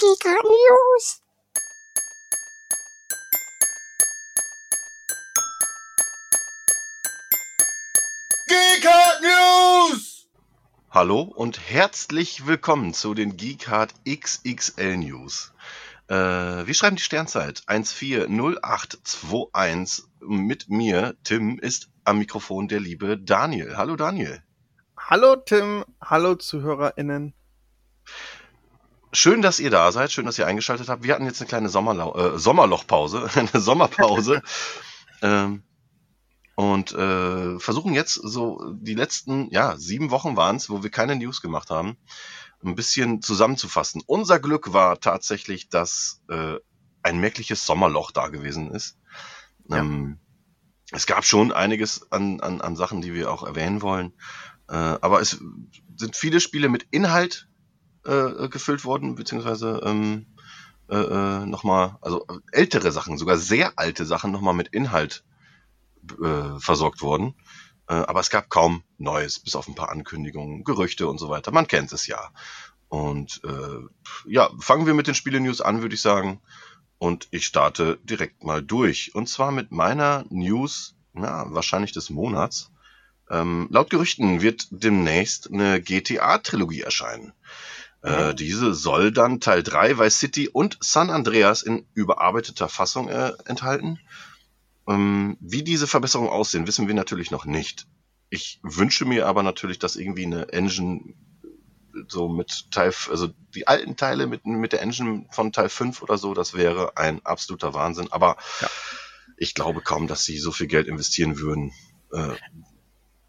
Giga News. Geekart News! Hallo und herzlich willkommen zu den Geekhard XXL News. Äh, wir schreiben die Sternzeit 140821. Mit mir, Tim, ist am Mikrofon der liebe Daniel. Hallo Daniel. Hallo Tim, hallo ZuhörerInnen. Schön, dass ihr da seid, schön, dass ihr eingeschaltet habt. Wir hatten jetzt eine kleine Sommerlau äh, Sommerlochpause, eine Sommerpause. ähm, und äh, versuchen jetzt so die letzten, ja, sieben Wochen waren es, wo wir keine News gemacht haben, ein bisschen zusammenzufassen. Unser Glück war tatsächlich, dass äh, ein merkliches Sommerloch da gewesen ist. Ja. Ähm, es gab schon einiges an, an, an Sachen, die wir auch erwähnen wollen. Äh, aber es sind viele Spiele mit Inhalt äh, gefüllt worden, beziehungsweise ähm, äh, äh, nochmal, also ältere Sachen, sogar sehr alte Sachen nochmal mit Inhalt äh, versorgt worden. Äh, aber es gab kaum Neues, bis auf ein paar Ankündigungen, Gerüchte und so weiter. Man kennt es ja. Und äh, ja, fangen wir mit den Spiele-News an, würde ich sagen. Und ich starte direkt mal durch. Und zwar mit meiner News, na, wahrscheinlich des Monats. Ähm, laut Gerüchten wird demnächst eine GTA-Trilogie erscheinen. Äh, diese soll dann Teil 3 Vice City und San Andreas in überarbeiteter Fassung äh, enthalten. Ähm, wie diese Verbesserungen aussehen, wissen wir natürlich noch nicht. Ich wünsche mir aber natürlich, dass irgendwie eine Engine so mit Teil, also die alten Teile mit, mit der Engine von Teil 5 oder so, das wäre ein absoluter Wahnsinn. Aber Ja. ich glaube kaum, dass sie so viel Geld investieren würden. Äh,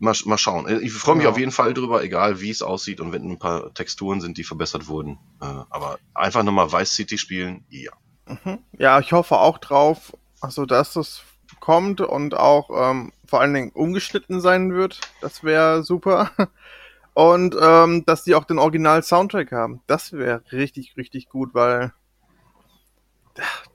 mal, mal schauen. Ich freue mich Genau. auf jeden Fall drüber, egal wie es aussieht und wenn ein paar Texturen sind, die verbessert wurden. Äh, aber einfach nochmal Vice City spielen, ja. Mhm. Ja, ich hoffe auch drauf, also dass das kommt und auch ähm, vor allen Dingen umgeschnitten sein wird. Das wäre super. Und ähm, dass die auch den Original-Soundtrack haben. Das wäre richtig, richtig gut, weil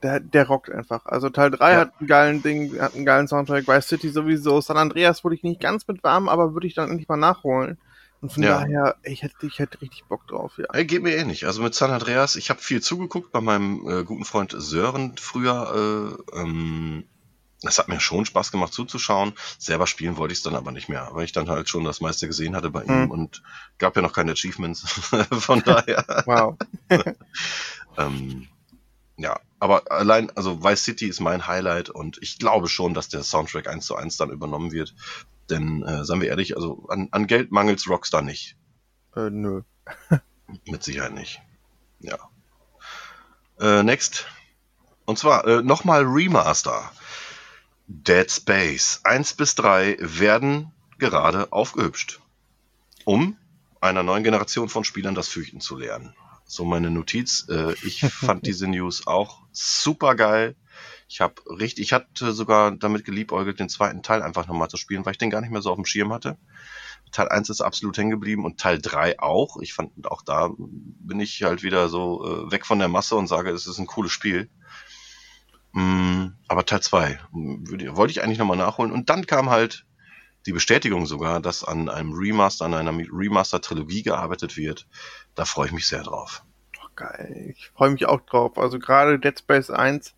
der, der rockt einfach. Also Teil 3 Ja. hat einen geilen Ding, hat einen geilen Soundtrack, Vice City sowieso. San Andreas würde ich nicht ganz mit warm, aber würde ich dann endlich mal nachholen. Und von Ja. daher, ich hätte, ich hätte richtig Bock drauf, ja. Ey, geht mir ähnlich. Also mit San Andreas, ich habe viel zugeguckt bei meinem äh, guten Freund Sören früher. Äh, ähm, das hat mir schon Spaß gemacht zuzuschauen. Selber spielen wollte ich es dann aber nicht mehr, weil ich dann halt schon das meiste gesehen hatte bei ihm Hm. und gab ja noch keine Achievements. Von daher. Wow. Ähm, ja, aber allein, also Vice City ist mein Highlight und ich glaube schon, dass der Soundtrack eins zu eins dann übernommen wird. Denn, äh, seien wir ehrlich, also an, an Geld mangelt's Rockstar nicht. Äh, nö. Mit Sicherheit nicht. Ja. Äh, next. Und zwar äh, nochmal Remaster. Dead Space 1 bis 3 werden gerade aufgehübscht, um einer neuen Generation von Spielern das Fürchten zu lernen. So meine Notiz. Äh, ich fand diese News auch super geil. Ich habe richtig, ich hatte sogar damit geliebäugelt, den zweiten Teil einfach nochmal zu spielen, weil ich den gar nicht mehr so auf dem Schirm hatte. Teil 1 ist absolut hängen geblieben und Teil 3 auch. Ich fand auch da bin ich halt wieder so äh, weg von der Masse und sage, es ist ein cooles Spiel. Mm, aber Teil 2 würde- wollte ich eigentlich nochmal nachholen. Und dann kam halt die Bestätigung sogar, dass an einem Remaster, an einer Remaster-Trilogie gearbeitet wird. Da freue ich mich sehr drauf. Geil. Ich freue mich auch drauf. Also gerade Dead Space 1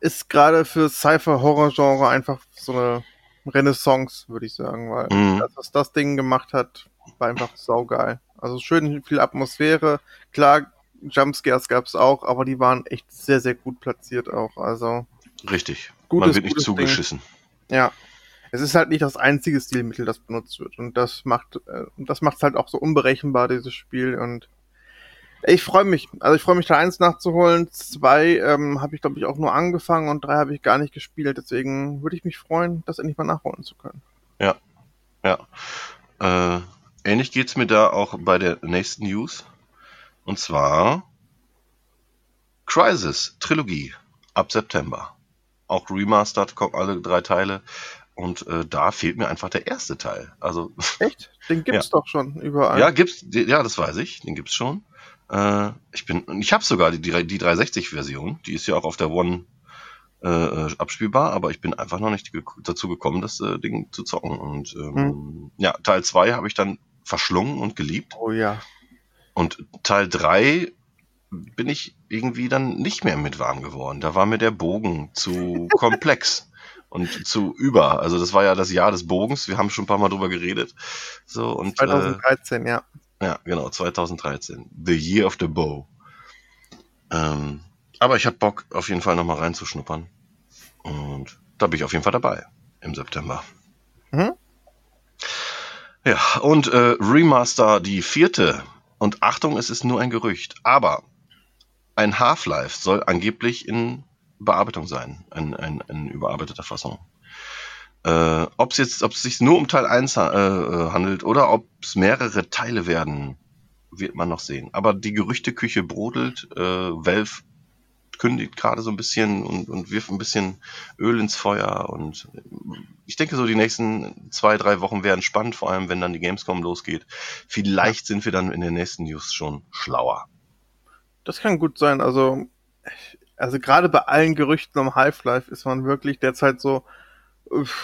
ist gerade für Cypher-Horror-Genre einfach so eine Renaissance, würde ich sagen, weil Mhm. das, was das Ding gemacht hat, war einfach saugeil. Also schön viel Atmosphäre. Klar, Jumpscares gab es auch, aber die waren echt sehr, sehr gut platziert auch. Also Richtig. Gutes, Man wird nicht gutes Ding. zugeschissen. ja. Es ist halt nicht das einzige Stilmittel, das benutzt wird. Und das macht, äh, das macht es halt auch so unberechenbar, dieses Spiel. Und ich freue mich. Also ich freue mich, Teil 1 nachzuholen. Zwei ähm, habe ich, glaube ich, auch nur angefangen und drei habe ich gar nicht gespielt. Deswegen würde ich mich freuen, das endlich mal nachholen zu können. Ja. Äh, ähnlich geht's mir da auch bei der nächsten News. Und zwar Crisis Trilogie ab September. Auch remastered, kommen alle drei Teile. Und äh, da fehlt mir einfach der erste Teil. Also, Echt? Den gibt's doch schon überall. ja, gibt's, ja, das weiß ich, den gibt's schon. Äh, ich bin, ich habe sogar die, die, die 360-Version, die ist ja auch auf der One äh, äh, abspielbar, aber ich bin einfach noch nicht ge dazu gekommen, das äh, Ding zu zocken. Und ähm, ja, Teil 2 habe ich dann verschlungen und geliebt. Oh ja. Und Teil 3 bin ich irgendwie dann nicht mehr mit warm geworden. Da war mir der Bogen zu komplex und zu über. Also das war ja das Jahr des Bogens. Wir haben schon ein paar Mal drüber geredet. So und 2013, äh, ja. Ja, genau, 2013. The Year of the Bow. Ähm, aber ich habe Bock, auf jeden Fall nochmal reinzuschnuppern. Und da bin ich auf jeden Fall dabei im September. Mhm. Ja, und äh, Remaster die vierte. Und Achtung, es ist nur ein Gerücht. Aber ein Half-Life soll angeblich in Bearbeitung sein. Ein, ein, ein überarbeiteter Fassung. Äh, ob es jetzt, ob es sich nur um Teil 1 äh, äh, handelt oder ob es mehrere Teile werden, wird man noch sehen. Aber die Gerüchteküche brodelt. Äh, Valve kündigt gerade so ein bisschen und, und wirft ein bisschen Öl ins Feuer. Und ich denke, so die nächsten zwei, drei Wochen werden spannend, vor allem wenn dann die Gamescom losgeht. Vielleicht sind wir dann in den nächsten News schon schlauer. Das kann gut sein. Also, also gerade bei allen Gerüchten um Half-Life ist man wirklich derzeit so,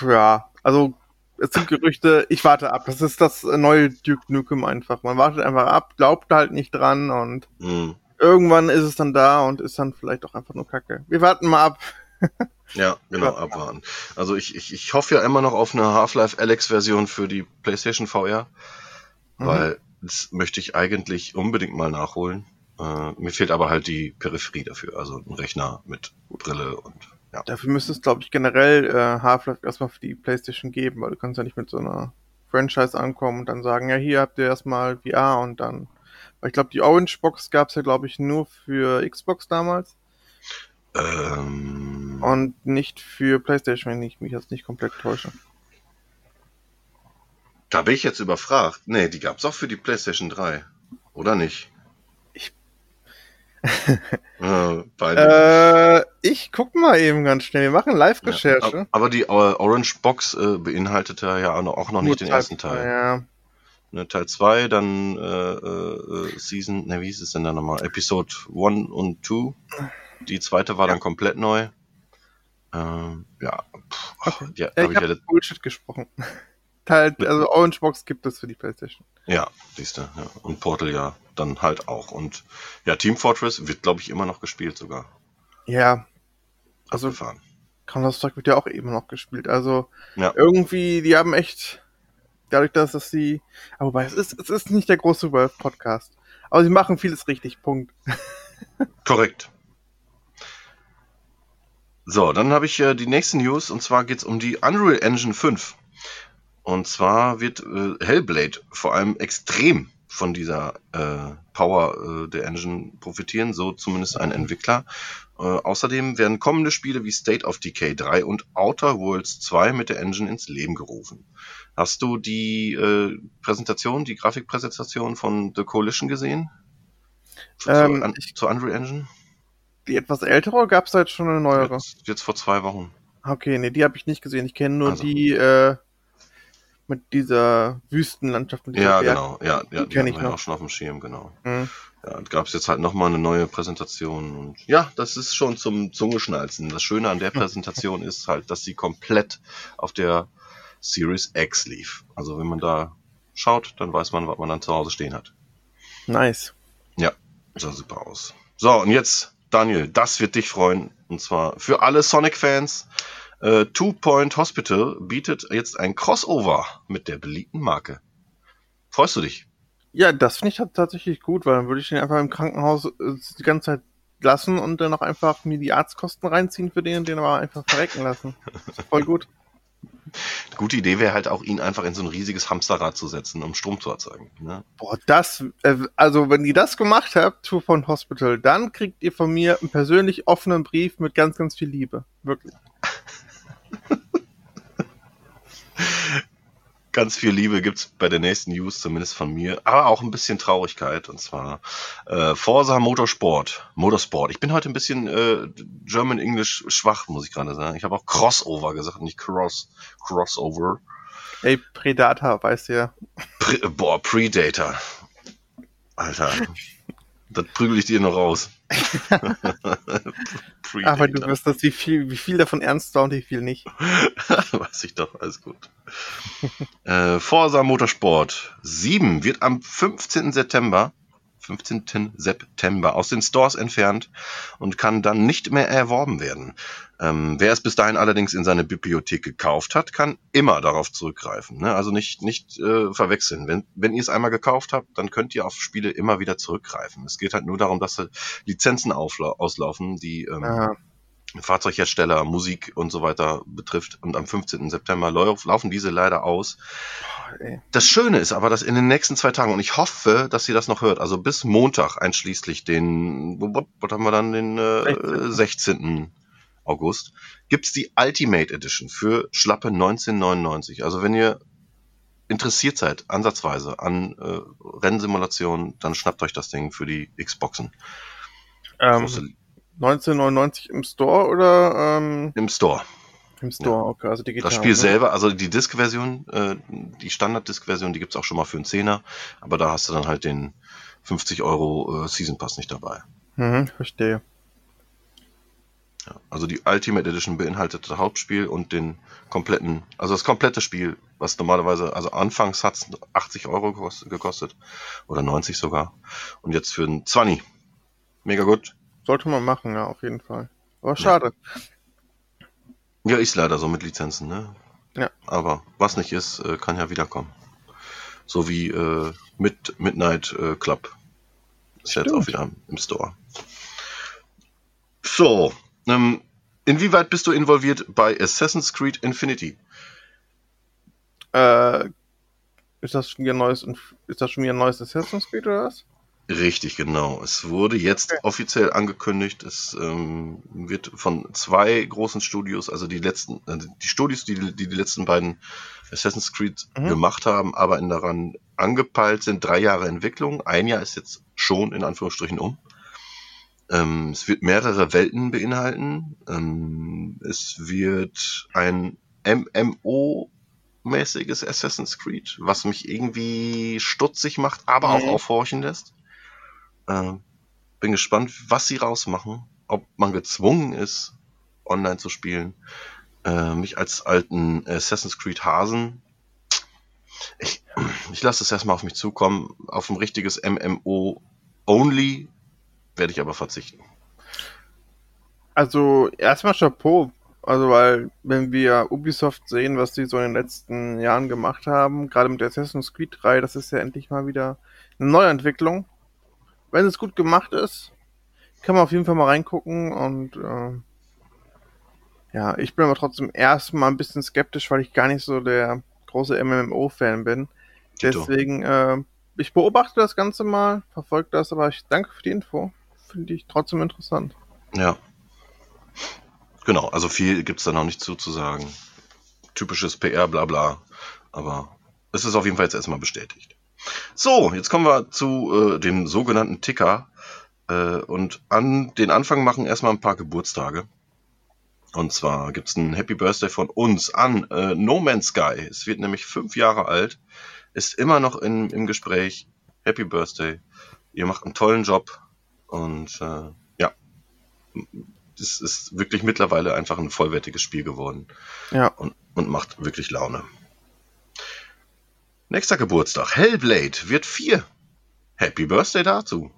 ja, also es sind Gerüchte, ich warte ab. Das ist das neue Duke Nukem einfach. Man wartet einfach ab, glaubt halt nicht dran und mhm. irgendwann ist es dann da und ist dann vielleicht auch einfach nur Kacke. Wir warten mal ab. ja, genau, abwarten. Also ich, ich, ich hoffe ja immer noch auf eine Half-Life Alex-Version für die PlayStation VR, mhm. weil das möchte ich eigentlich unbedingt mal nachholen. Äh, mir fehlt aber halt die Peripherie dafür, also ein Rechner mit Brille und ja. Dafür müsste es, glaube ich, generell äh, Half-Life erstmal für die PlayStation geben, weil du kannst ja nicht mit so einer Franchise ankommen und dann sagen, ja, hier habt ihr erstmal VR und dann. Weil ich glaube, die Orange Box gab es ja, glaube ich, nur für Xbox damals. Ähm... Und nicht für PlayStation, wenn ich mich jetzt nicht komplett täusche. Da bin ich jetzt überfragt. Nee, die gab es auch für die PlayStation 3. Oder nicht? äh, ich guck mal eben ganz schnell. Wir machen Live-Recherche. Ja, aber die Orange Box äh, beinhaltete ja auch noch, auch noch nicht den Teil ersten Teil. Ja. Ne, Teil 2, dann äh, äh, Season, ne, wie hieß es denn da nochmal? Episode 1 und 2. Die zweite war ja. dann komplett neu. Ähm, ja, pff, okay. ja, ja, ich habe hab Bullshit gesprochen. Teil, also Orange Box gibt es für die PlayStation. Ja, siehst du. Ja. Und Portal ja dann halt auch. Und ja, Team Fortress wird, glaube ich, immer noch gespielt sogar. Ja. Also Counter-Strike wird ja auch immer noch gespielt. Also ja. irgendwie, die haben echt, dadurch, dass das sie, aber wobei, es ist, es ist nicht der große World-Podcast. Aber sie machen vieles richtig, Punkt. Korrekt. So, dann habe ich äh, die nächste News und zwar geht es um die Unreal Engine 5. Und zwar wird äh, Hellblade vor allem extrem von dieser äh, Power äh, der Engine profitieren, so zumindest ein Entwickler. Äh, außerdem werden kommende Spiele wie State of Decay 3 und Outer Worlds 2 mit der Engine ins Leben gerufen. Hast du die äh, Präsentation, die Grafikpräsentation von The Coalition gesehen? Ähm, zur, ich, zur Unreal Engine? Die etwas ältere gab es jetzt schon eine neuere? Jetzt, jetzt vor zwei Wochen. Okay, nee, die habe ich nicht gesehen. Ich kenne nur also. die äh, mit dieser Wüstenlandschaft. Mit ja, genau. Ja, ja die, die kenne ich noch. auch schon auf dem Schirm, genau. Mhm. Ja, gab es jetzt halt nochmal eine neue Präsentation. Und ja, das ist schon zum Zungeschnalzen. Das Schöne an der Präsentation ist halt, dass sie komplett auf der Series X lief. Also wenn man da schaut, dann weiß man, was man dann zu Hause stehen hat. Nice. Ja, sah super aus. So, und jetzt, Daniel, das wird dich freuen. Und zwar für alle Sonic-Fans. Äh, Two Point Hospital bietet jetzt ein Crossover mit der beliebten Marke. Freust du dich? Ja, das finde ich tatsächlich gut, weil dann würde ich den einfach im Krankenhaus äh, die ganze Zeit lassen und dann auch einfach mir die Arztkosten reinziehen für den und den aber einfach verrecken lassen. Voll gut. Gute Idee wäre halt auch, ihn einfach in so ein riesiges Hamsterrad zu setzen, um Strom zu erzeugen. Ne? Boah, das, äh, also wenn ihr das gemacht habt, Two Point Hospital, dann kriegt ihr von mir einen persönlich offenen Brief mit ganz, ganz viel Liebe. Wirklich. Ganz viel Liebe gibt es bei der nächsten News, zumindest von mir, aber auch ein bisschen Traurigkeit. Und zwar äh, Forza Motorsport. Motorsport. Ich bin heute ein bisschen äh, German English schwach, muss ich gerade sagen. Ich habe auch Crossover gesagt, nicht Cross. Crossover. Ey, Predator, weißt du ja. Pre boah, Predator. Alter. das prügel ich dir noch raus. Aber du wirst das, wie viel, wie viel davon ernst war und wie viel nicht. Weiß ich doch, alles gut. äh, Forsa Motorsport 7 wird am 15. September 15. September aus den Stores entfernt und kann dann nicht mehr erworben werden. Ähm, wer es bis dahin allerdings in seine Bibliothek gekauft hat, kann immer darauf zurückgreifen. Ne? Also nicht, nicht äh, verwechseln. Wenn, wenn ihr es einmal gekauft habt, dann könnt ihr auf Spiele immer wieder zurückgreifen. Es geht halt nur darum, dass Lizenzen auslaufen, die ähm, Fahrzeughersteller, Musik und so weiter betrifft. Und am 15. September laufen diese leider aus. Das Schöne ist aber, dass in den nächsten zwei Tagen, und ich hoffe, dass sie das noch hört, also bis Montag einschließlich den, was haben wir dann, den äh, 16. August, gibt's die Ultimate Edition für schlappe 1999. Also wenn ihr interessiert seid, ansatzweise an äh, Rennsimulationen, dann schnappt euch das Ding für die Xboxen. Ähm, 1999 im Store oder? Ähm, Im Store. Im Store, ja. okay, also digital. Das Spiel ne? selber, also die Disk-Version, äh, die Standard-Disk-Version, die gibt's auch schon mal für einen Zehner, aber da hast du dann halt den 50 Euro äh, Season Pass nicht dabei. Mhm, verstehe. Ja, also die Ultimate Edition beinhaltet das Hauptspiel und den kompletten, also das komplette Spiel, was normalerweise, also anfangs hat's 80 Euro gekostet oder 90 sogar und jetzt für ein 20. Mega gut. Sollte man machen, ja, auf jeden Fall. Aber schade. Ja, ja ist leider so mit Lizenzen, ne? Ja. Aber was nicht ist, äh, kann ja wiederkommen. So wie äh, mit Midnight äh, Club. Ist Stimmt. jetzt auch wieder im Store. So, ähm, inwieweit bist du involviert bei Assassin's Creed Infinity? Äh, ist das schon wieder ein neues, ist das schon wieder ein neues Assassin's Creed oder was? Richtig, genau. Es wurde jetzt okay. offiziell angekündigt. Es ähm, wird von zwei großen Studios, also die letzten, also die Studios, die, die die letzten beiden Assassin's Creed mhm. gemacht haben, aber in daran angepeilt sind drei Jahre Entwicklung. Ein Jahr ist jetzt schon in Anführungsstrichen um. Ähm, es wird mehrere Welten beinhalten. Ähm, es wird ein MMO mäßiges Assassin's Creed, was mich irgendwie stutzig macht, aber auch aufhorchen lässt. Äh, bin gespannt, was sie rausmachen. Ob man gezwungen ist, online zu spielen. Äh, mich als alten Assassin's Creed Hasen. Ich, ich lasse es erstmal auf mich zukommen. Auf ein richtiges MMO Only werde ich aber verzichten. Also erstmal Chapeau. Also weil, wenn wir Ubisoft sehen, was die so in den letzten Jahren gemacht haben, gerade mit der Assassin's Creed 3, das ist ja endlich mal wieder eine Neuentwicklung wenn es gut gemacht ist, kann man auf jeden Fall mal reingucken und äh, ja, ich bin aber trotzdem erstmal ein bisschen skeptisch, weil ich gar nicht so der große MMO-Fan bin. Deswegen, äh, ich beobachte das Ganze mal, verfolge das, aber ich danke für die Info. Finde ich trotzdem interessant. Ja. Genau, also viel gibt es da noch nicht zu, zu sagen. Typisches PR, bla bla. Aber es ist auf jeden Fall jetzt erstmal bestätigt. So, jetzt kommen wir zu äh, dem sogenannten Ticker. Äh, und an den Anfang machen erstmal ein paar Geburtstage. Und zwar gibt es ein Happy Birthday von uns an äh, No Man's Sky. Es wird nämlich fünf Jahre alt, ist immer noch in, im Gespräch. Happy Birthday. Ihr macht einen tollen Job. Und äh, ja, es ist wirklich mittlerweile einfach ein vollwertiges Spiel geworden. Ja. Und, und macht wirklich Laune. Nächster Geburtstag. Hellblade wird vier. Happy Birthday dazu.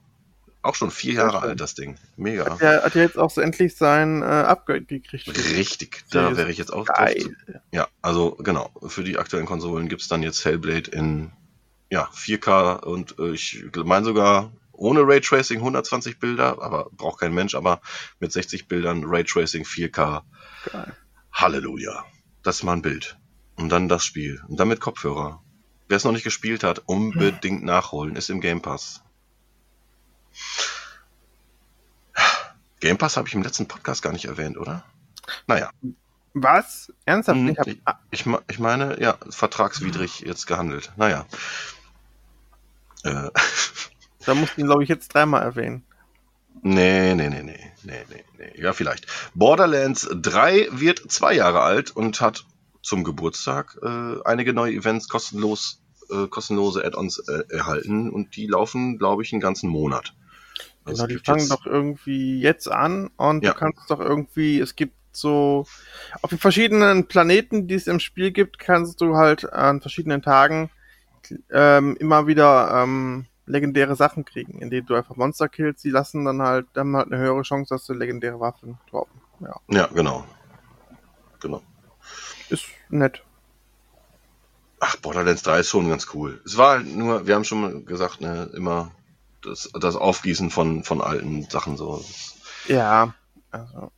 Auch schon vier Jahre alt, das Ding. Mega. Hat er, hat er jetzt auch so endlich sein äh, Upgrade gekriegt? Richtig, da wäre ich jetzt auch geil. Drauf. Ja, also genau. Für die aktuellen Konsolen gibt es dann jetzt Hellblade in ja, 4K und äh, ich meine sogar ohne Raytracing 120 Bilder, aber braucht kein Mensch, aber mit 60 Bildern Raytracing 4K. Geil. Halleluja. Das ist mal ein Bild. Und dann das Spiel. Und dann mit Kopfhörer. Wer es noch nicht gespielt hat, unbedingt nachholen. Ist im Game Pass. Game Pass habe ich im letzten Podcast gar nicht erwähnt, oder? Naja. Was? Ernsthaft? Hm, ich, ich, ich, meine, ja, vertragswidrig jetzt gehandelt. Naja. Äh. Da musst du ihn, glaube ich, jetzt dreimal erwähnen. Nee, nee, nee, nee, nee, nee, nee. Ja, vielleicht. Borderlands 3 wird zwei Jahre alt und hat zum Geburtstag äh, einige neue Events kostenlos, äh, kostenlose Add-ons äh, erhalten und die laufen, glaube ich, einen ganzen Monat. Also genau, die fangen jetzt... doch irgendwie jetzt an und ja. du kannst doch irgendwie, es gibt so, auf den verschiedenen Planeten, die es im Spiel gibt, kannst du halt an verschiedenen Tagen ähm, immer wieder ähm, legendäre Sachen kriegen, indem du einfach Monster killst, die lassen dann halt, dann halt eine höhere Chance, dass du legendäre Waffen droppen. Ja. Ja, genau. Genau. Ist nett. Ach, Borderlands 3 ist schon ganz cool. Es war halt nur, wir haben schon mal gesagt, ne, immer das, das Aufgießen von, von alten Sachen so. Ja, also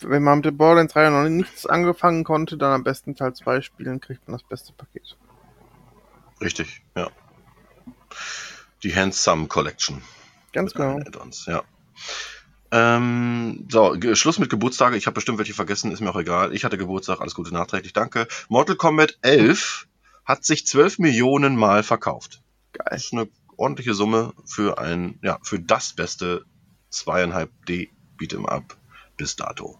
wenn man mit der Borderlands 3 noch nichts angefangen konnte, dann am besten Teil 2 spielen, kriegt man das beste Paket. Richtig, ja. Die Handsome Collection. Ganz genau. Ja. Ähm, so, Schluss mit Geburtstage. Ich habe bestimmt welche vergessen, ist mir auch egal. Ich hatte Geburtstag, alles Gute nachträglich, danke. Mortal Kombat 11 hat sich 12 Millionen Mal verkauft. Geil. Das ist eine ordentliche Summe für ein, ja, für das beste 2,5D Beat'em Up bis dato.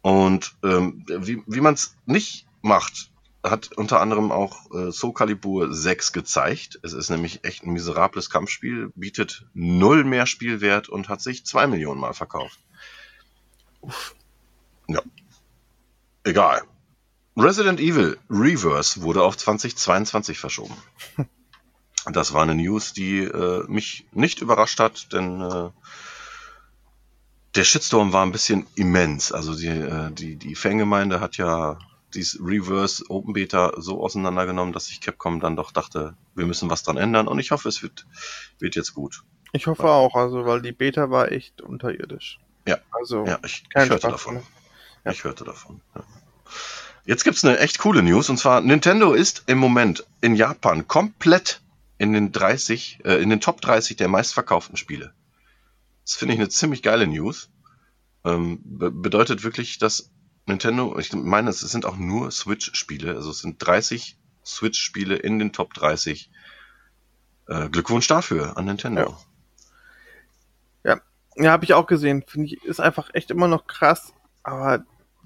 Und ähm, wie, wie man es nicht macht, hat unter anderem auch äh, Soul Calibur 6 gezeigt. Es ist nämlich echt ein miserables Kampfspiel, bietet null mehr Spielwert und hat sich 2 Millionen Mal verkauft. Ja. Egal. Resident Evil Reverse wurde auf 2022 verschoben. Das war eine News, die äh, mich nicht überrascht hat, denn äh, der Shitstorm war ein bisschen immens. Also die, äh, die, die Fangemeinde hat ja dieses Reverse Open Beta so auseinandergenommen, dass sich Capcom dann doch dachte, wir müssen was dran ändern und ich hoffe, es wird, wird jetzt gut. Ich hoffe auch, also weil die Beta war echt unterirdisch. Ja. Also Ja, ich, ich hörte Spaß davon. Ja. Ich hörte davon. Ja. Jetzt gibt's eine echt coole News und zwar Nintendo ist im Moment in Japan komplett in den 30, äh, in den Top 30 der meistverkauften Spiele. Das finde ich eine ziemlich geile News. Ähm, be bedeutet wirklich, dass Nintendo, ich meine, es sind auch nur Switch-Spiele, also es sind 30 Switch-Spiele in den Top 30. Äh, Glückwunsch dafür an Nintendo. Ja. Ja, habe ich auch gesehen. Finde ich, ist einfach echt immer noch krass. Aber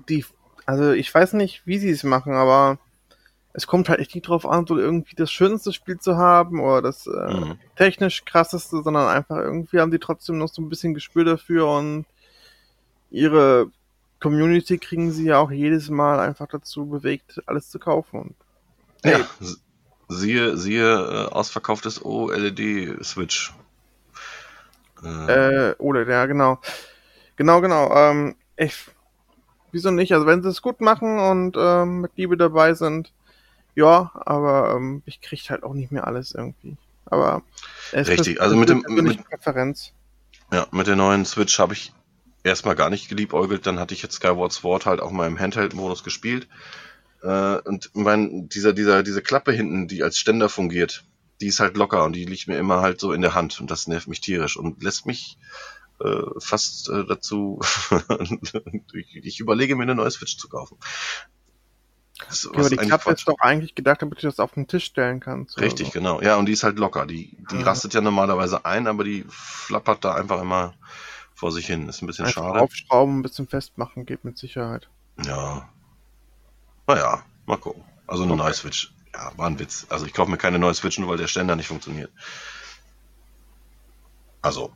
die, also ich weiß nicht, wie sie es machen, aber es kommt halt echt nicht drauf an, so irgendwie das schönste Spiel zu haben oder das äh, Mhm. technisch krasseste, sondern einfach irgendwie haben die trotzdem noch so ein bisschen Gespür dafür und ihre Community kriegen sie ja auch jedes Mal einfach dazu bewegt, alles zu kaufen. Und Hey. Ja, siehe, siehe äh, ausverkauftes OLED-Switch. Äh, Äh, oder, ja, genau. Genau, genau. Ähm, ich, wieso nicht? Also wenn sie es gut machen und ähm, mit Liebe dabei sind, ja, aber ähm, ich krieg halt auch nicht mehr alles irgendwie. Aber es Richtig, ist also mit dem- persönliche mit- Präferenz. ja, mit der neuen Switch habe ich erstmal gar nicht geliebäugelt. Dann hatte ich jetzt Skyward Sword halt auch mal im Handheld-Modus gespielt. Äh, und mein, dieser, dieser, diese Klappe hinten, die als Ständer fungiert, die ist halt locker und die liegt mir immer halt so in der Hand und das nervt mich tierisch und lässt mich äh, fast äh, dazu, ich, ich überlege mir eine neue Switch zu kaufen. Das Ja, was aber die Klappe ist doch eigentlich gedacht, damit du das auf den Tisch stellen kannst. Richtig, so. genau. Ja, und die ist halt locker. Die, die Mhm. rastet ja normalerweise ein, aber die flappert da einfach immer vor sich hin. Ist ein bisschen Einfach schade. aufschrauben, ein bisschen festmachen, geht mit Sicherheit. Ja. Naja, mal gucken. Also eine Okay. neue Switch. Ja, war ein Witz. Also ich kaufe mir keine neue Switch, nur weil der Ständer nicht funktioniert. Also,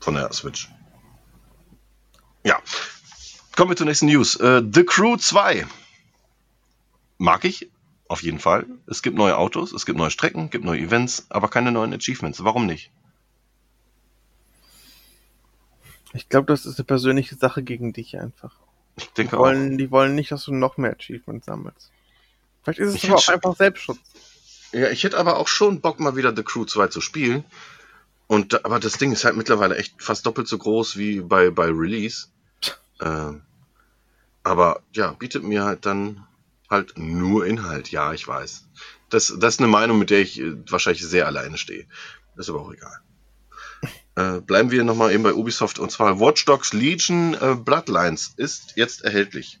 von der Switch. Ja. Kommen wir zur nächsten News. Äh, The Crew 2. Mag ich, auf jeden Fall. Es gibt neue Autos, es gibt neue Strecken, gibt neue Events, aber keine neuen Achievements. Warum nicht? Ich glaube, das ist eine persönliche Sache gegen dich einfach. Ich Die denke auch. wollen, die wollen nicht, dass du noch mehr Achievements sammelst. Vielleicht ist es Ich aber auch einfach Selbstschutz. Ja, ich hätte aber auch schon Bock, mal wieder The Crew 2 zu spielen. Und, aber das Ding ist halt mittlerweile echt fast doppelt so groß wie bei, bei Release. Ähm, aber ja, bietet mir halt dann halt nur Inhalt. Ja, ich weiß. Das, das ist eine Meinung, mit der ich äh, wahrscheinlich sehr alleine stehe. Das ist aber auch egal. Äh, bleiben wir nochmal eben bei Ubisoft und zwar Watch Dogs Legion äh, Bloodlines ist jetzt erhältlich.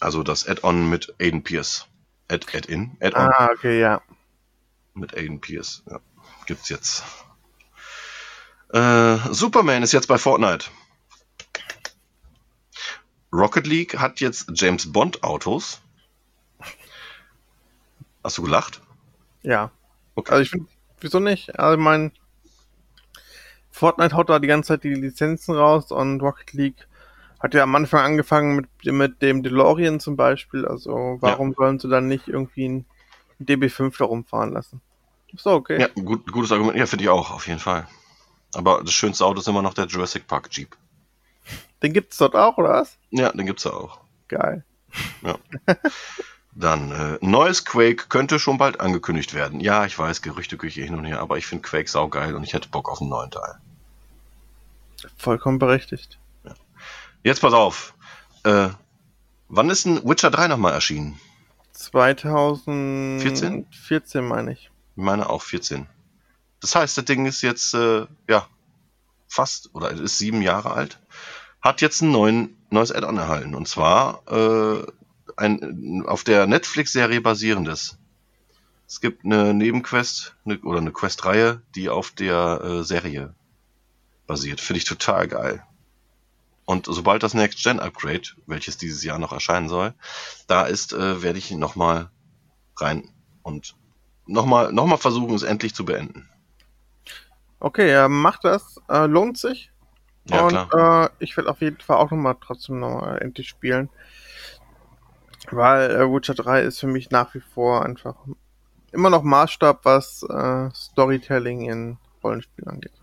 Also das Add-on mit Aiden Pierce. Add, Add-in? Add-on Ah, okay, ja. mit Aiden Pierce. Ja, gibt's jetzt. Äh, Superman ist jetzt bei Fortnite. Rocket League hat jetzt James Bond Autos. Hast du gelacht? Ja. Okay. Also ich finde, wieso nicht? Also ich mein, Fortnite haut da die ganze Zeit die Lizenzen raus und Rocket League hat ja am Anfang angefangen mit, mit dem DeLorean zum Beispiel. Also warum sollen sie dann nicht irgendwie ein DB5 da rumfahren lassen? So, okay. Ja, gut, gutes Argument. Ja, finde ich auch, auf jeden Fall. Aber das schönste Auto ist immer noch der Jurassic Park Jeep. Den gibt's dort auch, oder was? Ja, den gibt's ja auch. Geil. Dann, äh, neues Quake könnte schon bald angekündigt werden. Ja, ich weiß, Gerüchteküche hin und her, aber ich finde Quake saugeil und ich hätte Bock auf einen neuen Teil. Vollkommen berechtigt. Jetzt pass auf. Äh, wann ist ein Witcher 3 nochmal erschienen? 2014 14 meine ich. Ich meine auch 14. Das heißt, das Ding ist jetzt, äh, ja, fast, oder es ist sieben Jahre alt. Hat jetzt ein neuen, neues Add-on erhalten. Und zwar äh, ein auf der Netflix-Serie basierendes. Es gibt eine Nebenquest eine, oder eine Questreihe, die auf der äh, Serie basiert. Finde ich total geil. Und sobald das Next-Gen-Upgrade, welches dieses Jahr noch erscheinen soll, da ist, äh, werde ich nochmal rein und nochmal noch mal versuchen, es endlich zu beenden. Okay, ja, macht das. Äh, lohnt sich. Ja, und klar. Äh, ich werde auf jeden Fall auch nochmal trotzdem nochmal endlich spielen. Weil äh, Witcher 3 ist für mich nach wie vor einfach immer noch Maßstab, was äh, Storytelling in Rollenspielen angeht.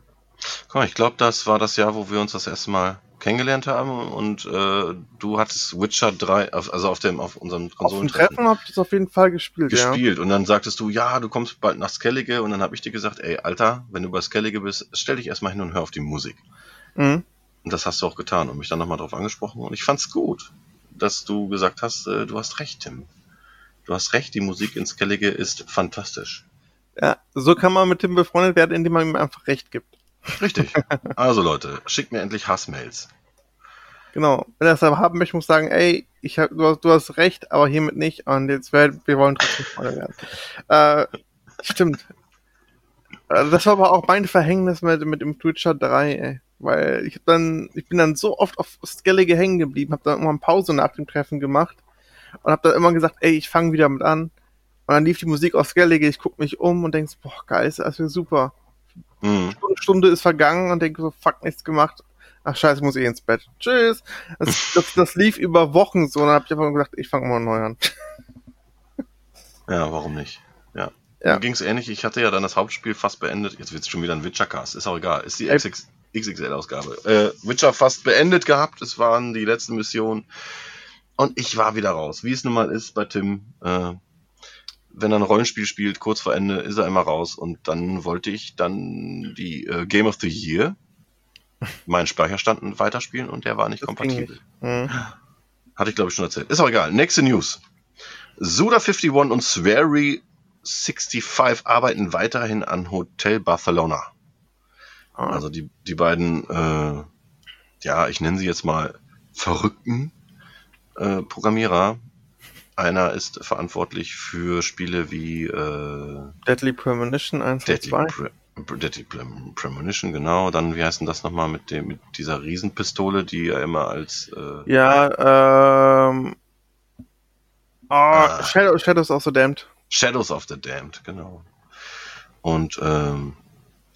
Mal, ich glaube, das war das Jahr, wo wir uns das erste Mal kennengelernt haben und äh, du hattest Witcher 3, auf, also auf dem auf unserem Auf dem Konsolentreffen Treffen habe ich das auf jeden Fall gespielt, ja. gespielt und dann sagtest du, ja, du kommst bald nach Skellige und dann habe ich dir gesagt, ey, Alter, wenn du bei Skellige bist, stell dich erstmal hin und hör auf die Musik. Mhm. Und das hast du auch getan und mich dann nochmal drauf angesprochen und ich fand's gut, dass du gesagt hast, äh, du hast recht, Tim. Du hast recht, die Musik in Skellige ist fantastisch. ja. So kann man mit Tim befreundet werden, indem man ihm einfach recht gibt. Richtig. Also Leute, schickt mir endlich Hassmails. Genau. Wenn er es aber haben möchte, muss ich sagen, ey, ich hab, du, hast, du hast recht, aber hiermit nicht. Und jetzt werden wir wollen trotzdem Freunde werden. Äh, stimmt. Äh, Das war aber auch mein Verhängnis mit, mit dem Twitcher 3, ey. Weil ich hab dann, ich bin dann so oft auf Skellige hängen geblieben, hab dann irgendwann Pause nach dem Treffen gemacht und hab dann immer gesagt, ey, ich fange wieder mit an. Und dann lief die Musik auf Skellige, ich guck mich um und denk, so, boah, geil, ist das super. Hm. Stunde, Stunde ist vergangen und denke so, fuck, nichts gemacht. Ach scheiße, ich muss eh ins Bett. Tschüss. Das, das, das lief über Wochen so und dann hab ich einfach gedacht, ich fange mal neu an. Ja, warum nicht? Ja. Ja. Mir ging's ähnlich. Ich hatte ja dann das Hauptspiel fast beendet. Jetzt wird's schon wieder ein Witcher-Cast. Ist auch egal. Ist die. XX XXL-Ausgabe. Äh, Witcher fast beendet gehabt. Es waren die letzten Missionen. Und ich war wieder raus. Wie es nun mal ist bei Tim. Äh, wenn er ein Rollenspiel spielt, kurz vor Ende, ist er immer raus. Und dann wollte ich dann die äh, Game of the Year, meinen Speicherstand weiterspielen und der war nicht Das kompatibel. Hm. Hatte ich glaube ich schon erzählt. Ist auch egal. Nächste News. Suda51 und Swery65 arbeiten weiterhin an Hotel Barcelona. Ah, Also die, die beiden, äh, ja, ich nenne sie jetzt mal verrückten äh, Programmierer. Einer ist verantwortlich für Spiele wie äh, Deadly Premonition 1 und Deadly, 2. Pre Deadly Prem Premonition, genau. Dann, wie heißt denn das nochmal mit, dem, mit dieser Riesenpistole, die er immer als äh, Ja, ähm. Oh, Ah. Shadow, Shadows of the Damned. Shadows of the Damned, genau. Und ähm,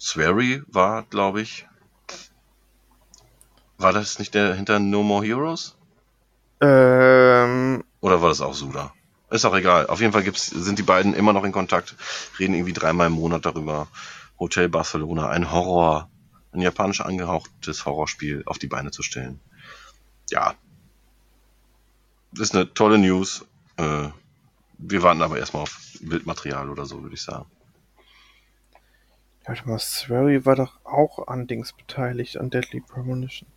Swery war, glaube ich, war das nicht der hinter No More Heroes? Ähm, Oder war das auch Suda? Ist auch egal. Auf jeden Fall gibt's, sind die beiden immer noch in Kontakt, reden irgendwie dreimal im Monat darüber. Hotel Barcelona, ein Horror, ein japanisch angehauchtes Horrorspiel auf die Beine zu stellen. Ja. Das ist eine tolle News. Äh, wir warten aber erstmal auf Bildmaterial oder so, würde ich sagen. warte mal, Swery war doch auch an Dings beteiligt, an Deadly Premonition.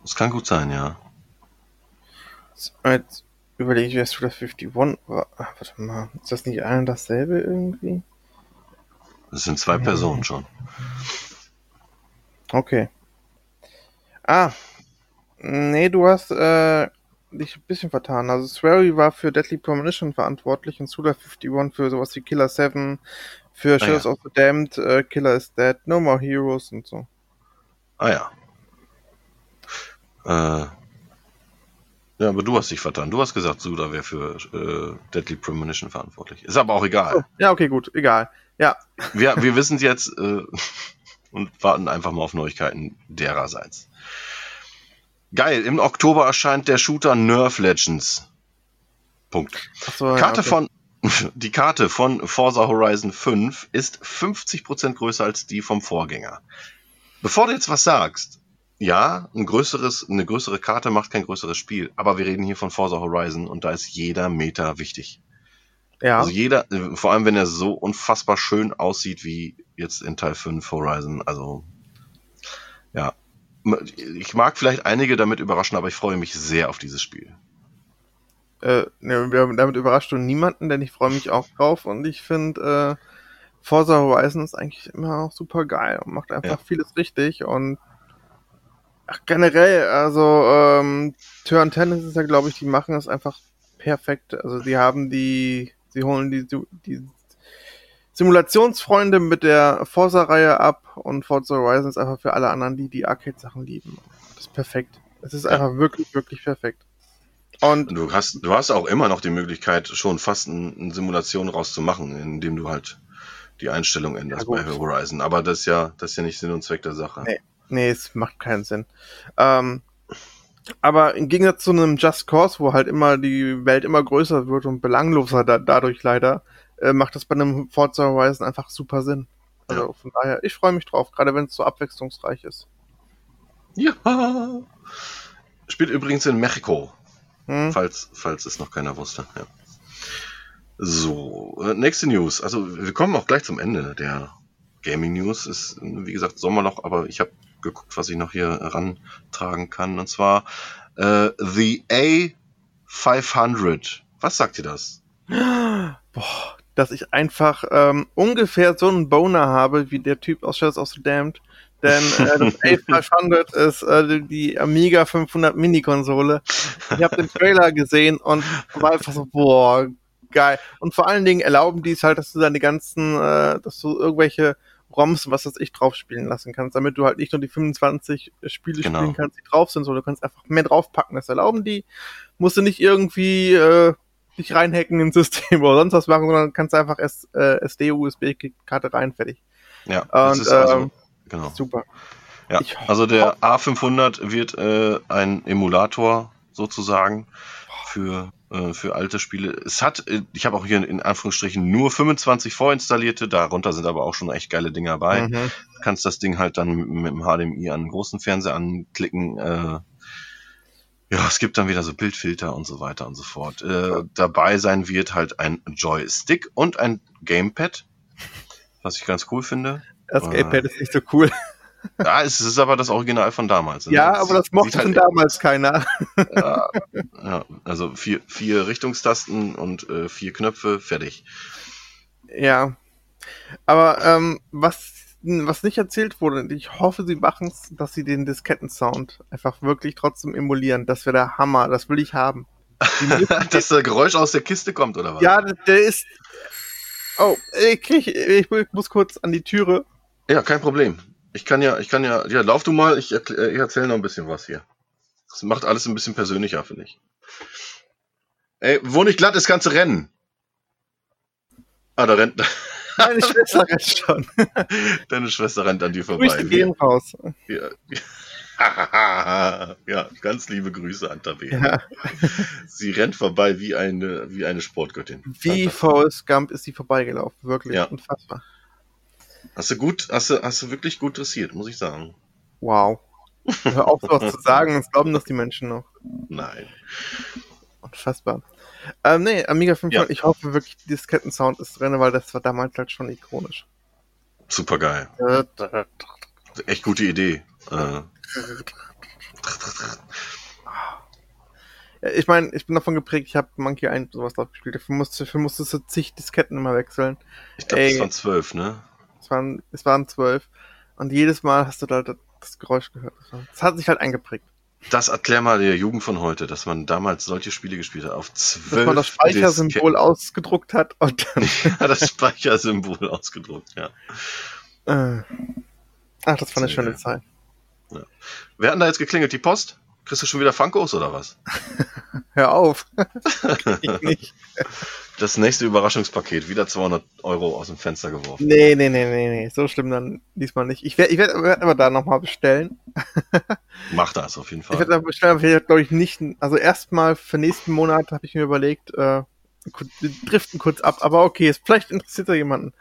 Das kann gut sein, ja. Jetzt überlege ich, wer Suda 51 war. Ach, warte mal, ist das nicht ein und dasselbe irgendwie? Das sind zwei Personen schon. Okay. Ah. Nee, du hast äh, dich ein bisschen vertan. Also Swery war für Deadly Premonition verantwortlich und Suda 51 für sowas wie Killer 7, für Shadows ja. of the Damned, äh, Killer is Dead, No More Heroes und so. Ah ja. Äh, ja, aber du hast dich vertan. Du hast gesagt, Suda wäre für äh, Deadly Premonition verantwortlich. Ist aber auch egal. Oh, ja, okay, gut, egal. Ja, Wir, wir wissen es jetzt äh, und warten einfach mal auf Neuigkeiten dererseits. Geil, im Oktober erscheint der Shooter Nerf Legends. Punkt. achso, Karte ja, okay. von Die Karte von Forza Horizon 5 ist 50% größer als die vom Vorgänger. Bevor du jetzt was sagst, ja, ein größeres, eine größere Karte macht kein größeres Spiel, aber wir reden hier von Forza Horizon und da ist jeder Meter wichtig. Ja. Also jeder, äh, vor allem wenn er so unfassbar schön aussieht wie jetzt in Teil 5 Horizon, also ja. Ich mag vielleicht einige damit überraschen, aber ich freue mich sehr auf dieses Spiel. Äh, ne, damit überrascht du niemanden, denn ich freue mich auch drauf und ich finde, äh, Forza Horizon ist eigentlich immer auch super geil und macht einfach Ja. vieles richtig und ach, generell, also ähm, Turn Tennis ist ja, glaube ich, die machen es einfach perfekt. Also die haben die, sie holen die, die Simulationsfreunde mit der Forza-Reihe ab und Forza Horizon ist einfach für alle anderen, die die Arcade-Sachen lieben. Das ist perfekt. Es ist Ja. einfach wirklich, wirklich perfekt. Und Du hast, du hast auch immer noch die Möglichkeit, schon fast ein- eine Simulation rauszumachen, indem du halt die Einstellung änderst Ja, bei. Horizon. Aber das ist ja, das ist ja nicht Sinn und Zweck der Sache. Nee. Nee, es macht keinen Sinn. Ähm, aber im Gegensatz zu einem Just Cause, wo halt immer die Welt immer größer wird und belangloser da, dadurch leider, äh, macht das bei einem Forza Horizon einfach super Sinn. Also Ja. von daher, ich freue mich drauf, gerade wenn es so abwechslungsreich ist. Ja. Spielt übrigens in Mexiko, Hm? falls, falls es noch keiner wusste. Ja. So, äh, nächste News. Also wir kommen auch gleich zum Ende der Gaming News. Ist, wie gesagt, Sommerloch, aber ich habe geguckt, was ich noch hier rantragen kann. Und zwar äh, The A500. Was sagt ihr das? Boah, dass ich einfach ähm, ungefähr so einen Boner habe wie der Typ aus Shadows of the Damned. Denn äh, das A500 ist äh, die Amiga 500 Mini-Konsole. Ich habe den Trailer gesehen und war einfach so, boah, geil. Und vor allen Dingen erlauben die es halt, dass du deine ganzen, äh, dass du irgendwelche ROMs, was weiß ich, drauf spielen lassen kannst, damit du halt nicht nur die 25 Spiele Genau. spielen kannst, die drauf sind, sondern du kannst einfach mehr draufpacken. Das erlauben die. Musst du nicht irgendwie äh, dich reinhacken ins System oder sonst was machen, sondern kannst einfach S, äh, SD-USB-Karte rein, fertig. Ja, das Und, ist also, ähm, genau. Super. Ja, Ich also der A500 wird äh, ein Emulator sozusagen für, für alte Spiele. Es hat, äh, ich habe auch hier in Anführungsstrichen nur 25 vorinstallierte, darunter sind aber auch schon echt geile Dinge dabei. Mhm. Du kannst das Ding halt dann mit, mit dem HDMI an einen großen Fernseher anklicken. Äh, ja, es gibt dann wieder so Bildfilter und so weiter und so fort. Äh, dabei sein wird halt ein Joystick und ein Gamepad, was ich ganz cool finde. Das Äh, Gamepad ist nicht so cool. Ja, es ist aber das Original von damals. Ja, Es aber das mochte halt damals keiner. Ja, ja, also vier, vier Richtungstasten und äh, vier Knöpfe, fertig. Ja. Aber ähm, was, was nicht erzählt wurde, und ich hoffe, sie machen es, dass sie den Disketten-Sound einfach wirklich trotzdem emulieren. Das wäre der Hammer. Das will ich haben. Dass der Geräusch aus der Kiste kommt, oder was? ja, der ist. Oh, ich, krieg, ich muss kurz an die Türe. Ja, kein Problem. Ich kann ja, ich kann ja, ja, lauf du mal, ich, erkl- äh, ich erzähle noch ein bisschen was hier. Das macht alles ein bisschen persönlicher, finde ich. Ey, wo nicht glatt ist, kannst du rennen. Ah, da rennt, Meine Schwester rennt schon. deine Schwester rennt an dir vorbei. Grüße gehen raus. Ja. ja, ganz liebe Grüße an Tabea. Ja. Sie rennt vorbei wie eine, wie eine Sportgöttin. Wie. Forrest Gump ist sie vorbeigelaufen. Wirklich Ja. unfassbar. Hast du gut, hast du, hast du wirklich gut dressiert, muss ich sagen. Wow. Hör auf, sowas zu sagen, sonst glauben das die Menschen noch. Nein. Unfassbar. Ähm, nee, Amiga 500, Ja. ich hoffe wirklich, Diskettensound ist drin, weil das war damals halt schon ikonisch. Super geil. Echt gute Idee. Äh, ich meine, ich bin davon geprägt, ich habe Monkey 1 und sowas drauf gespielt. Dafür musste, dafür musstest du zig Disketten immer wechseln. ich glaube, das waren zwölf, ne? Es waren, es waren zwölf. Und jedes Mal hast du da das, Geräusch gehört. Das hat sich halt eingeprägt. Das erklär mal der Jugend von heute, dass man damals solche Spiele gespielt hat. Auf zwölf. Dass man das Speichersymbol ausgedruckt hat und dann. Ja, das Speichersymbol ausgedruckt, ja. Äh. Ach, das war eine schöne. Zeit. Wer hat da jetzt geklingelt? Die Post? Kriegst du schon wieder Funkos oder was? Hör auf. ich nicht. Das nächste Überraschungspaket. Wieder 200 Euro aus dem Fenster geworfen. Nee, nee, nee, nee, nee. So schlimm dann diesmal nicht. Ich werde ich werd, werd aber da nochmal bestellen. Mach das auf jeden Ich Fall. werde da bestellen, aber ich glaube ich nicht. Also erstmal für nächsten Monat habe ich mir überlegt, äh, Wir driften kurz ab, aber okay, es vielleicht interessiert ja jemanden.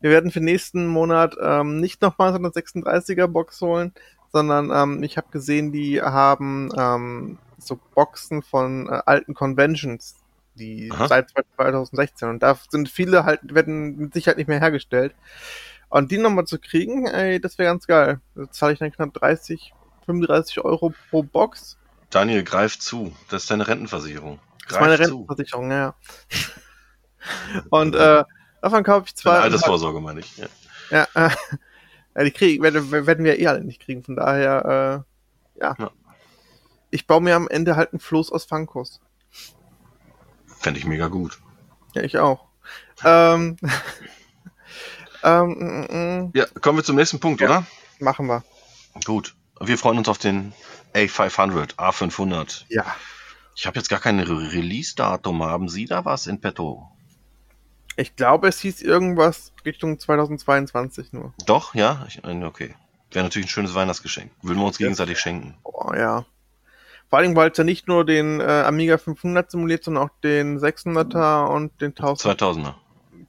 Wir werden für nächsten Monat ähm, nicht nochmal so eine 36er Box holen, sondern ähm, ich habe gesehen, die haben ähm, so Boxen von äh, alten Conventions, die Aha. seit 2016 und da sind viele halt werden mit Sicherheit nicht mehr hergestellt. Und die nochmal zu kriegen, ey, das wäre ganz geil. Da zahle ich dann knapp 30, 35 Euro pro Box. Daniel, greif zu. Das ist deine Rentenversicherung. Das ist meine Greif zu. Rentenversicherung, ja. Und äh, davon kaufe ich zwei. Altersvorsorge, meine ich. Ja. Ja, äh, ja die kriegen, werden, werden wir eh alle nicht kriegen. Von daher, äh, ja. Ja. Ich baue mir am Ende halt einen Floß aus Funkos. Fände ich mega gut. Ja, ich auch. Ähm, ähm, mm, mm, Ja, kommen wir zum nächsten Punkt, Ja. oder? machen wir. Gut. Wir freuen uns auf den A500, A500. Ja. Ich habe jetzt gar kein Re Release-Datum. Haben Sie da was in petto? Ich glaube, es hieß irgendwas Richtung 2022 nur. Doch, ja? Ich, okay. Wäre natürlich ein schönes Weihnachtsgeschenk. Würden wir uns Ja. gegenseitig schenken. Oh, ja. Vor allem, weil es ja nicht nur den äh, Amiga 500 simuliert, sondern auch den 600er und den 1000. 2000er.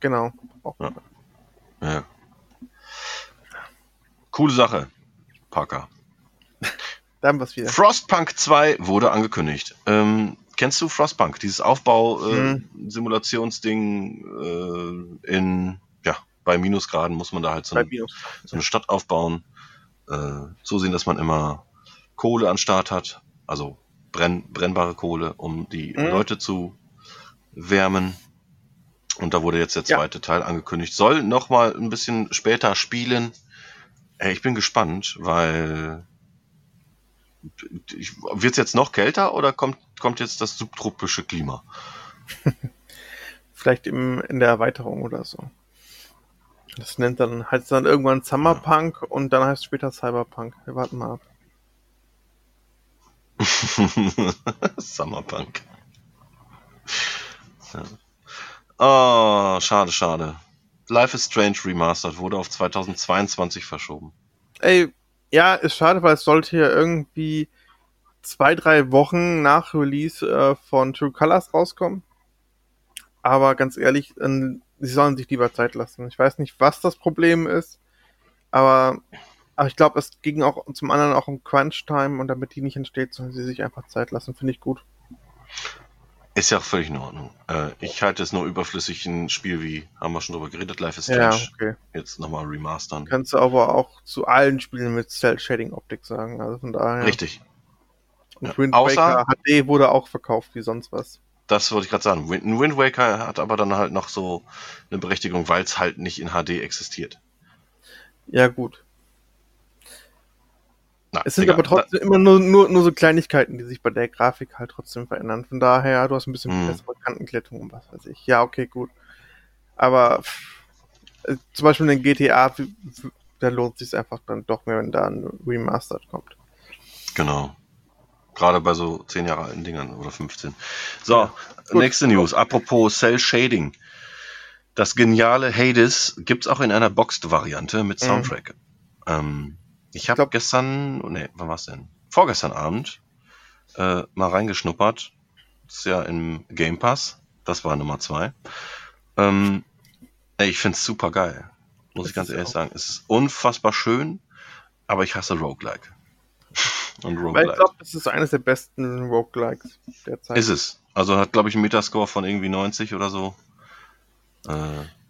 Genau. Auch. Ja. Ja. Coole Sache, Parker. Da haben wir es wieder. Frostpunk 2 wurde angekündigt. Ähm, kennst du Frostpunk? Dieses. Aufbau-Simulationsding äh, in, ja, bei Minusgraden muss man da halt so, ein, so eine Stadt aufbauen. Äh, so sehen, dass man immer Kohle an Start hat. Also brenn, brennbare Kohle, um die Mhm. Leute zu wärmen. Und da wurde jetzt der Ja. zweite Teil angekündigt. Soll noch mal ein bisschen später spielen. Ey, ich bin gespannt, weil wird es jetzt noch kälter oder kommt, kommt jetzt das subtropische Klima? Vielleicht im, in der Erweiterung oder so. Das nennt dann, heißt dann irgendwann Summerpunk und dann heißt es später Cyberpunk. Wir warten mal ab. Summerpunk. Ja. Oh, schade, schade. Life is Strange Remastered wurde auf 2022 verschoben. Ey, ja, ist schade, weil es sollte ja irgendwie zwei, drei Wochen nach Release äh, von True Colors rauskommen. Aber ganz ehrlich, ähm, sie sollen sich lieber Zeit lassen. Ich weiß nicht, was das Problem ist, aber, aber ich glaube, es ging auch zum anderen auch um Crunch-Time und damit die nicht entsteht, sollen sie sich einfach Zeit lassen. Finde ich gut. Ist ja auch völlig in Ordnung. Äh, ich halte es nur überflüssig, ein Spiel wie, haben wir schon drüber geredet, Life is Ja, Strange, okay. jetzt nochmal remastern. Kannst du aber auch zu allen Spielen mit Cell-Shading-Optik sagen. Also von daher. Richtig. Und Ja. Wind Außer- Waker HD wurde auch verkauft wie sonst was. Das wollte ich gerade sagen. Wind, Wind Waker hat aber dann halt noch so eine Berechtigung, weil es halt nicht in HD existiert. Ja, gut. Na, Es sind egal. aber trotzdem immer nur, nur, nur so Kleinigkeiten, die sich bei der Grafik halt trotzdem verändern. Von daher, du hast ein bisschen Hm. bessere Kantenglättung und was weiß ich. Ja, okay, gut. Aber äh, zum Beispiel in den GTA, da lohnt sich einfach dann doch mehr, wenn da ein Remastered kommt. Genau. Gerade bei so 10 Jahre alten Dingern oder 15. So, Ja, nächste News. Apropos Cell Shading. Das geniale Hades gibt's auch in einer Boxed-Variante mit Mhm. Soundtrack. Ähm, ich habe gestern, nee, wann war's denn? Vorgestern Abend äh, mal reingeschnuppert. Das ist ja im Game Pass. Das war Nummer zwei. Ähm, ey, ich find's super geil. Muss Das ich ganz ehrlich auch- sagen. Es ist unfassbar schön, aber ich hasse Roguelike. Und Weil ich Roguelike. glaube, das ist eines der besten Roguelikes derzeit. Ist es. Also hat, glaube ich, einen Metascore von irgendwie 90 oder so. Äh,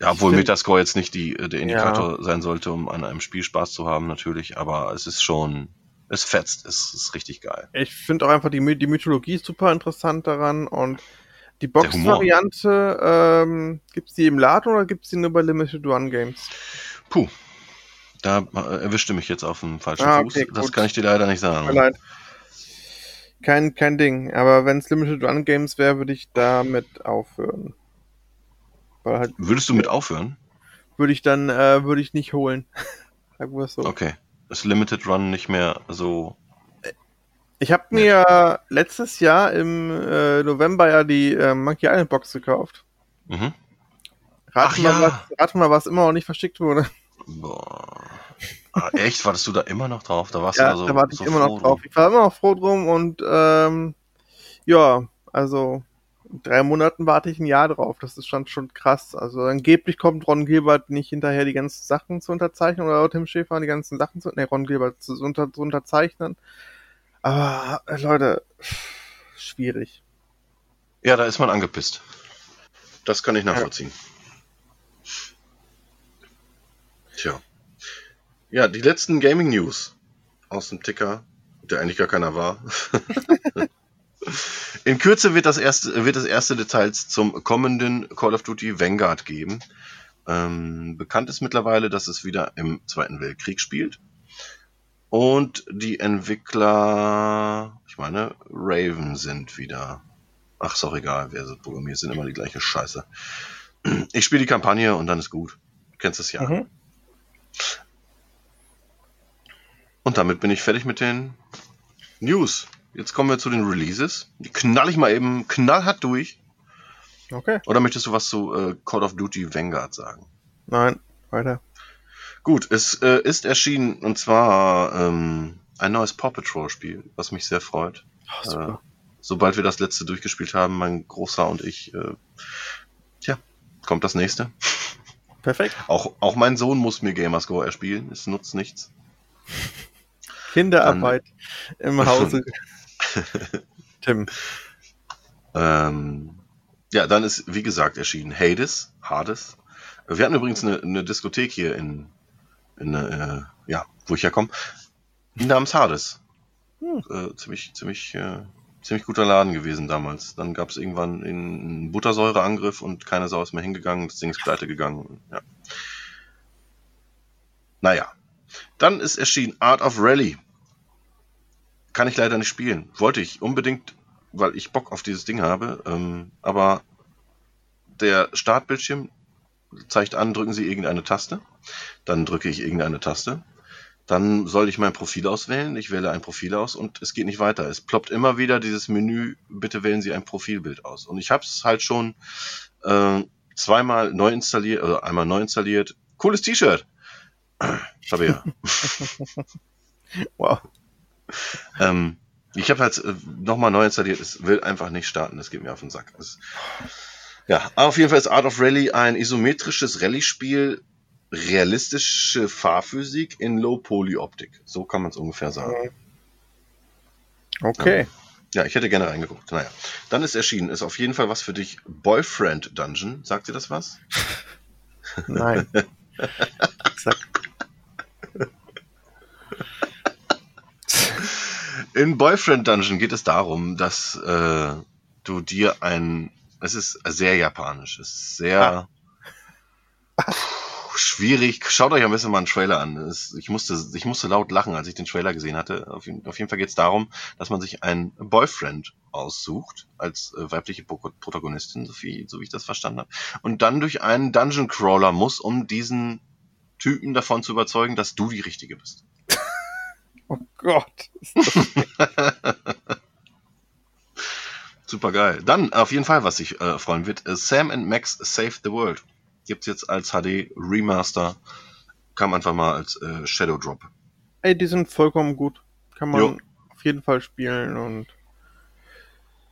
ja, obwohl find- Metascore jetzt nicht die, äh, der Indikator sein sollte, um an einem Spiel Spaß zu haben, natürlich, aber es ist schon, es fetzt, es ist richtig geil. Ich finde auch einfach die, die Mythologie super interessant daran und die. Box-Variante, ähm, gibt's die im Laden oder gibt's die nur bei Limited One Games? Puh. Da äh, erwischte mich jetzt auf dem falschen Ah, Fuß. okay, das gut. kann ich dir leider nicht sagen. leid. Kein, kein Ding. Aber wenn es Limited One Games wäre, würde ich damit aufhören. Halt Würdest du mit aufhören? würde ich dann, äh, würde ich nicht holen. Sagen wir so. Okay. Ist Limited Run nicht mehr so. Ich habe mir letztes Jahr im äh, November ja die äh, Monkey Island Box gekauft. Mhm. Rat Ach mal, ja. was, rat mal, was immer noch nicht verschickt wurde. Boah. Ah, echt? Wartest du da immer noch drauf? Da warst Ja, du da so. da warte ich so immer froh noch drauf. Ich war immer noch froh drum und ähm, ja, also In drei Monaten warte ich ein Jahr drauf. Das ist schon, schon krass. Also angeblich kommt Ron Gilbert nicht hinterher, die ganzen Sachen zu unterzeichnen oder Tim Schäfer die ganzen Sachen zu, ne, Ron Gilbert zu, unter, zu unterzeichnen. Aber Leute, schwierig. Ja, da ist man angepisst. Das kann ich nachvollziehen. Tja. Ja, die letzten Gaming News aus dem Ticker, der eigentlich gar keiner war. In Kürze wird das erste, wird das erste Details zum kommenden Call of Duty Vanguard geben. Ähm, bekannt ist mittlerweile, dass es wieder im Zweiten Weltkrieg spielt. Und die Entwickler, ich meine, Raven sind wieder. Ach, ist auch egal, wer sie programmiert, sind immer die gleiche Scheiße. Ich spiele die Kampagne und dann ist gut. Du kennst es ja. Mhm. Und damit bin ich fertig mit den News. Jetzt kommen wir zu den Releases. Die knall ich mal eben knallhart durch. Okay. Oder möchtest du was zu äh, Call of Duty Vanguard sagen? Nein, weiter. Gut, es äh, ist erschienen und zwar ähm, ein neues Paw Patrol Spiel, was mich sehr freut. Oh, äh, sobald wir das letzte durchgespielt haben, mein Großer und ich, äh, tja, kommt das nächste. Perfekt. Auch, auch mein Sohn muss mir Gamerscore erspielen, es nutzt nichts. Kinderarbeit Dann, im Hause. Tim. Ähm, ja, dann ist, wie gesagt, erschienen Hades, Hades. Wir hatten übrigens eine, eine Diskothek hier in, in äh, ja, wo ich herkomme, namens Hades. Hm. Äh, ziemlich, ziemlich, äh, ziemlich guter Laden gewesen damals. Dann gab es irgendwann einen Buttersäureangriff und keine Sau ist mehr hingegangen, das Ding ist pleite gegangen. Ja. Naja. Dann ist erschienen Art of Rally. Kann ich leider nicht spielen. Wollte ich unbedingt, weil ich Bock auf dieses Ding habe. Ähm, aber der Startbildschirm zeigt an, drücken Sie irgendeine Taste. Dann drücke ich irgendeine Taste. Dann soll ich mein Profil auswählen. Ich wähle ein Profil aus und es geht nicht weiter. Es ploppt immer wieder dieses Menü, bitte wählen Sie ein Profilbild aus. Und ich habe es halt schon äh, zweimal neu installiert, also einmal neu installiert. Cooles T-Shirt. Tabea. wow. Ähm, ich habe halt äh, nochmal neu installiert. Es will einfach nicht starten. Das geht mir auf den Sack. Es, ja, auf jeden Fall ist Art of Rally ein isometrisches Rallye-Spiel. Realistische Fahrphysik in Low-Poly-Optik. So kann man es ungefähr sagen. Okay. Ja, ich hätte gerne reingeguckt. Naja. Dann ist erschienen, ist auf jeden Fall was für dich. Boyfriend Dungeon. Sagt dir das was? Nein. Exakt. In Boyfriend Dungeon geht es darum, dass äh, du dir ein. Es ist sehr japanisch. Es ist sehr ah. schwierig. Schaut euch ein bisschen mal einen Trailer an. Es, ich, musste, ich musste laut lachen, als ich den Trailer gesehen hatte. Auf, auf jeden Fall geht es darum, dass man sich einen Boyfriend aussucht als äh, weibliche Protagonistin, so wie, so wie ich das verstanden habe. Und dann durch einen Dungeon Crawler muss, um diesen Typen davon zu überzeugen, dass du die Richtige bist. Oh Gott. Super geil. Dann auf jeden Fall, was sich äh, freuen wird, äh, Sam and Max Save the World. Gibt's jetzt als HD Remaster. Kam einfach mal als äh, Shadow Drop. Ey, die sind vollkommen gut. Kann man jo. auf jeden Fall spielen und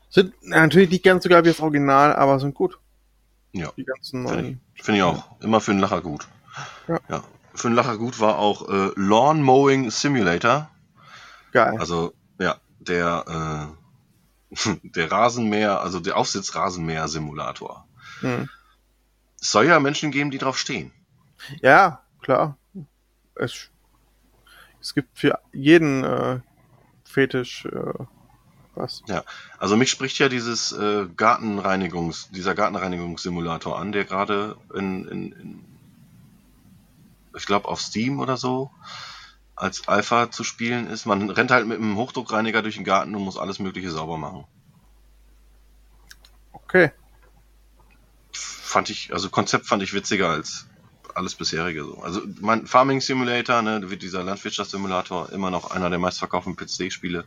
sind natürlich nicht ganz so geil wie das Original, aber sind gut. Ja. Die ganzen neuen. Finde ich, find ich, auch. Immer für einen Lacher gut. Ja. ja für einen Lacher gut war auch äh, Lawn Mowing Simulator. Geil. Also, ja, der, äh, der Rasenmäher, also der Aufsitzrasenmäher-Simulator. Hm. Es soll ja Menschen geben, die drauf stehen. Ja, klar. Es, es gibt für jeden äh, Fetisch äh, was. Ja, also mich spricht ja dieses äh, Gartenreinigungs, dieser Gartenreinigungssimulator an, der gerade in, in, in ich glaube, auf Steam oder so als Alpha zu spielen ist. Man rennt halt mit einem Hochdruckreiniger durch den Garten und muss alles Mögliche sauber machen. Okay. Fand ich, also Konzept fand ich witziger als alles bisherige so. Also mein Farming Simulator, ne, wie dieser Landwirtschaftssimulator, immer noch einer der meistverkauften PC-Spiele.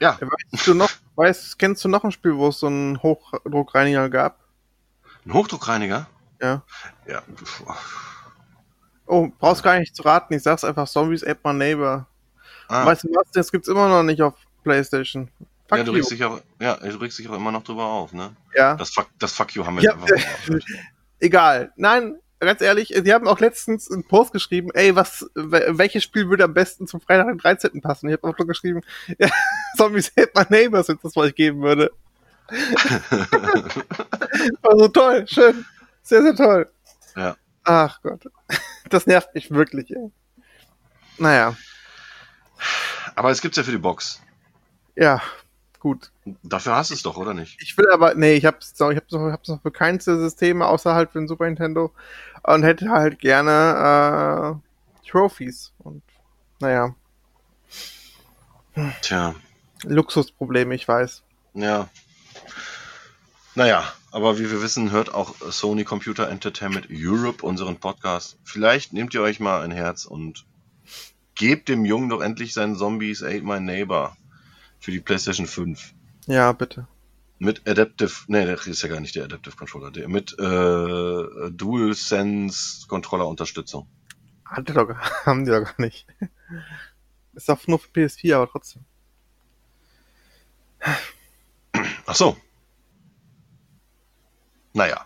Ja. Weißt du noch, weißt, kennst du noch ein Spiel, wo es so einen Hochdruckreiniger gab? Ein Hochdruckreiniger? Ja. Ja. Oh, brauchst gar nicht zu raten. Ich sag's einfach Zombies Ate My Neighbor. Ah. Weißt du was? Das gibt's immer noch nicht auf PlayStation. Fuck ja, du regst dich auch, ja, du regst dich auch immer noch drüber auf, ne? Ja. Das Fuck, das Fuck you haben wir Ja, einfach. Egal. Nein, ganz ehrlich, sie haben auch letztens einen Post geschrieben, ey, was, wel- welches Spiel würde am besten zum Freitag den 13. passen? Ich habe auch nur geschrieben, ja, Zombies Hate My Neighbors, wenn das mal geben würde. War so toll, schön. Sehr, sehr toll. Ja. Ach Gott. Das nervt mich wirklich, ey. Naja, Aber es gibt's ja für die Box. ja, gut. Dafür hast du es doch, oder nicht? Ich will aber, nee, ich hab's noch, ich hab's noch, ich hab's noch für keins der Systeme außer halt für den Super Nintendo und hätte halt gerne äh, Trophies und naja, Tja, Luxusprobleme, ich weiß. ja. Naja, aber wie wir wissen, hört auch Sony Computer Entertainment Europe unseren Podcast. Vielleicht nehmt ihr euch mal ein Herz und gebt dem Jungen doch endlich seinen Zombies Ate My Neighbor für die PlayStation 5. Ja, bitte. Mit Adaptive, nee, das ist ja gar nicht der Adaptive Controller, der mit äh, DualSense Controller Unterstützung. Hat die doch, haben die doch gar nicht. Ist doch nur für PS4, aber trotzdem. Ach so. Naja.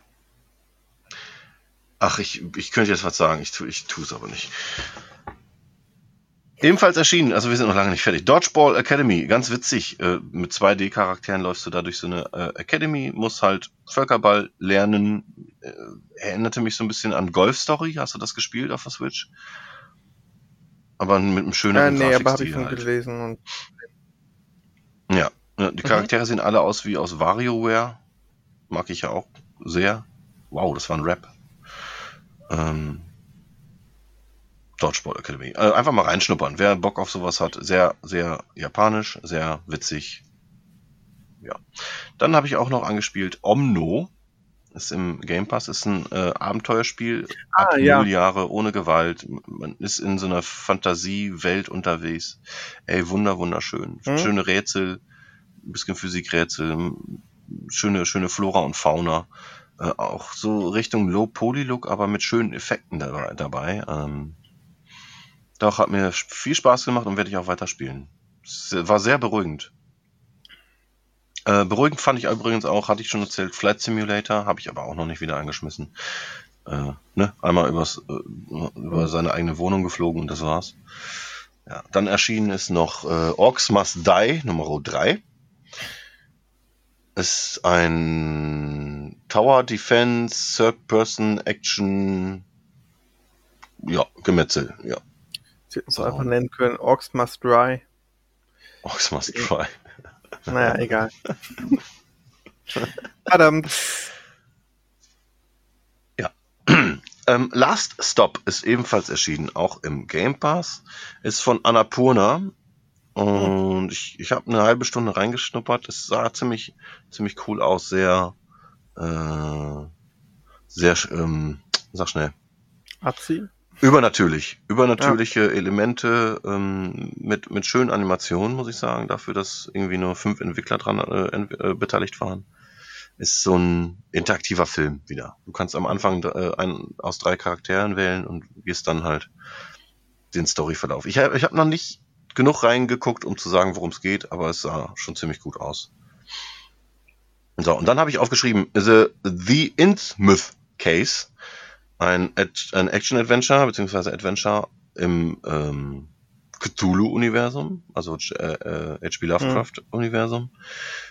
Ach, ich, ich könnte jetzt was sagen, ich, tu, ich tue es aber nicht. Ebenfalls erschienen, also wir sind noch lange nicht fertig. Dodgeball Academy, ganz witzig. Äh, mit 2D-Charakteren läufst du da durch so eine äh, Academy, musst halt Völkerball lernen. Äh, erinnerte mich so ein bisschen an Golf Story. Hast du das gespielt auf der Switch? Aber mit einem Äh, schöneren nee, aber habe ich schon halt. gelesen und Ja, ja, die Charaktere sehen alle aus wie aus WarioWare. Mag ich ja auch sehr. Wow, das war ein Rap. Ähm, Dodgeball Academy. Äh, einfach mal reinschnuppern. Wer Bock auf sowas hat, sehr, sehr japanisch, sehr witzig. Ja. Dann habe ich auch noch angespielt Omno. Ist im Game Pass, ist ein äh, Abenteuerspiel ab Ah, ja. null Jahre ohne Gewalt. Man ist in so einer Fantasiewelt unterwegs. Ey, wunder, wunderschön. Mhm. Schöne Rätsel, ein bisschen Physikrätsel, schöne, schöne Flora und Fauna. Äh, auch so Richtung Low-Poly-Look, aber mit schönen Effekten dabei. dabei. Ähm, doch, hat mir viel Spaß gemacht und werde ich auch weiterspielen. Es war sehr beruhigend. Äh, beruhigend fand ich übrigens auch, hatte ich schon erzählt, Flight Simulator, habe ich aber auch noch nicht wieder angeschmissen. Äh, ne? Einmal übers, äh, über seine eigene Wohnung geflogen und das war's. Ja, dann erschienen ist noch äh, Orcs Must Die Nummer 3. Ist ein Tower Defense, Third Person Action, ja, Gemetzel, ja. sie hätten es So. einfach nennen können, Orcs Must Dry. Orcs Must Try. Naja, egal. Verdammt. Ähm, Last Stop ist ebenfalls erschienen, auch im Game Pass. Ist von Annapurna. Und ich, ich habe eine halbe Stunde reingeschnuppert. Es sah ziemlich, ziemlich cool aus. Sehr, äh, sehr, ähm, sag schnell. Abziehen? Übernatürlich. Übernatürliche Elemente ähm, mit, mit schönen Animationen, muss ich sagen, dafür, dass irgendwie nur fünf Entwickler dran äh, äh, beteiligt waren. Ist so ein interaktiver Film wieder. Du kannst am Anfang äh, einen aus drei Charakteren wählen und gehst dann halt den Storyverlauf. Ich habe ich hab noch nicht genug reingeguckt, um zu sagen, worum es geht, aber es sah schon ziemlich gut aus. So, und dann habe ich aufgeschrieben, The, The Innsmouth Case ein, ein Action-Adventure, beziehungsweise Adventure im ähm, Cthulhu-Universum, also äh, äh, H.P. Lovecraft-Universum.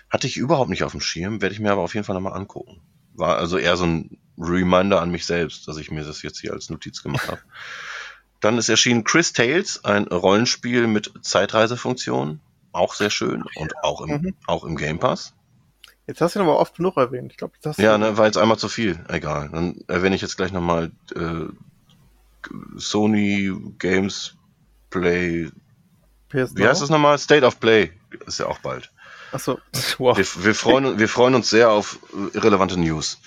Hatte ich überhaupt nicht auf dem Schirm, werde ich mir aber auf jeden Fall nochmal angucken. War also eher so ein Reminder an mich selbst, dass ich mir das jetzt hier als Notiz gemacht habe. Dann ist erschienen Chris Tales, ein Rollenspiel mit Zeitreisefunktion. Auch sehr schön und auch im, Mhm. auch im Game Pass. Jetzt hast du ihn aber oft genug erwähnt. Ich glaube, das Ja, ne, war jetzt einmal zu viel. Egal. Dann erwähne ich jetzt gleich nochmal äh, Sony Games Play. PS Wie heißt das nochmal? State of Play. Ist ja auch bald. Achso, wow. Wir, wir, freuen, wir freuen uns sehr auf irrelevante News.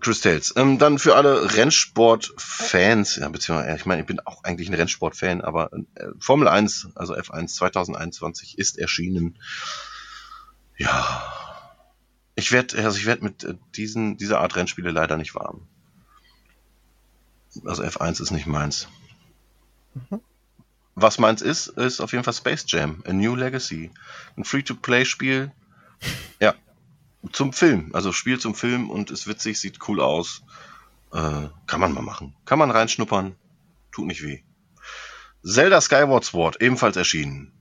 Chris Tales. Ähm, dann für alle Rennsport-Fans, ja, beziehungsweise, ich meine, ich bin auch eigentlich ein Rennsport-Fan, aber äh, Formel 1, also F1 2021 ist erschienen. Ja. Ich werde, also ich werde mit äh, diesen, dieser Art Rennspiele leider nicht warm. Also F1 ist nicht meins. Mhm. was meins ist, ist auf jeden Fall Space Jam, A New Legacy. Ein Free-to-Play-Spiel. Ja. Zum Film. Also Spiel zum Film und ist witzig, sieht cool aus. Äh, kann man mal machen. Kann man reinschnuppern. Tut nicht weh. Zelda Skyward Sword, ebenfalls erschienen.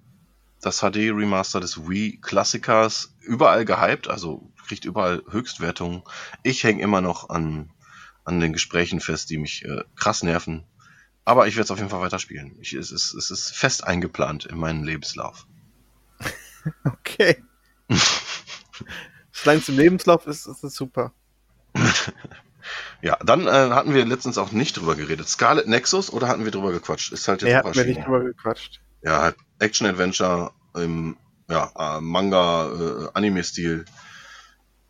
Das HD-Remaster des Wii-Klassikers. Überall gehypt, also kriegt überall Höchstwertungen. Ich hänge immer noch an, an den Gesprächen fest, die mich äh, krass nerven. Aber ich werde es auf jeden Fall weiterspielen. Ich, es, ist, es ist fest eingeplant in meinen Lebenslauf. Okay. Es im Lebenslauf ist, ist es super. Ja, dann äh, hatten wir letztens auch nicht drüber geredet. Scarlet Nexus oder hatten wir drüber gequatscht? Ist halt jetzt Er auch mir nicht erschienen. drüber gequatscht. Ja, halt Action-Adventure im ja, äh, Manga, äh.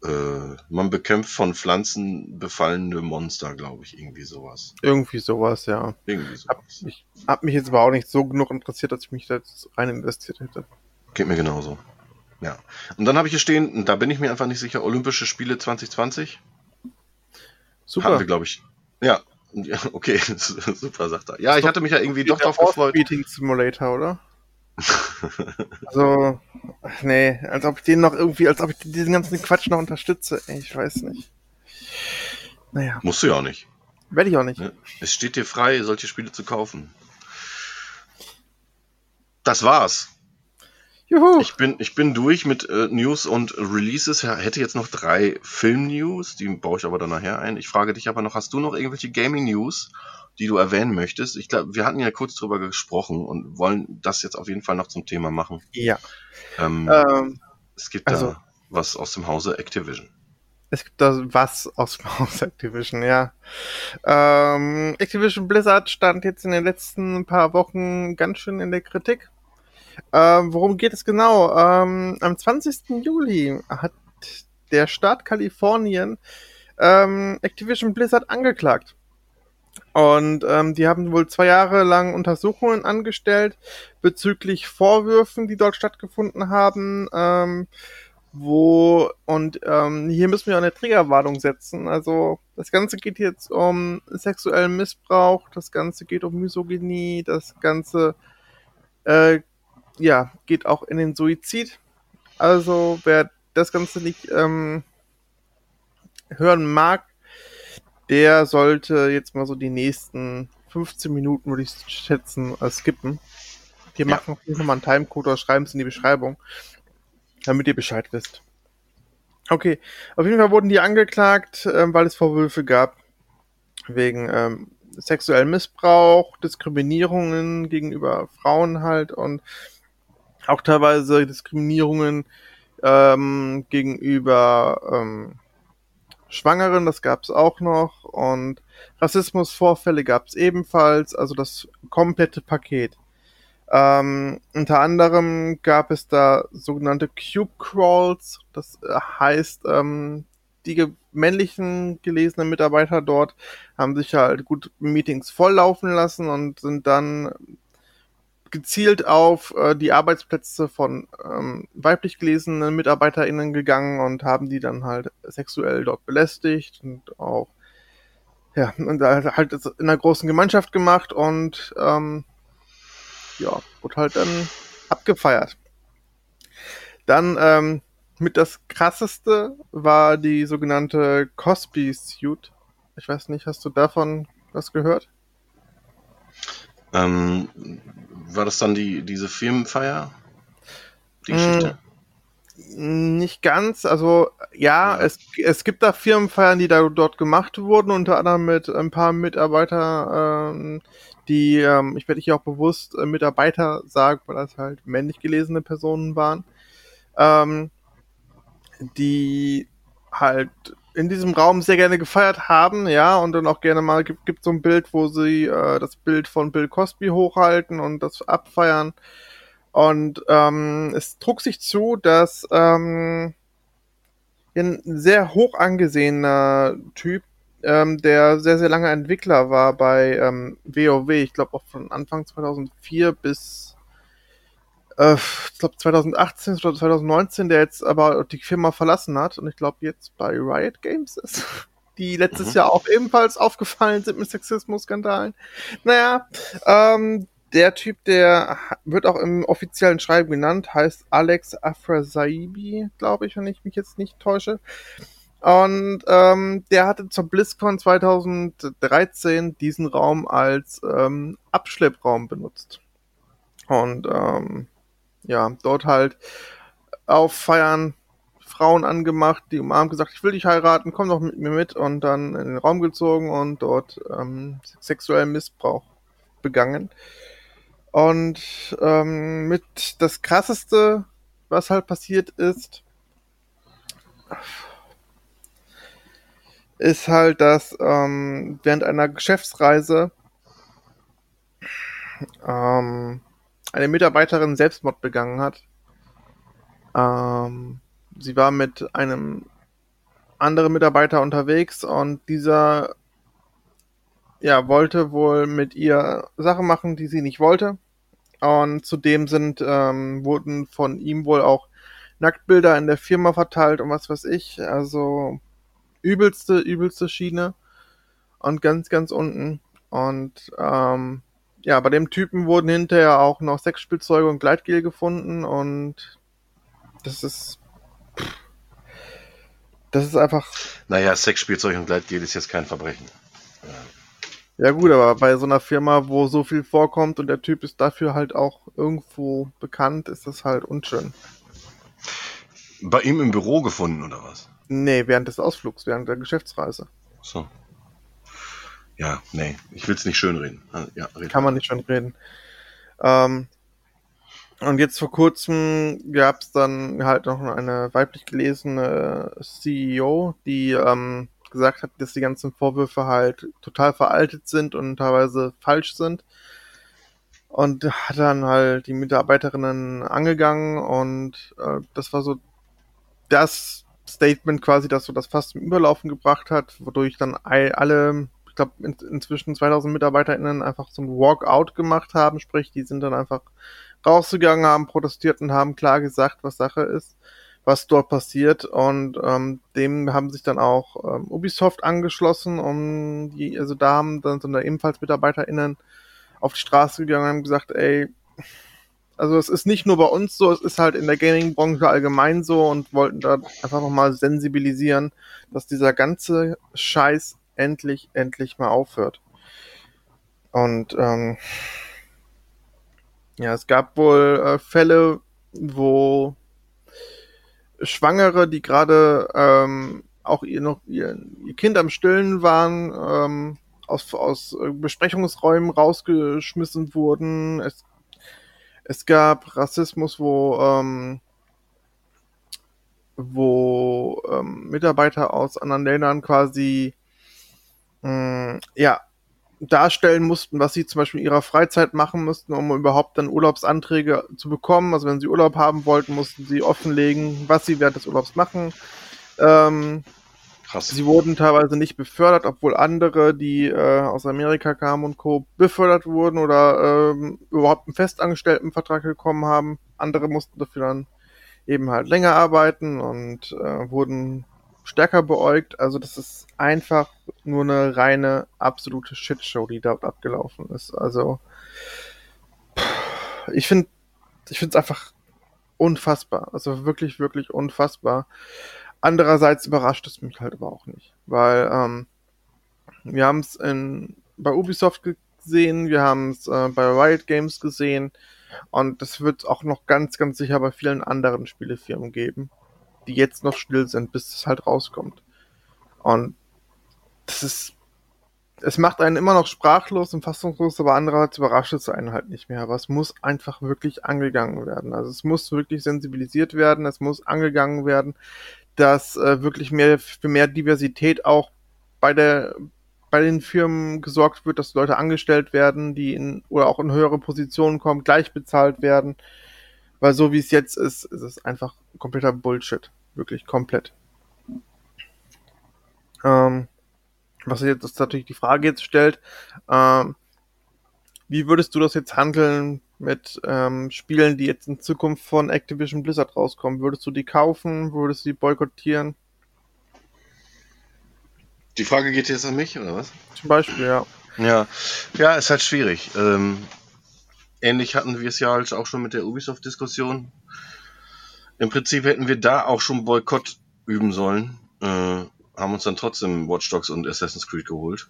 Äh, man bekämpft von Pflanzen befallene Monster, glaube ich. Irgendwie sowas. Irgendwie sowas, ja. Irgendwie Hab, sowas. ich hab mich jetzt aber auch nicht so genug interessiert, dass ich mich da jetzt rein investiert hätte. Geht mir genauso. Ja. Und dann habe ich hier stehen, und da bin ich mir einfach nicht sicher, Olympische Spiele 2020. Hatten Super. wir, glaube ich. Ja. Ja, okay, super, sagt er. Ja, ich hatte mich ja irgendwie doch Der drauf gefreut. Meeting Simulator, oder? Also, nee, als ob ich den noch irgendwie, als ob ich diesen ganzen Quatsch noch unterstütze. Ey, ich weiß nicht. Naja, Musst du ja auch nicht. werde ich auch nicht. Ne? Es steht dir frei, solche Spiele zu kaufen. Das war's. Juhu! Ich bin, ich bin durch mit äh, News und Releases. Hätte jetzt noch drei Film-News, die baue ich aber dann nachher ein. Ich frage dich aber noch, hast du noch irgendwelche Gaming-News, die du erwähnen möchtest? Ich glaube, wir hatten ja kurz drüber gesprochen und wollen das jetzt auf jeden Fall noch zum Thema machen. ja. Ähm, Ähm, es gibt also- da was aus dem Hause Activision. es gibt da was aus dem Haus Activision, ja. Ähm, Activision Blizzard stand jetzt in den letzten paar Wochen ganz schön in der Kritik. Ähm, worum geht es genau? Ähm, am 20. Juli hat der Staat Kalifornien ähm, Activision Blizzard angeklagt. Und ähm, die haben wohl zwei Jahre lang Untersuchungen angestellt bezüglich Vorwürfen, die dort stattgefunden haben. Ähm, wo, und ähm, hier müssen wir eine Triggerwarnung setzen. Also das Ganze geht jetzt um sexuellen Missbrauch, das Ganze geht um Misogynie, das Ganze äh, ja, geht auch in den Suizid. Also wer das Ganze nicht ähm, hören mag, der sollte jetzt mal so die nächsten 15 Minuten, würde ich schätzen, äh, skippen. Wir Ja. machen auf jeden Fall mal einen Timecode oder schreiben es in die Beschreibung, damit ihr Bescheid wisst. Okay, auf jeden Fall wurden die angeklagt, ähm, weil es Vorwürfe gab wegen ähm, sexuellem Missbrauch, Diskriminierungen gegenüber Frauen halt und auch teilweise Diskriminierungen ähm, gegenüber ähm, Schwangeren, das gab es auch noch und Rassismusvorfälle gab es ebenfalls, also das komplette Paket. Ähm, unter anderem gab es da sogenannte Cube Crawls, das äh, heißt, ähm, die ge männlichen gelesenen Mitarbeiter dort haben sich halt gut Meetings volllaufen lassen und sind dann gezielt auf äh, die Arbeitsplätze von ähm, weiblich gelesenen MitarbeiterInnen gegangen und haben die dann halt sexuell dort belästigt und auch ja, und halt in einer großen Gemeinschaft gemacht und ähm, ja, wurde halt dann abgefeiert. Dann ähm, mit das krasseste war die sogenannte Cosby Suit. Ich weiß nicht, hast du davon was gehört? Ähm, war das dann die, diese Firmenfeier? Die Geschichte? Nicht ganz, also ja, Ja. Es, es gibt da Firmenfeiern, die da dort gemacht wurden, unter anderem mit ein paar Mitarbeiter, ähm, die, ähm, ich werde hier auch bewusst äh, Mitarbeiter sagen, weil das halt männlich gelesene Personen waren, ähm, die halt in diesem Raum sehr gerne gefeiert haben, ja, und dann auch gerne mal gibt, gibt so ein Bild, wo sie äh, das Bild von Bill Cosby hochhalten und das abfeiern. Und ähm, es trug sich zu, dass ähm, ein sehr hoch angesehener Typ, ähm, der sehr, sehr lange Entwickler war bei ähm, WoW, ich glaube auch von Anfang 2004 bis äh, ich glaube 2018 oder 2019, der jetzt aber die Firma verlassen hat und ich glaube jetzt bei Riot Games ist, die letztes Mhm. Jahr auch ebenfalls aufgefallen sind mit Sexismus-Skandalen. Naja, ähm, der Typ, der wird auch im offiziellen Schreiben genannt, heißt Alex Afrasaibi, glaube ich, wenn ich mich jetzt nicht täusche. Und ähm, der hatte zur BlizzCon 2013 diesen Raum als ähm, Abschleppraum benutzt. Und ähm, ja, dort halt auf Feiern Frauen angemacht, die umarmt gesagt, ich will dich heiraten, komm doch mit mir mit und dann in den Raum gezogen und dort ähm, sexuellen Missbrauch begangen. Und ähm, mit das krasseste, was halt passiert ist, ist halt, dass ähm, während einer Geschäftsreise ähm, eine Mitarbeiterin Selbstmord begangen hat. Ähm, sie war mit einem anderen Mitarbeiter unterwegs und dieser ja, wollte wohl mit ihr Sachen machen, die sie nicht wollte. Und zudem sind, ähm, wurden von ihm wohl auch Nacktbilder in der Firma verteilt und was weiß ich. Also übelste, übelste Schiene. Und ganz, ganz unten. Und ähm, ja, bei dem Typen wurden hinterher auch noch Sexspielzeuge und Gleitgel gefunden und das ist. Das ist einfach. Naja, Sexspielzeug und Gleitgel ist jetzt kein Verbrechen. Ja gut, aber bei so einer Firma, wo so viel vorkommt und der Typ ist dafür halt auch irgendwo bekannt, ist das halt unschön. Bei ihm im Büro gefunden oder was? Nee, während des Ausflugs, während der Geschäftsreise. So. Ja, nee, ich will es nicht schönreden. Ja, reden. Kann man nicht schön reden. Ähm, und jetzt vor kurzem gab es dann halt noch eine weiblich gelesene CEO, die ähm, gesagt hat, dass die ganzen Vorwürfe halt total veraltet sind und teilweise falsch sind. Und hat dann halt die Mitarbeiterinnen angegangen und äh, das war so das Statement quasi, das so das fast zum Überlaufen gebracht hat, wodurch dann alle glaube, in, inzwischen 2000 MitarbeiterInnen einfach so ein Walkout gemacht haben, sprich, die sind dann einfach rausgegangen, haben protestiert und haben klar gesagt, was Sache ist, was dort passiert. Und ähm, dem haben sich dann auch ähm, Ubisoft angeschlossen, um die, also da haben dann so eine ebenfalls MitarbeiterInnen auf die Straße gegangen und haben gesagt, ey, also es ist nicht nur bei uns so, es ist halt in der Gaming-Branche allgemein so und wollten da einfach nochmal sensibilisieren, dass dieser ganze Scheiß endlich, endlich mal aufhört. Und ähm, ja, es gab wohl äh, Fälle, wo Schwangere, die gerade ähm, auch ihr noch ihr, ihr Kind am Stillen waren, ähm, aus, aus Besprechungsräumen rausgeschmissen wurden. Es, es gab Rassismus, wo ähm, wo ähm, Mitarbeiter aus anderen Ländern quasi mh, mm, ja, darstellen mussten, was sie zum Beispiel in ihrer Freizeit machen mussten, um überhaupt dann Urlaubsanträge zu bekommen. Also wenn sie Urlaub haben wollten, mussten sie offenlegen, was sie während des Urlaubs machen. Ähm, Krass. Sie wurden teilweise nicht befördert, obwohl andere, die äh, aus Amerika kamen und Co. befördert wurden oder ähm, überhaupt einen Festangestelltenvertrag bekommen haben. Andere mussten dafür dann eben halt länger arbeiten und äh, wurden stärker beäugt. Also das ist einfach nur eine reine, absolute Shitshow, die dort abgelaufen ist. Also ich finde, ich finde es einfach unfassbar. Also wirklich, wirklich unfassbar. Andererseits überrascht es mich halt aber auch nicht, weil ähm, wir haben es bei Ubisoft gesehen, wir haben es äh, bei Riot Games gesehen und das wird auch noch ganz, ganz sicher bei vielen anderen Spielefirmen geben die jetzt noch still sind, bis es halt rauskommt. Und das ist, es macht einen immer noch sprachlos und fassungslos, aber andererseits überrascht es einen halt nicht mehr. Aber es muss einfach wirklich angegangen werden. Also es muss wirklich sensibilisiert werden, es muss angegangen werden, dass äh, wirklich mehr für mehr Diversität auch bei der bei den Firmen gesorgt wird, dass Leute angestellt werden, die in oder auch in höhere Positionen kommen, gleich bezahlt werden. Weil so wie es jetzt ist, ist es einfach kompletter Bullshit. Wirklich komplett. Ähm, was jetzt ist natürlich die Frage jetzt stellt, ähm, wie würdest du das jetzt handeln mit ähm, Spielen, die jetzt in Zukunft von Activision Blizzard rauskommen? Würdest du die kaufen? Würdest du die boykottieren? Die Frage geht jetzt an mich, oder was? Zum Beispiel, ja. Ja, ja, ist halt schwierig. Ähm, ähnlich hatten wir es ja halt auch schon mit der Ubisoft-Diskussion. Im Prinzip hätten wir da auch schon Boykott üben sollen. Äh, haben uns dann trotzdem Watch Dogs und Assassin's Creed geholt.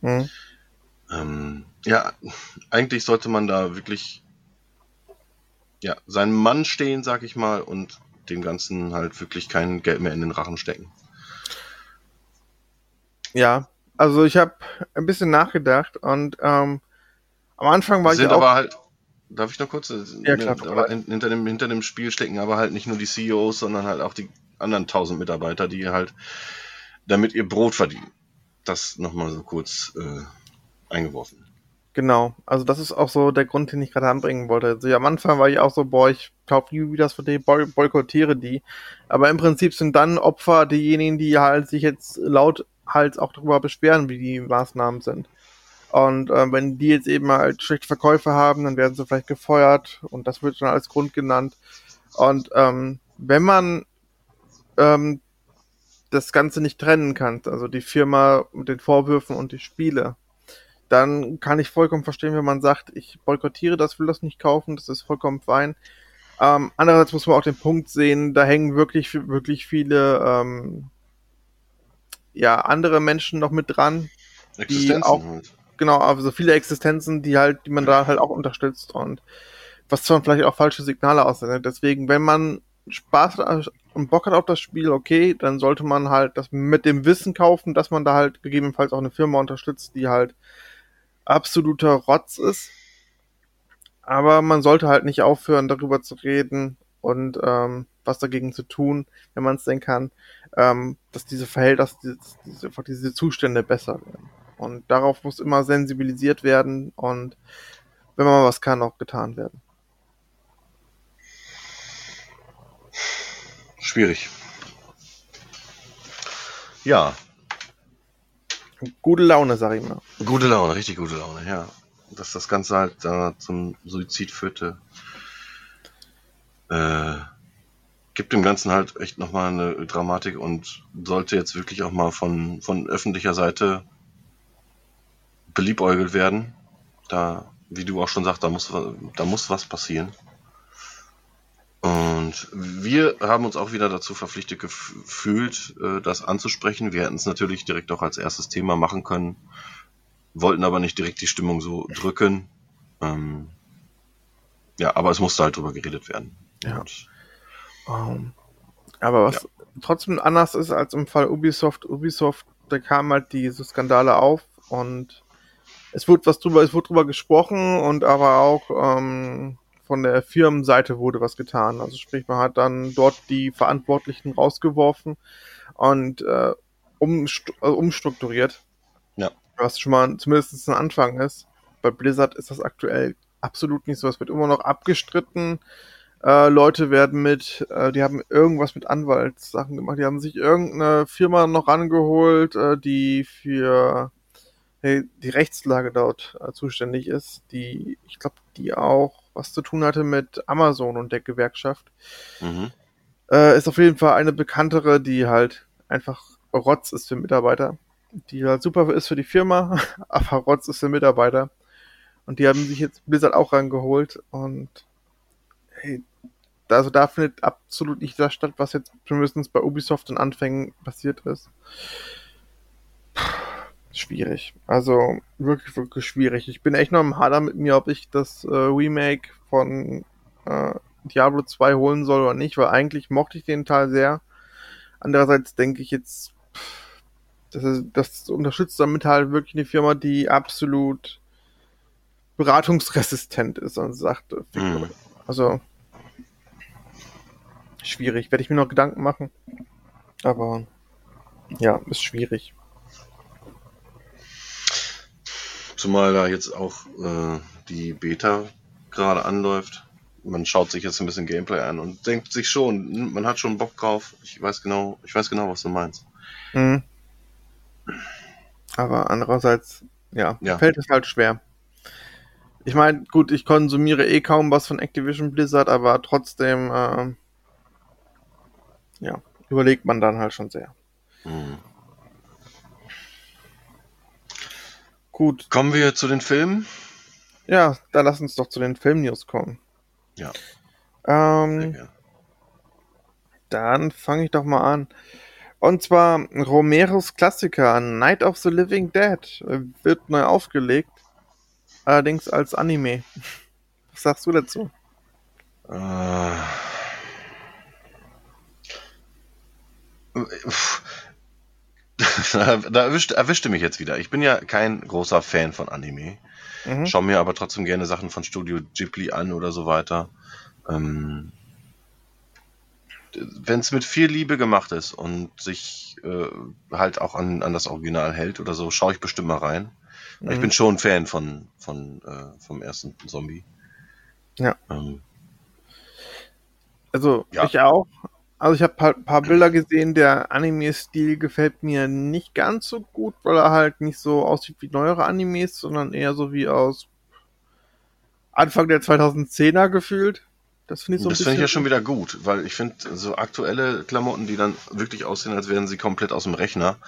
Mhm. Ähm, ja, eigentlich sollte man da wirklich ja, seinen Mann stehen, sag ich mal, und dem Ganzen halt wirklich kein Geld mehr in den Rachen stecken. Ja, also ich habe ein bisschen nachgedacht und ähm, am Anfang war sind ich auch... aber halt, darf ich noch kurz? Ja, klar, aber in, hinter, dem, hinter dem Spiel stecken aber halt nicht nur die CEOs, sondern halt auch die anderen tausend Mitarbeiter, die halt damit ihr Brot verdienen. Das nochmal so kurz äh, eingeworfen. Genau, also das ist auch so der Grund, den ich gerade anbringen wollte. Also ja, am Anfang war ich auch so, boah, ich kaufe nie wieder das von denen, boy boykottiere die. Aber im Prinzip sind dann Opfer diejenigen, die halt sich jetzt laut halt auch darüber beschweren, wie die Maßnahmen sind. Und äh, wenn die jetzt eben halt schlechte Verkäufe haben, dann werden sie vielleicht gefeuert und das wird schon als Grund genannt. Und ähm, wenn man ähm, das Ganze nicht trennen kann, also die Firma mit den Vorwürfen und die Spiele, dann kann ich vollkommen verstehen, wenn man sagt, ich boykottiere das, will das nicht kaufen, das ist vollkommen fein. Ähm, andererseits muss man auch den Punkt sehen, da hängen wirklich, wirklich viele ähm, ja, andere Menschen noch mit dran. Existenzen auch- halt. Genau, also viele Existenzen, die halt, die man da halt auch unterstützt und was zwar vielleicht auch falsche Signale aussendet. Deswegen, wenn man Spaß und Bock hat auf das Spiel, okay, dann sollte man halt das mit dem Wissen kaufen, dass man da halt gegebenenfalls auch eine Firma unterstützt, die halt absoluter Rotz ist. Aber man sollte halt nicht aufhören, darüber zu reden und ähm, was dagegen zu tun, wenn man es denn kann, ähm, dass diese Verhältnisse, dass diese, diese Zustände besser werden. Und darauf muss immer sensibilisiert werden und wenn man was kann, auch getan werden. Schwierig. Ja, Gute Laune, sag ich mal. gute Laune, richtig gute Laune, ja. Dass das Ganze halt äh, zum Suizid führte, äh, gibt dem Ganzen halt echt nochmal eine Dramatik und sollte jetzt wirklich auch mal von, von öffentlicher Seite beliebäugelt werden. Da, wie du auch schon sagst, da muss, da muss was passieren. Und wir haben uns auch wieder dazu verpflichtet gef- gefühlt, äh, das anzusprechen. Wir hätten es natürlich direkt auch als erstes Thema machen können, wollten aber nicht direkt die Stimmung so drücken. Ähm, ja, aber es musste halt drüber geredet werden. Ja. Und, Ähm, aber was trotzdem anders ist als im Fall Ubisoft, Ubisoft, da kamen halt diese Skandale auf und es wurde was drüber, es wurde drüber gesprochen und aber auch ähm, von der Firmenseite wurde was getan. Also sprich, man hat dann dort die Verantwortlichen rausgeworfen und äh, umst äh, umstrukturiert. Ja. Was schon mal zumindest ein Anfang ist. Bei Blizzard ist das aktuell absolut nicht so. Es wird immer noch abgestritten. Äh, Leute werden mit, äh, die haben irgendwas mit Anwaltssachen gemacht. Die haben sich irgendeine Firma noch rangeholt, äh, die für die Rechtslage dort äh, zuständig ist, die, ich glaube, die auch was zu tun hatte mit Amazon und der Gewerkschaft. mhm. Äh, ist auf jeden Fall eine bekanntere, die halt einfach Rotz ist für Mitarbeiter. Die halt super ist für die Firma, aber Rotz ist für Mitarbeiter. Und die haben sich jetzt Blizzard auch rangeholt und hey, also da findet absolut nicht das statt, was jetzt zumindest bei Ubisoft in Anfängen passiert ist. Schwierig. Also wirklich, wirklich schwierig. Ich bin echt noch im Hader mit mir, ob ich das äh, Remake von äh, Diablo 2 holen soll oder nicht, weil eigentlich mochte ich den Teil sehr. Andererseits denke ich jetzt, pff, das, ist, das unterstützt damit halt wirklich eine Firma, die absolut beratungsresistent ist und sagt, äh, fick Mhm. also schwierig, werde ich mir noch Gedanken machen. Aber ja, ist schwierig. Zumal da jetzt auch äh, die Beta gerade anläuft. Man schaut sich jetzt ein bisschen Gameplay an und denkt sich schon, hm, man hat schon Bock drauf. Ich weiß genau, ich weiß genau, was du meinst. Mhm. Aber andererseits, ja, Ja. fällt es halt schwer. Ich meine, gut, ich konsumiere eh kaum was von Activision Blizzard, aber trotzdem, ähm, ja, überlegt man dann halt schon sehr. Hm. Gut, Kommen wir zu den Filmen. Ja, dann lass uns doch zu den Filmnews kommen. Ja. Ähm, dann fange ich doch mal an. Und zwar Romeros Klassiker Night of the Living Dead wird neu aufgelegt. Allerdings als Anime. Was sagst du dazu? Äh. da da erwischte, mich jetzt wieder. Ich bin ja kein großer Fan von Anime. Mhm. Schau mir aber trotzdem gerne Sachen von Studio Ghibli an oder so weiter. Ähm, Wenn es mit viel Liebe gemacht ist und sich äh, halt auch an, an das Original hält oder so, schaue ich bestimmt mal rein. Ich Mhm. bin schon Fan von, von äh, vom ersten Zombie. Ja. Ähm, Also, Ja. ich auch. Also, ich habe paar, paar Bilder gesehen. Der Anime-Stil gefällt mir nicht ganz so gut, weil er halt nicht so aussieht wie neuere Animes, sondern eher so wie aus Anfang der 2010er gefühlt. Das finde ich so ein das finde ich ja schon wieder gut, weil ich finde, so aktuelle Klamotten, die dann wirklich aussehen, als wären sie komplett aus dem Rechner,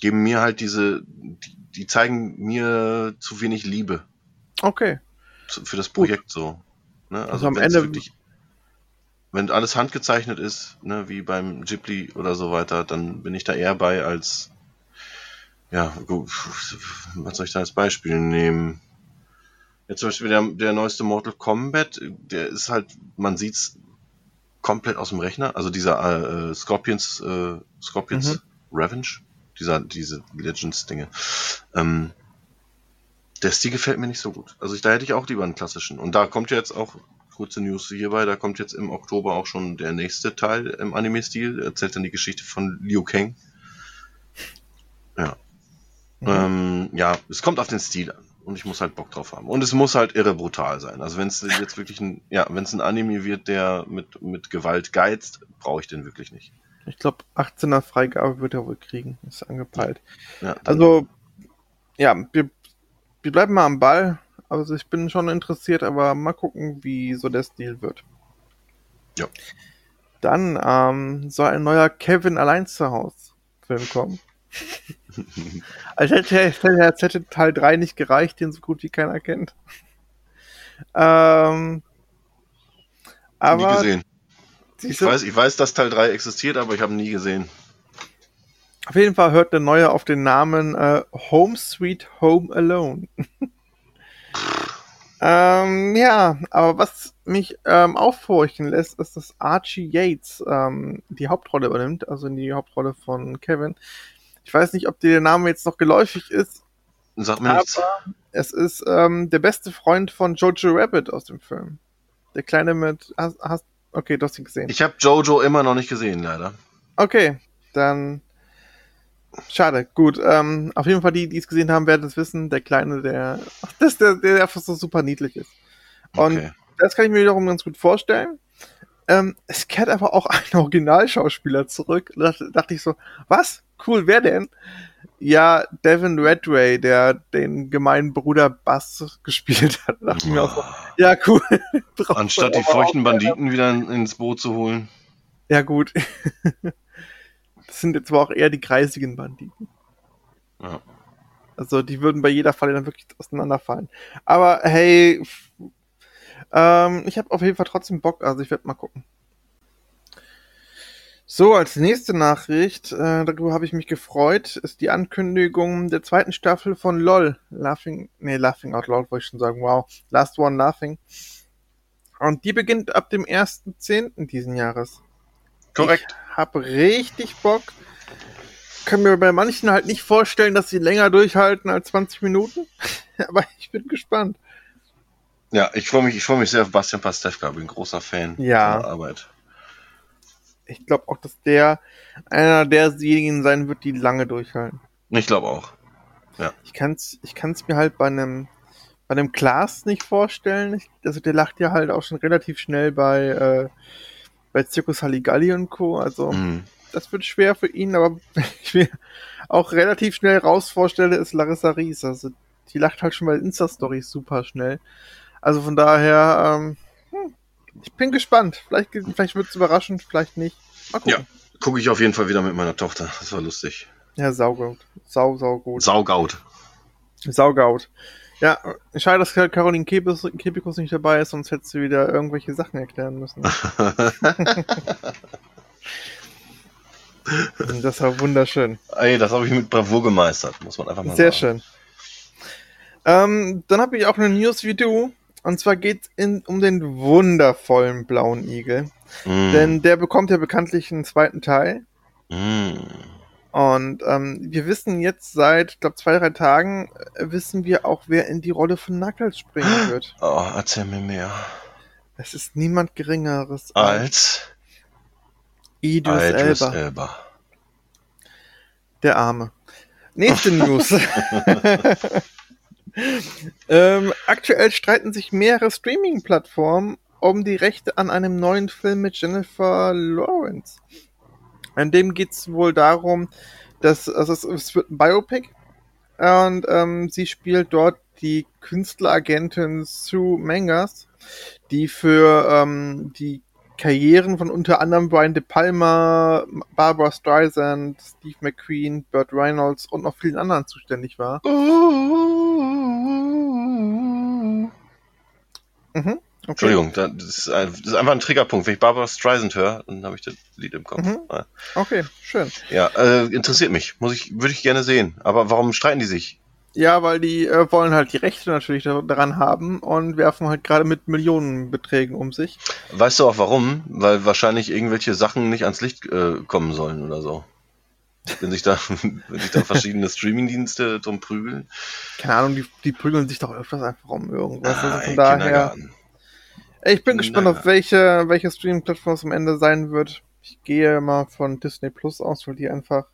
geben mir halt diese, die, die zeigen mir zu wenig Liebe Okay. für das Gut. Projekt so. Ne? Also, Also am Ende- wirklich, wenn alles handgezeichnet ist, ne, wie beim Ghibli oder so weiter, dann bin ich da eher bei als, ja, gut, was soll ich da als Beispiel nehmen? Jetzt zum Beispiel der, der neueste Mortal Kombat, der ist halt, man sieht's komplett aus dem Rechner, also dieser äh, Scorpions, äh, Scorpions Revenge, dieser, diese Legends-Dinge. Ähm, der Stil gefällt mir nicht so gut. Also ich, da hätte ich auch lieber einen klassischen. Und da kommt jetzt auch, kurze News hierbei, da kommt jetzt im Oktober auch schon der nächste Teil im Anime-Stil, erzählt dann die Geschichte von Liu Kang. Ja. Mhm. Ähm, ja, es kommt auf den Stil an. Und ich muss halt Bock drauf haben. Und es muss halt irre brutal sein. Also wenn es jetzt wirklich ein, ja, wenn es ein Anime wird, der mit, mit Gewalt geizt, brauche ich den wirklich nicht. Ich glaube, 18er Freigabe wird er wohl kriegen. Ist angepeilt. Ja, Also, ja, wir, wir bleiben mal am Ball. Also, ich bin schon interessiert, aber mal gucken, wie so der Stil wird. Ja. Dann ähm, soll ein neuer Kevin allein zu Haus Film kommen. Als hätte, als hätte Teil 3 nicht gereicht, den so gut wie keiner kennt. Ähm, nie aber gesehen. Ich weiß, ich weiß, dass Teil 3 existiert, aber ich habe ihn nie gesehen. auf jeden Fall hört der neue auf den Namen äh, Home Sweet Home Alone. ähm, ja, aber was mich ähm, aufhorchen lässt, ist, dass Archie Yates ähm, die Hauptrolle übernimmt, also die Hauptrolle von Kevin. Ich weiß nicht, ob dir der Name jetzt noch geläufig ist. Sag mir Aber nichts. es ist ähm, der beste Freund von Jojo Rabbit aus dem Film. Der Kleine mit. Hast, hast, okay, du hast ihn gesehen. Ich habe Jojo immer noch nicht gesehen, leider. Okay, dann. Schade, gut. Ähm, auf jeden Fall, die, die es gesehen haben, werden es wissen. Der Kleine, der. Ach, das, der, der einfach so super niedlich ist. Und Okay. das kann ich mir wiederum ganz gut vorstellen. Ähm, es kehrt aber auch ein Originalschauspieler zurück. Da dachte, ich so, was? Cool, wer denn? Ja, Devin Redway, der den gemeinen Bruder Bass gespielt hat. Da dachte ich mir auch so, ja, cool. Anstatt die feuchten Banditen wieder in- ins Boot zu holen. Ja, gut. Das sind jetzt aber auch eher die kreisigen Banditen. Ja. Also die würden bei jeder Falle dann wirklich auseinanderfallen. Aber hey, ähm, ich habe auf jeden Fall trotzdem Bock, also ich werde mal gucken. So, als nächste Nachricht, äh, darüber habe ich mich gefreut, ist die Ankündigung der zweiten Staffel von LOL. Laughing, nee, Laughing Out Loud wollte ich schon sagen, wow. Last One Laughing. Und die beginnt ab dem 1.10. diesen Jahres. Korrekt. Ich hab richtig Bock. Kann mir bei manchen halt nicht vorstellen, dass sie länger durchhalten als 20 Minuten. Aber ich bin gespannt. Ja, ich freue mich, ich freue mich sehr auf Bastian Pastewka, bin ein großer Fan Ja. seiner Arbeit. Ich glaube auch, dass der einer derjenigen sein wird, die lange durchhalten. Ich glaube auch. Ich kann's, ich kann's mir halt bei einem, bei einem Klaas nicht vorstellen. Ich, also der lacht ja halt auch schon relativ schnell bei, äh, bei Zirkus Halligalli und Co. Also Mhm. das wird schwer für ihn, aber ich mir auch relativ schnell raus vorstelle, ist Larissa Ries. Also die lacht halt schon bei Insta-Stories super schnell. Also von daher, ähm, hm, ich bin gespannt. Vielleicht, vielleicht wird es überraschend, vielleicht nicht. Mal gucken. Gucke ich auf jeden Fall wieder mit meiner Tochter. Das war lustig. Ja, saugut. Sau, sau gut. Saugaut. Saugaut. Ja, schade, dass Caroline Kebekus, Kebekus nicht dabei ist, sonst hättest du wieder irgendwelche Sachen erklären müssen. das war wunderschön. Ey, das habe ich mit Bravour gemeistert, muss man einfach mal Sehr sagen. schön. Ähm, dann habe ich auch eine News wie du. Und zwar geht es um den wundervollen blauen Igel. Mm. Denn der bekommt ja bekanntlich einen zweiten Teil. Mm. Und ähm, wir wissen jetzt seit, ich glaube, zwei, drei Tagen, äh, wissen wir auch, wer in die Rolle von Knuckles springen wird. Oh, erzähl mir mehr. Es ist niemand Geringeres Als Idris Idris Elba, Elba. der Arme. Nächste News. ähm, aktuell streiten sich mehrere Streaming-Plattformen um die Rechte an einem neuen Film mit Jennifer Lawrence. In dem geht es wohl darum, dass also es, wird ein Biopic und ähm, sie spielt dort die Künstleragentin Sue Mangas, die für ähm, die Karrieren von unter anderem Brian De Palma, Barbara Streisand, Steve McQueen, Burt Reynolds und noch vielen anderen zuständig war. Mhm. Okay. Entschuldigung, das ist, ein, das ist einfach ein Triggerpunkt. Wenn ich Barbara Streisand höre, dann habe ich das Lied im Kopf. Mhm. Ja, Okay, schön. Ja, äh, interessiert mich. Muss ich, würde ich gerne sehen. Aber warum streiten die sich? Ja, weil die äh, wollen halt die Rechte natürlich da- daran haben und werfen halt gerade mit Millionenbeträgen um sich. Weißt du auch warum? Weil wahrscheinlich irgendwelche Sachen nicht ans Licht äh, kommen sollen oder so. Wenn sich da, wenn sich da verschiedene Streamingdienste drum prügeln. Keine Ahnung, die, die prügeln sich doch öfters einfach um irgendwas. Ah, also von daher. Ich bin gespannt, Nein, auf welche, welche Streaming-Plattform es am Ende sein wird. Ich gehe mal von Disney Plus aus, weil die einfach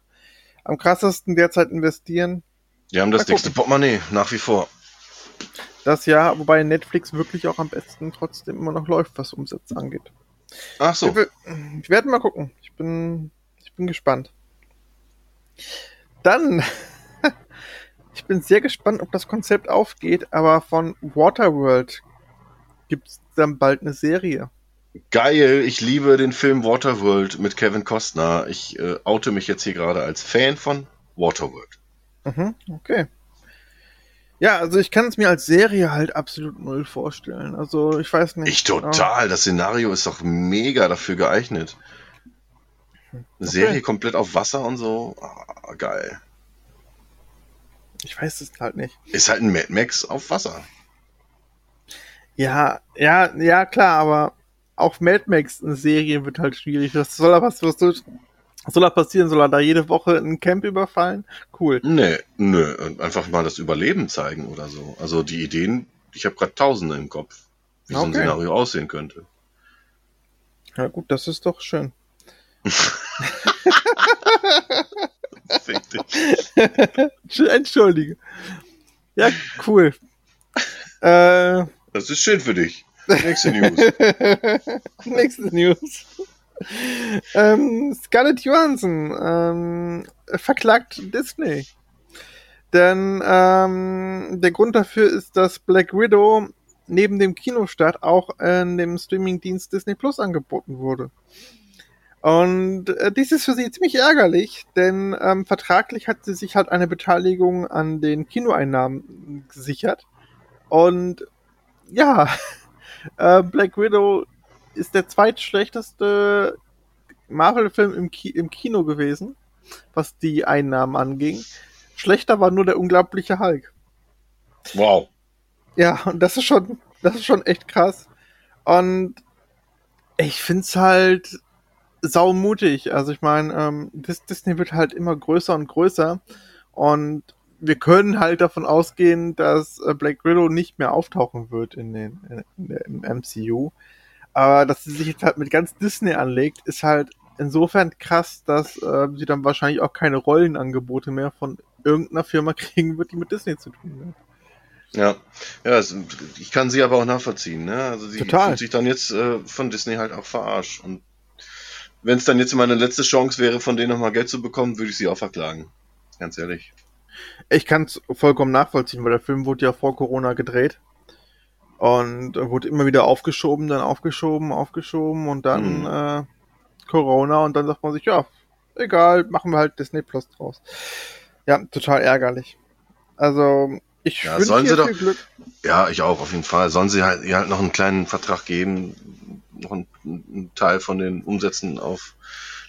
am krassesten derzeit investieren. Die haben das Mal dickste gucken. Portemonnaie, nach wie vor. Das Jahr, wobei Netflix wirklich auch am besten trotzdem immer noch läuft, was Umsätze angeht. Ach so. Wir, wir werden mal gucken. Ich bin, ich bin gespannt. Dann, ich bin sehr gespannt, ob das Konzept aufgeht, aber von Waterworld gibt es dann bald eine Serie. Geil, ich liebe den Film Waterworld mit Kevin Costner. Ich äh, oute mich jetzt hier gerade als Fan von Waterworld. Mhm, okay. Ja, also ich kann es mir als Serie halt absolut null vorstellen. Also ich weiß nicht. Ich total. Das Szenario ist doch mega dafür geeignet. Eine Serie komplett auf Wasser und so. Ah, geil. Ich weiß es halt nicht. Ist halt ein Mad Max auf Wasser. Ja, ja, ja, klar, aber auch Mad Max eine Serie wird halt schwierig. Was soll da was, was soll, da passieren? Soll er da jede Woche ein Camp überfallen? Cool. Nee, nö. Einfach mal das Überleben zeigen oder so. Also die Ideen, ich habe gerade Tausende im Kopf, wie so ein Okay. Szenario aussehen könnte. Ja gut, das ist doch schön. Fick dich. Entschuldige. Ja, cool. äh, Das ist schön für dich. Nächste News. Nächste News. ähm, Scarlett Johansson ähm, verklagt Disney. Denn ähm, der Grund dafür ist, dass Black Widow neben dem Kinostart auch in dem Streamingdienst Disney Plus angeboten wurde. Und äh, dies ist für sie ziemlich ärgerlich, denn ähm, vertraglich hat sie sich halt eine Beteiligung an den Kinoeinnahmen gesichert. Und ja, äh, Black Widow ist der zweitschlechteste Marvel-Film im, Ki im Kino gewesen, was die Einnahmen anging. Schlechter war nur der unglaubliche Hulk. Wow. Ja, und das ist schon, das ist schon echt krass. Und ich find's halt saumutig. Also ich meine, ähm, Dis Disney wird halt immer größer und größer. Und wir können halt davon ausgehen, dass äh, Black Widow nicht mehr auftauchen wird in den, in, in der, im MCU. Aber dass sie sich jetzt halt mit ganz Disney anlegt, ist halt insofern krass, dass äh, sie dann wahrscheinlich auch keine Rollenangebote mehr von irgendeiner Firma kriegen wird, die mit Disney zu tun hat. Ja, ja es, ich kann sie aber auch nachvollziehen. Ne? Also sie Total. fühlt sich dann jetzt äh, von Disney halt auch verarscht. Und wenn es dann jetzt meine letzte Chance wäre, von denen nochmal Geld zu bekommen, würde ich sie auch verklagen. Ganz ehrlich. Ich kann es vollkommen nachvollziehen, weil der Film wurde ja vor Corona gedreht. Und wurde immer wieder aufgeschoben, dann aufgeschoben, aufgeschoben und dann Mhm. äh, Corona und dann sagt man sich, ja, egal, machen wir halt Disney Plus draus. Ja, total ärgerlich. Also, Ich Ja, sollen sie doch- viel Glück. Ja, ich auch, auf jeden Fall. Sollen sie halt, ihr halt noch einen kleinen Vertrag geben, noch einen, einen Teil von den Umsätzen auf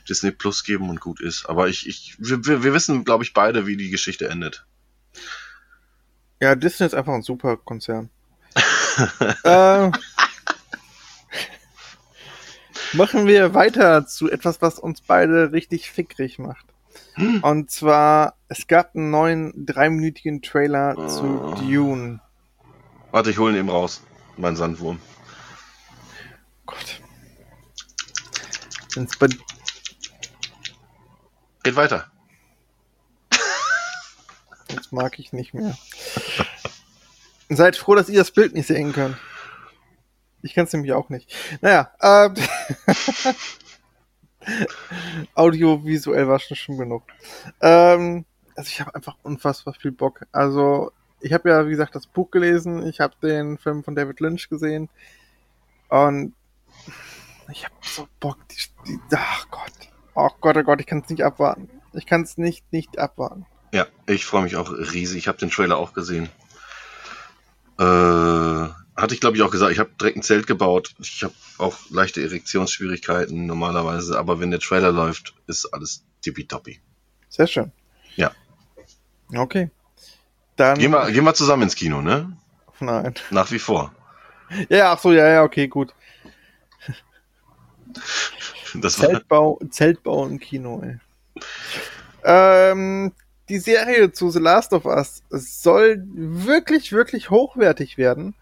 Disney Plus geben und gut ist. Aber ich, ich, wir, wir wissen, glaube ich, beide, wie die Geschichte endet. Ja, Disney ist einfach ein super Konzern. äh, machen wir weiter zu etwas, was uns beide richtig fickrig macht. Hm. Und zwar, es gab einen neuen dreiminütigen Trailer Oh. zu Dune. Warte, ich hole ihn eben raus. Mein Sandwurm. Gott. Wenn's bei Geht weiter. Das mag ich nicht mehr. Seid froh, dass ihr das Bild nicht sehen könnt. Ich kann es nämlich auch nicht. Naja, ähm, audiovisuell war schon schon genug. Ähm, also ich habe einfach unfassbar viel Bock. Also ich habe ja, wie gesagt, das Buch gelesen. Ich habe den Film von David Lynch gesehen. Und ich habe so Bock. Die, die, ach Gott. Oh Gott, oh Gott, ich kann es nicht abwarten. Ich kann es nicht, nicht abwarten. Ja, ich freue mich auch riesig. Ich habe den Trailer auch gesehen. Äh, hatte ich, glaube ich, auch gesagt. Ich habe direkt ein Zelt gebaut. Ich habe auch leichte Erektionsschwierigkeiten normalerweise. Aber wenn der Trailer läuft, ist alles tippitoppi. Sehr schön. Ja. Okay. Dann. Gehen wir, gehen wir zusammen ins Kino, ne? Nein. Nach wie vor. Ja, ach so, ja, ja, okay, gut. Das Zeltbau, Zeltbau im Kino, ey. Ähm, die Serie zu The Last of Us soll wirklich, wirklich hochwertig werden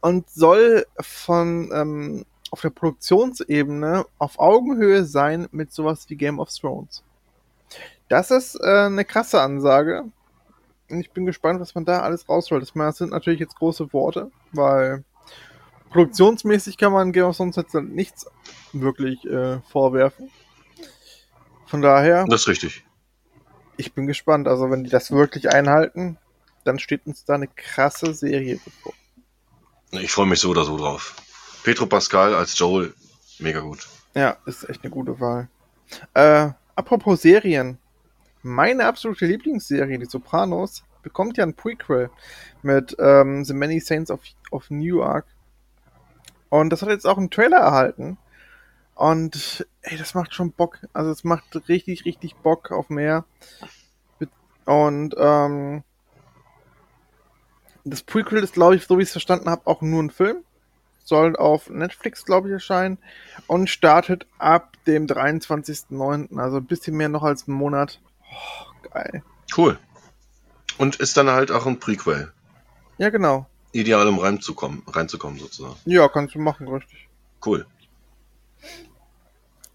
und soll von ähm, auf der Produktionsebene auf Augenhöhe sein mit sowas wie Game of Thrones. Das ist äh, eine krasse Ansage. Und ich bin gespannt, was man da alles rausholt. Das sind natürlich jetzt große Worte, weil produktionsmäßig kann man Game of Thrones jetzt nichts wirklich äh, vorwerfen. Von daher, das ist richtig. ich bin gespannt. Also wenn die das wirklich einhalten, dann steht uns da eine krasse Serie bevor. Ich freue mich so oder so drauf. Petro Pascal als Joel, mega gut. Ja, ist echt eine gute Wahl. Äh, apropos Serien. Meine absolute Lieblingsserie, die Sopranos, bekommt ja ein Prequel mit ähm, The Many Saints of, of Newark. Und das hat jetzt auch einen Trailer erhalten. Und ey, das macht schon Bock. Also es macht richtig, richtig Bock auf mehr. Und ähm, das Prequel ist, glaube ich, so wie ich es verstanden habe, auch nur ein Film. Soll auf Netflix, glaube ich, erscheinen. Und startet ab dem 23.09. Also ein bisschen mehr noch als einen Monat. Oh, geil. Cool. Und ist dann halt auch ein Prequel. Ja, genau. Ideal, um reinzukommen, reinzukommen sozusagen. Ja, kannst du machen, richtig. Cool.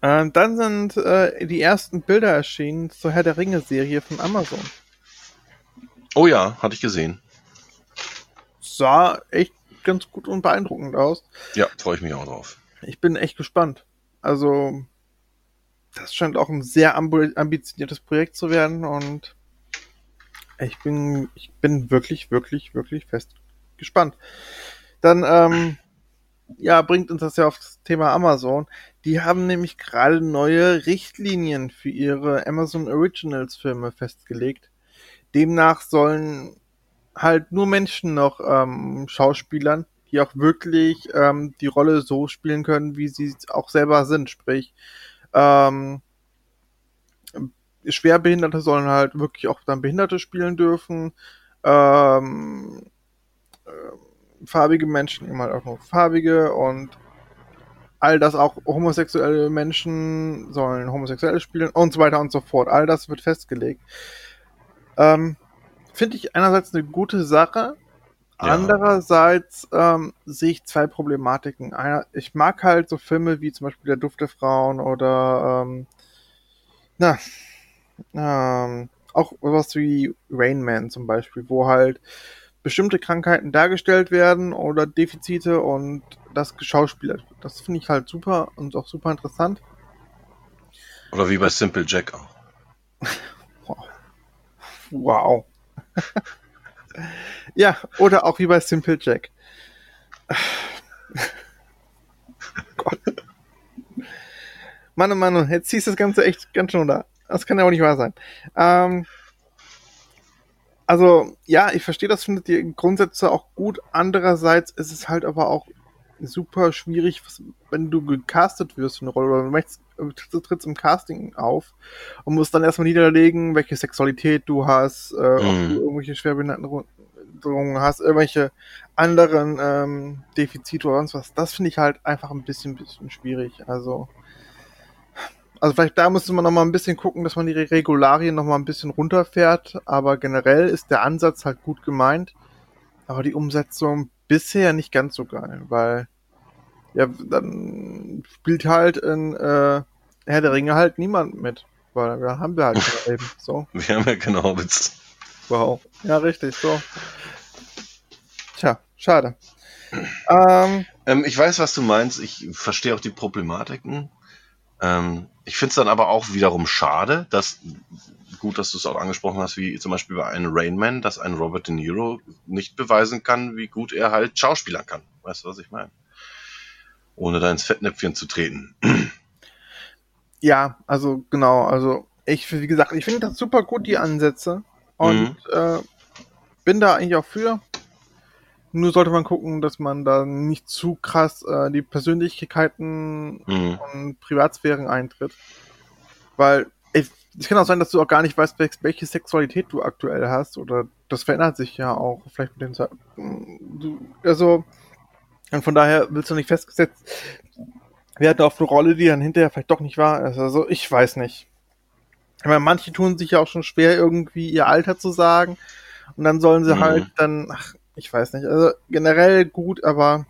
Ähm, dann sind äh, die ersten Bilder erschienen zur Herr der Ringe-Serie von Amazon. Oh ja, hatte ich gesehen. Sah echt ganz gut und beeindruckend aus. Ja, freue ich mich auch drauf. Ich bin echt gespannt. Also, das scheint auch ein sehr ambi- ambitioniertes Projekt zu werden und ich bin, ich bin wirklich, wirklich, wirklich fest gespannt. Dann, ähm, ja, bringt uns das ja auf das Thema Amazon. Die haben nämlich gerade neue Richtlinien für ihre Amazon Originals Filme festgelegt. Demnach sollen halt nur Menschen noch ähm, Schauspielern, die auch wirklich ähm, die Rolle so spielen können, wie sie auch selber sind. Sprich, ähm, Schwerbehinderte sollen halt wirklich auch dann Behinderte spielen dürfen. Ähm, äh, farbige Menschen eben halt auch nur farbige und all das auch homosexuelle Menschen sollen homosexuelle spielen und so weiter und so fort. All das wird festgelegt. Ähm, Finde ich einerseits eine gute Sache. Ja. Andererseits ähm, sehe ich zwei Problematiken. Einer, ich mag halt so Filme wie zum Beispiel Der Duft der Frauen oder ähm, na, ähm, auch was wie Rain Man zum Beispiel, wo halt bestimmte Krankheiten dargestellt werden oder Defizite und das geschauspielert wird. Das finde ich halt super und auch super interessant. Oder wie bei Simple Jack auch. Wow. ja, oder auch wie bei Simple Jack. Gott. Mann, oh Mann, jetzt ziehst du das Ganze echt ganz schön da. Das kann ja auch nicht wahr sein. Ähm, Also, ja, ich verstehe das, findet die Grundsätze auch gut. Andererseits ist es halt aber auch super schwierig, wenn du gecastet wirst für eine Rolle oder du möchtest, du trittst im Casting auf und musst dann erstmal niederlegen, welche Sexualität du hast, äh, ob Mhm. du irgendwelche Schwerbehinderungen hast, irgendwelche anderen ähm, Defizite oder sonst was. Das finde ich halt einfach ein bisschen, bisschen schwierig. Also, also vielleicht da müsste man noch mal ein bisschen gucken, dass man die Regularien noch mal ein bisschen runterfährt. Aber generell ist der Ansatz halt gut gemeint. Aber die Umsetzung bisher nicht ganz so geil, weil ja, dann spielt halt in äh, Herr der Ringe halt niemand mit. Weil da haben wir halt eben so. Wir haben ja keine Hobbits. Wow. Ja, richtig, so. Tja, schade. Ähm, Ähm, ich weiß, was du meinst. Ich verstehe auch die Problematiken. Ähm, ich finde es dann aber auch wiederum schade, dass, gut, dass du es auch angesprochen hast, wie zum Beispiel bei einem Rainman, dass ein Robert De Niro nicht beweisen kann, wie gut er halt schauspielern kann. Weißt du, was ich meine? Ohne da ins Fettnäpfchen zu treten. ja, also genau, also ich, wie gesagt, ich finde das super gut, die Ansätze. Und äh, bin da eigentlich auch für. Nur sollte man gucken, dass man da nicht zu krass äh, die Persönlichkeiten Mhm. und Privatsphären eintritt. Weil es kann auch sein, dass du auch gar nicht weißt, welch- welche Sexualität du aktuell hast. Oder das verändert sich ja auch vielleicht mit dem Zeit. Du, also, und von daher willst du nicht festgesetzt werden auf eine Rolle, die dann hinterher vielleicht doch nicht wahr ist. Also ich weiß nicht. Ich meine, manche tun sich ja auch schon schwer, irgendwie ihr Alter zu sagen. Und dann sollen sie Mhm. halt dann, ach, ich weiß nicht. Also generell gut, aber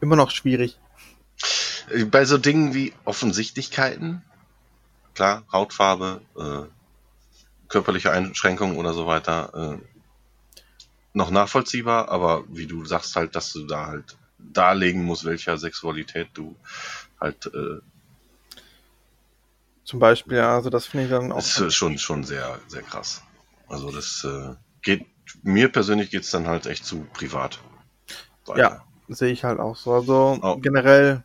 immer noch schwierig. Bei so Dingen wie Offensichtlichkeiten, klar, Hautfarbe, äh, körperliche Einschränkungen oder so weiter, äh, noch nachvollziehbar, aber wie du sagst halt, dass du da halt darlegen musst, welcher Sexualität du halt, äh, Zum Beispiel, ja, also das finde ich dann auch. ist äh, schon, schon sehr, sehr krass. Also das äh, geht, mir persönlich geht's dann halt echt zu privat. weiter. Ja, sehe ich halt auch so. Also Oh. generell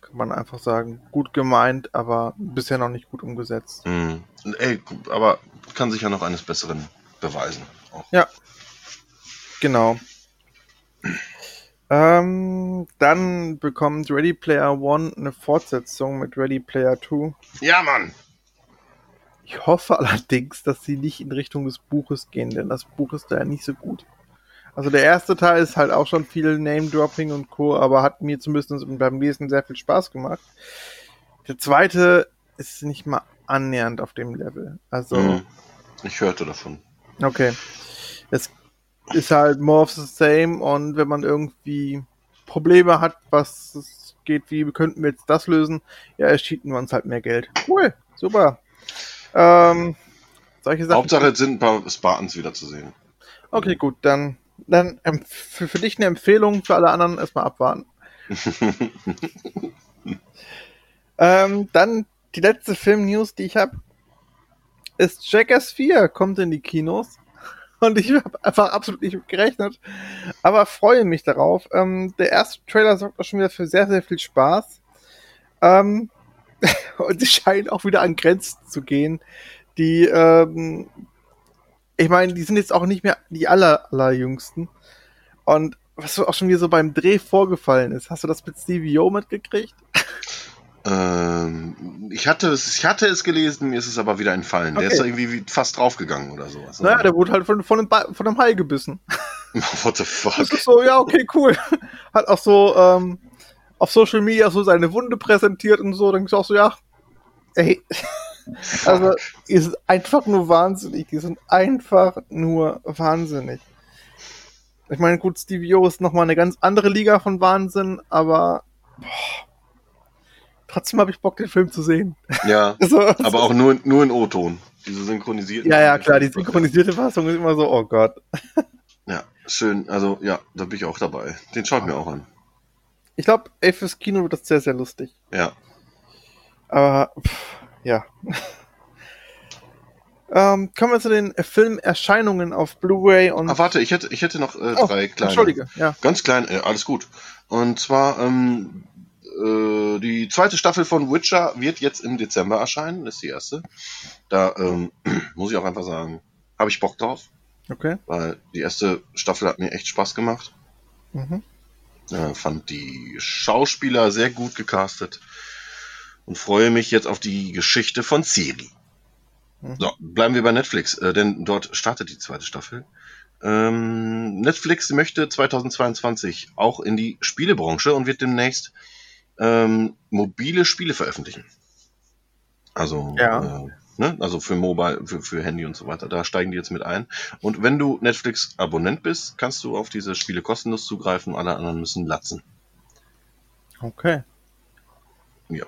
kann man einfach sagen, gut gemeint, aber bisher noch nicht gut umgesetzt. Mhm. Ey, aber kann sich ja noch eines Besseren beweisen. Auch. Genau. Ähm, dann bekommt Ready Player One eine Fortsetzung mit Ready Player Two. Ja, Mann! Ich hoffe allerdings, dass sie nicht in Richtung des Buches gehen, denn das Buch ist da ja nicht so gut. Also der erste Teil ist halt auch schon viel Name-Dropping und Co., aber hat mir zumindest beim Lesen sehr viel Spaß gemacht. Der zweite ist nicht mal annähernd auf dem Level. Also, Mhm. Ich hörte davon. okay. Es ist halt more of the same und wenn man irgendwie Probleme hat, was es geht, wie könnten wir jetzt das lösen, ja, erschienen wir uns halt mehr Geld. Cool, super. Ähm, solche Sachen. Hauptsache, es sind ein paar Spartans wieder zu sehen. Okay, gut, dann, dann für, für dich eine Empfehlung, für alle anderen erstmal abwarten. Ähm, dann die letzte Film-News, die ich habe, ist Jackass 4 kommt in die Kinos. Und ich habe einfach absolut nicht gerechnet, aber freue mich darauf. Ähm, der erste Trailer sorgt auch schon wieder für sehr, sehr viel Spaß. Ähm, und es scheint auch wieder an Grenzen zu gehen, die, ähm, ich meine, die sind jetzt auch nicht mehr die aller, allerjüngsten. Und was auch schon wieder so beim Dreh vorgefallen ist, hast du das mit Stevie O mitgekriegt? ähm, ich, hatte es, ich hatte es gelesen, mir ist es aber wieder entfallen. Der Okay. ist da irgendwie wie fast draufgegangen oder sowas. Naja, der wurde halt von, von, einem, Ba- von einem Hai gebissen. What the fuck? Das ist so, ja, okay, cool. Hat auch so ähm, auf Social Media so seine Wunde präsentiert und so. Dann ist auch so, ja, ey, also, die sind einfach nur wahnsinnig. Die sind einfach nur wahnsinnig. Ich meine, gut, Stevie O ist nochmal eine ganz andere Liga von Wahnsinn, aber boah, trotzdem habe ich Bock, den Film zu sehen. Ja, Also, aber auch nur, nur in O-Ton. Diese synchronisierten. ja, ja, klar, die synchronisierte Fassung ist immer so, oh Gott. Ja, schön. Also, ja, da bin ich auch dabei. Den schaue ich mir auch an. Ich glaube, ey, fürs Kino wird das sehr, sehr lustig. Ja. Aber, pff, ja. ähm, kommen wir zu den Filmerscheinungen auf Blu-ray und. Ah, warte, ich hätte, ich hätte noch äh, Oh, drei kleine. Entschuldige, ja. Ganz klein, äh, alles gut. Und zwar ähm, äh, die zweite Staffel von Witcher wird jetzt im Dezember erscheinen, ist die erste. Da ähm, muss ich auch einfach sagen, habe ich Bock drauf, Okay. weil die erste Staffel hat mir echt Spaß gemacht. Mhm. Äh, fand die Schauspieler sehr gut gecastet und freue mich jetzt auf die Geschichte von Ciri. Mhm. So, bleiben wir bei Netflix, äh, denn dort startet die zweite Staffel. Ähm, Netflix möchte 2022 auch in die Spielebranche und wird demnächst ähm, mobile Spiele veröffentlichen. Also, Ja. äh, ne? also für Mobile, für, für Handy und so weiter. Da steigen die jetzt mit ein. Und wenn du Netflix-Abonnent bist, kannst du auf diese Spiele kostenlos zugreifen. Alle anderen müssen latzen. Okay. Ja.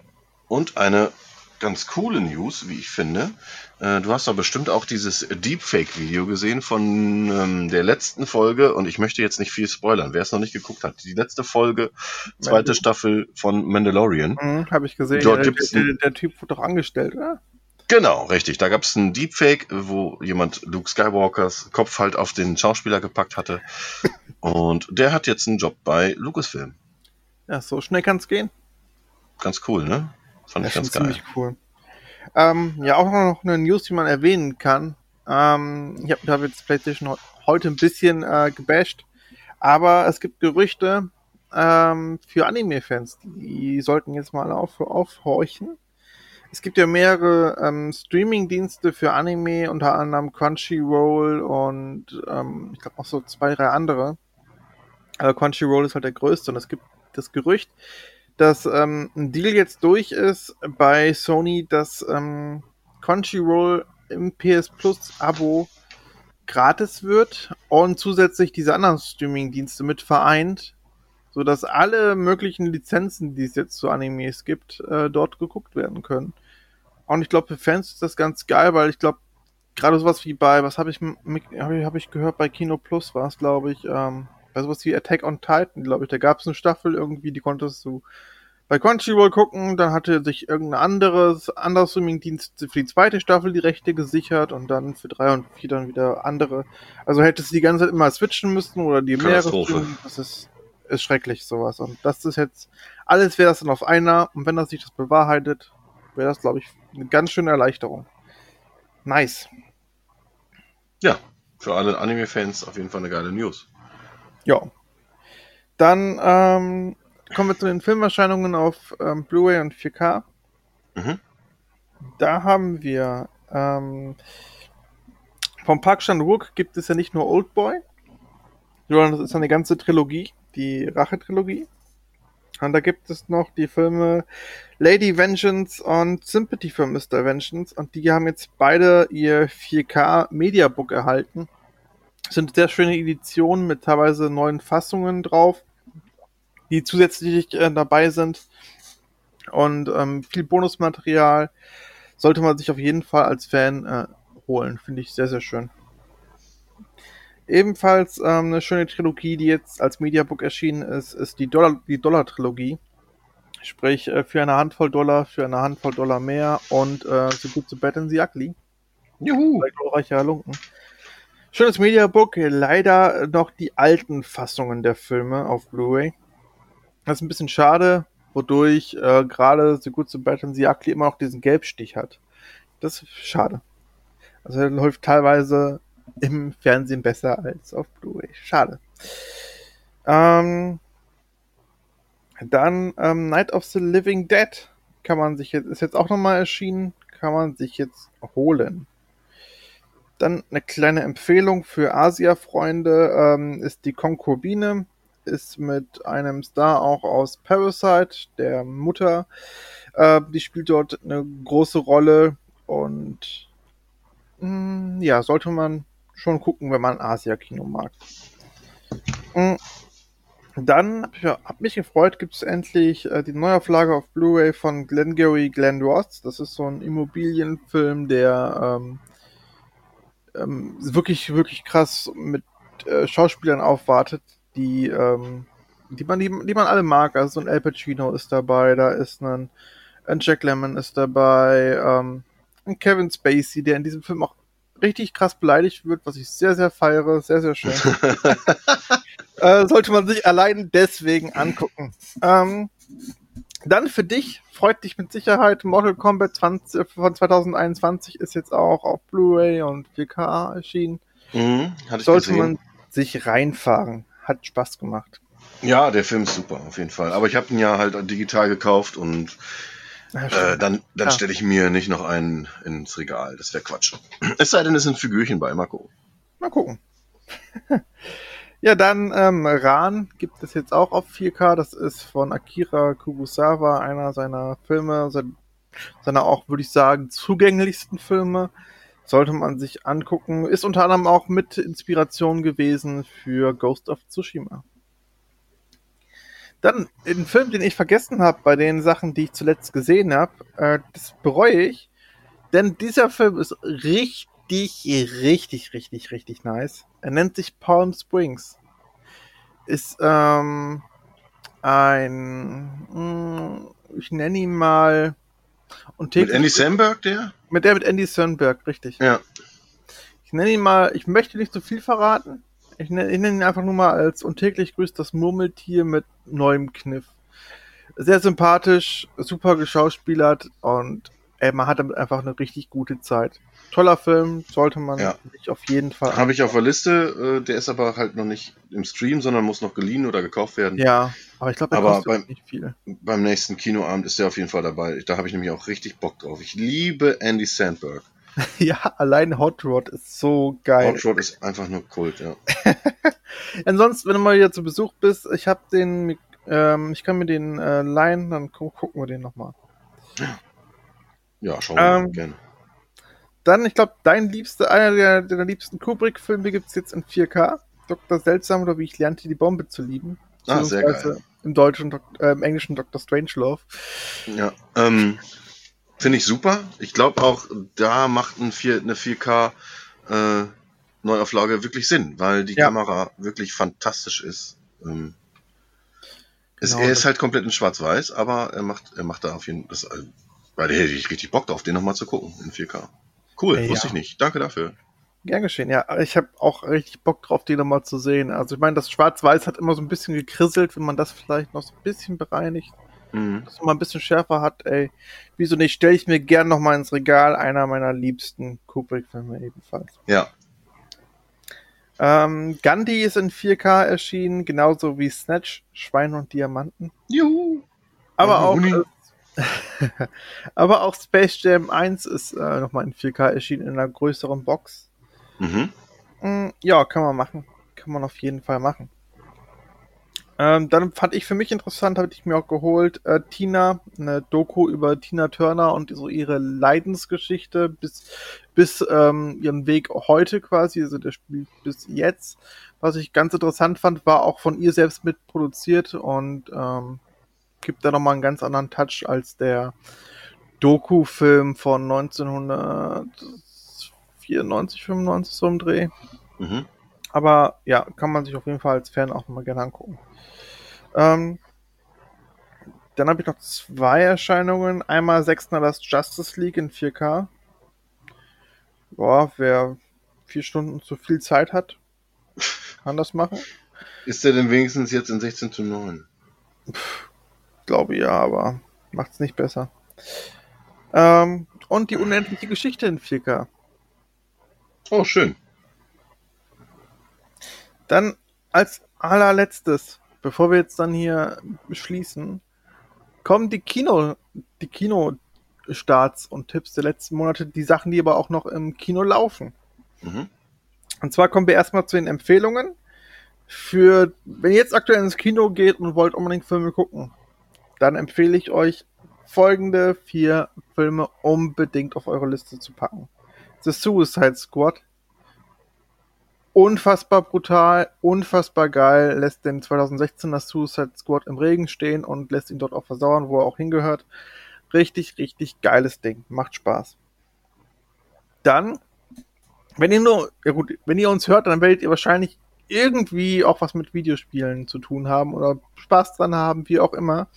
Und eine ganz coole News, wie ich finde. Äh, du hast doch bestimmt auch dieses Deepfake-Video gesehen von ähm, der letzten Folge und ich möchte jetzt nicht viel spoilern, wer es noch nicht geguckt hat. Die letzte Folge, zweite Staffel von Mandalorian. Mhm, Habe ich gesehen. Dort der, der, der Typ wurde doch angestellt, oder? Genau, richtig. Da gab es einen Deepfake, wo jemand Luke Skywalkers Kopf halt auf den Schauspieler gepackt hatte. Und der hat jetzt einen Job bei Lucasfilm. Ja, so schnell kann's gehen. Ganz cool, ne? Fand Das ich ganz geil. ziemlich cool. Ähm, ja, auch noch eine News, die man erwähnen kann. Ähm, ich habe hab jetzt PlayStation he- heute ein bisschen äh, gebasht, aber es gibt Gerüchte ähm, für Anime-Fans, die sollten jetzt mal auf, aufhorchen. Es gibt ja mehrere ähm, Streaming-Dienste für Anime, unter anderem Crunchyroll und ähm, ich glaube auch so zwei, drei andere. Aber Crunchyroll ist halt der größte und es gibt das Gerücht, dass ähm, ein Deal jetzt durch ist bei Sony, dass ähm, Crunchyroll im PS Plus Abo gratis wird und zusätzlich diese anderen Streaming-Dienste mit vereint, sodass alle möglichen Lizenzen, die es jetzt zu Animes gibt, äh, dort geguckt werden können. Und ich glaube, für Fans ist das ganz geil, weil ich glaube, gerade sowas wie bei, was habe ich, habe ich, hab ich gehört, bei Kino Plus war es, glaube ich, ähm, bei sowas wie Attack on Titan, glaube ich, da gab es eine Staffel irgendwie, die konntest du bei Crunchyroll gucken, dann hatte sich irgendein anderes, anderer Streaming-Dienst für die zweite Staffel die Rechte gesichert und dann für drei und vier dann wieder andere. Also hättest du die ganze Zeit immer switchen müssen oder die mehrere. Streaming- Das ist, ist schrecklich, sowas. Und das ist jetzt, alles wäre das dann auf einer und wenn das sich das bewahrheitet, wäre das, glaube ich, eine ganz schöne Erleichterung. Nice. Ja, für alle Anime-Fans auf jeden Fall eine geile News. Ja. Dann ähm, kommen wir zu den Filmerscheinungen auf ähm, Blu-ray und 4K. Mhm. Da haben wir ähm, vom Park Chan-wook gibt es ja nicht nur Oldboy, sondern das ist eine ganze Trilogie, die Rache-Trilogie. Und da gibt es noch die Filme Lady Vengeance und Sympathy for Mr. Vengeance. Und die haben jetzt beide ihr 4K Mediabook erhalten. Sind sehr schöne Editionen mit teilweise neuen Fassungen drauf, die zusätzlich äh, dabei sind. Und ähm, viel Bonusmaterial sollte man sich auf jeden Fall als Fan äh, holen. Finde ich sehr, sehr schön. Ebenfalls ähm, eine schöne Trilogie, die jetzt als Mediabook erschienen ist, ist die Dollar, die Dollar-Trilogie. Sprich, äh, für eine Handvoll Dollar, für eine Handvoll Dollar mehr und äh, so gut so bad and the ugly. Juhu! Bei glorreicher Halunken. Schönes Mediabook, leider noch die alten Fassungen der Filme auf Blu-ray. Das ist ein bisschen schade, wodurch äh, gerade so gut and the ugly immer noch diesen Gelbstich hat. Das ist schade. Also er läuft teilweise im Fernsehen besser als auf Blu-ray. Schade. Ähm, dann ähm, Night of the Living Dead kann man sich jetzt, ist jetzt auch nochmal erschienen, kann man sich jetzt holen. Dann eine kleine Empfehlung für Asia-Freunde ähm, ist die Konkubine. Ist mit einem Star auch aus Parasite, der Mutter. Äh, die spielt dort eine große Rolle und mh, ja, sollte man schon gucken, wenn man Asia-Kino mag. Mm. Dann ja, hab mich gefreut, gibt es endlich äh, die Neuauflage auf Blu-ray von Glengarry Glen Ross. Das ist so ein Immobilienfilm, der ähm, ähm, wirklich, wirklich krass mit äh, Schauspielern aufwartet, die, ähm, die, man, die, die man alle mag. Also so ein Al Pacino ist dabei, da ist ein, ein Jack Lemmon ist dabei, ähm, ein Kevin Spacey, der in diesem Film auch richtig krass beleidigt wird, was ich sehr, sehr feiere. Sehr, sehr schön. äh, sollte man sich allein deswegen angucken. Ähm, Dann für dich freut dich mit Sicherheit Mortal Kombat 20, von 2021 ist jetzt auch auf Blu-ray und 4K erschienen. Mhm, Sollte gesehen. man sich reinfahren. Hat Spaß gemacht. Ja, der Film ist super, auf jeden Fall. Aber ich habe ihn ja halt digital gekauft und Ja, äh, dann, dann Ja. stelle ich mir nicht noch einen ins Regal. Das wäre Quatsch. Es sei denn, es sind Figürchen bei. Mal gucken. Mal gucken. ja, dann ähm, Ran gibt es jetzt auch auf 4K. Das ist von Akira Kurosawa, einer seiner Filme, sein, seiner auch, würde ich sagen, zugänglichsten Filme. Sollte man sich angucken. Ist unter anderem auch mit Inspiration gewesen für Ghost of Tsushima. Dann ein Film, den ich vergessen habe bei den Sachen, die ich zuletzt gesehen habe. Äh, das bereue ich. Denn dieser Film ist richtig, richtig, richtig, richtig nice. Er nennt sich Palm Springs. Ist ähm, ein, mh, ich nenne ihn mal. Und Mit Andy Samberg, der? mit der mit Andy Sönberg, richtig. Ja. Ich nenne ihn mal, ich möchte nicht zu viel verraten. Ich nenne, ich nenne ihn einfach nur mal als und täglich grüßt das Murmeltier mit neuem Kniff. Sehr sympathisch, super geschauspielert und ey, man hat damit einfach eine richtig gute Zeit. Toller Film, sollte man Ja. sich auf jeden Fall. Habe ich auf der Liste. Äh, der ist aber halt noch nicht im Stream, sondern muss noch geliehen oder gekauft werden. Ja, aber ich glaube, er Aber beim- nicht viel. Beim nächsten Kinoabend ist der auf jeden Fall dabei. Da habe ich nämlich auch richtig Bock drauf. Ich liebe Andy Sandberg. ja, allein Hot Rod ist so geil. Hot Rod ist einfach nur Kult, ja. Ansonsten, wenn du mal wieder zu Besuch bist, ich habe den, ähm, ich kann mir den äh, leihen, dann gu gucken wir den nochmal. Ja, schauen wir mal Ähm, gerne. Dann, ich glaube, dein liebster, einer der, der liebsten Kubrick-Filme gibt's jetzt in 4K. Dr. Seltsam oder wie ich lernte, die Bombe zu lieben. Ah, sehr geil. Im deutschen, äh, im englischen Dr. Strangelove. Ja, ähm, finde ich super. Ich glaube auch, da macht ein 4, eine 4K äh, Neuauflage wirklich Sinn, weil die Ja. Kamera wirklich fantastisch ist. Ähm, es, Genau, er ist halt komplett in Schwarz-Weiß, aber er macht, er macht da auf jeden Fall, äh, weil da hätte ich richtig Bock drauf, den nochmal zu gucken in 4K. Cool, Ja. wusste ich nicht. Danke dafür. Gern geschehen, ja. Ich habe auch richtig Bock drauf, den nochmal zu sehen. Also ich meine, das Schwarz-Weiß hat immer so ein bisschen gekrisselt, wenn man das vielleicht noch so ein bisschen bereinigt, Mhm. dass man ein bisschen schärfer hat, ey. Wieso nicht? Stelle ich mir gern nochmal ins Regal, einer meiner liebsten Kubrick-Filme ebenfalls. Ja, Ähm, Gandhi ist in 4K erschienen, genauso wie Snatch, Schwein und Diamanten. juhu. Aber auch, äh, aber auch Space Jam 1 ist äh, nochmal in 4K erschienen in einer größeren Box. Mhm. Mm, ja, kann man machen. Kann man auf jeden Fall machen. Ähm, dann fand ich für mich interessant, habe ich mir auch geholt, äh, Tina, eine Doku über Tina Turner und so ihre Leidensgeschichte bis, bis ähm, ihren Weg heute quasi, also der spielt bis jetzt. Was ich ganz interessant fand, war auch von ihr selbst mitproduziert und ähm, gibt da nochmal einen ganz anderen Touch als der Doku-Film von 1994, 95 so im Dreh. Mhm. Aber ja, kann man sich auf jeden Fall als Fan auch mal gerne angucken. Ähm, dann habe ich noch zwei Erscheinungen. Einmal Zack Snyder's Justice League in 4K. Boah, wer vier Stunden zu viel Zeit hat, kann das machen. Ist der denn wenigstens jetzt in 16 zu 9? Glaube ja, aber macht's nicht besser. Ähm, und die unendliche Geschichte in 4K. Oh, schön. Dann als allerletztes, bevor wir jetzt dann hier schließen, kommen die Kino, die Kinostarts und Tipps der letzten Monate, die Sachen, die aber auch noch im Kino laufen. Mhm. Und zwar kommen wir erstmal zu den Empfehlungen. Für, wenn ihr jetzt aktuell ins Kino geht und wollt unbedingt Filme gucken, dann empfehle ich euch folgende vier Filme unbedingt auf eure Liste zu packen. The Suicide Squad. Unfassbar brutal, unfassbar geil, lässt den 2016er Suicide Squad im Regen stehen und lässt ihn dort auch versauern, wo er auch hingehört. Richtig, richtig geiles Ding. Macht Spaß. Dann wenn ihr nur, ja gut, wenn ihr uns hört, dann werdet ihr wahrscheinlich irgendwie auch was mit Videospielen zu tun haben oder Spaß dran haben, wie auch immer.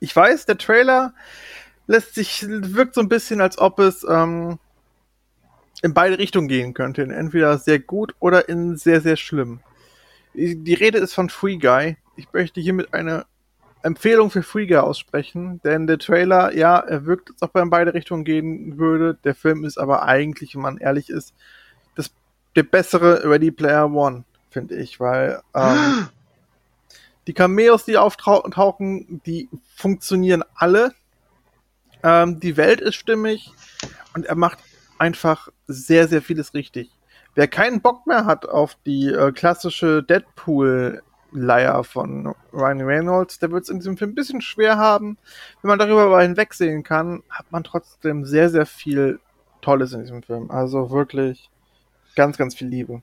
Ich weiß, der Trailer lässt sich, wirkt so ein bisschen, als ob es ähm, in beide Richtungen gehen könnte. In entweder sehr gut oder in sehr, sehr schlimm. Die Rede ist von Free Guy. Ich möchte hiermit eine Empfehlung für Frieger aussprechen, denn der Trailer, ja, er wirkt, als ob er in beide Richtungen gehen würde. Der Film ist aber eigentlich, wenn man ehrlich ist, das, der bessere Ready Player One, finde ich, weil ähm, die Cameos, die auftauchen, die funktionieren alle. Ähm, die Welt ist stimmig und er macht einfach sehr, sehr vieles richtig. Wer keinen Bock mehr hat auf die äh, klassische Deadpool-Leier von Ryan Reynolds, der wird es in diesem Film ein bisschen schwer haben. Wenn man darüber aber hinwegsehen kann, hat man trotzdem sehr, sehr viel Tolles in diesem Film. Also wirklich ganz, ganz viel Liebe.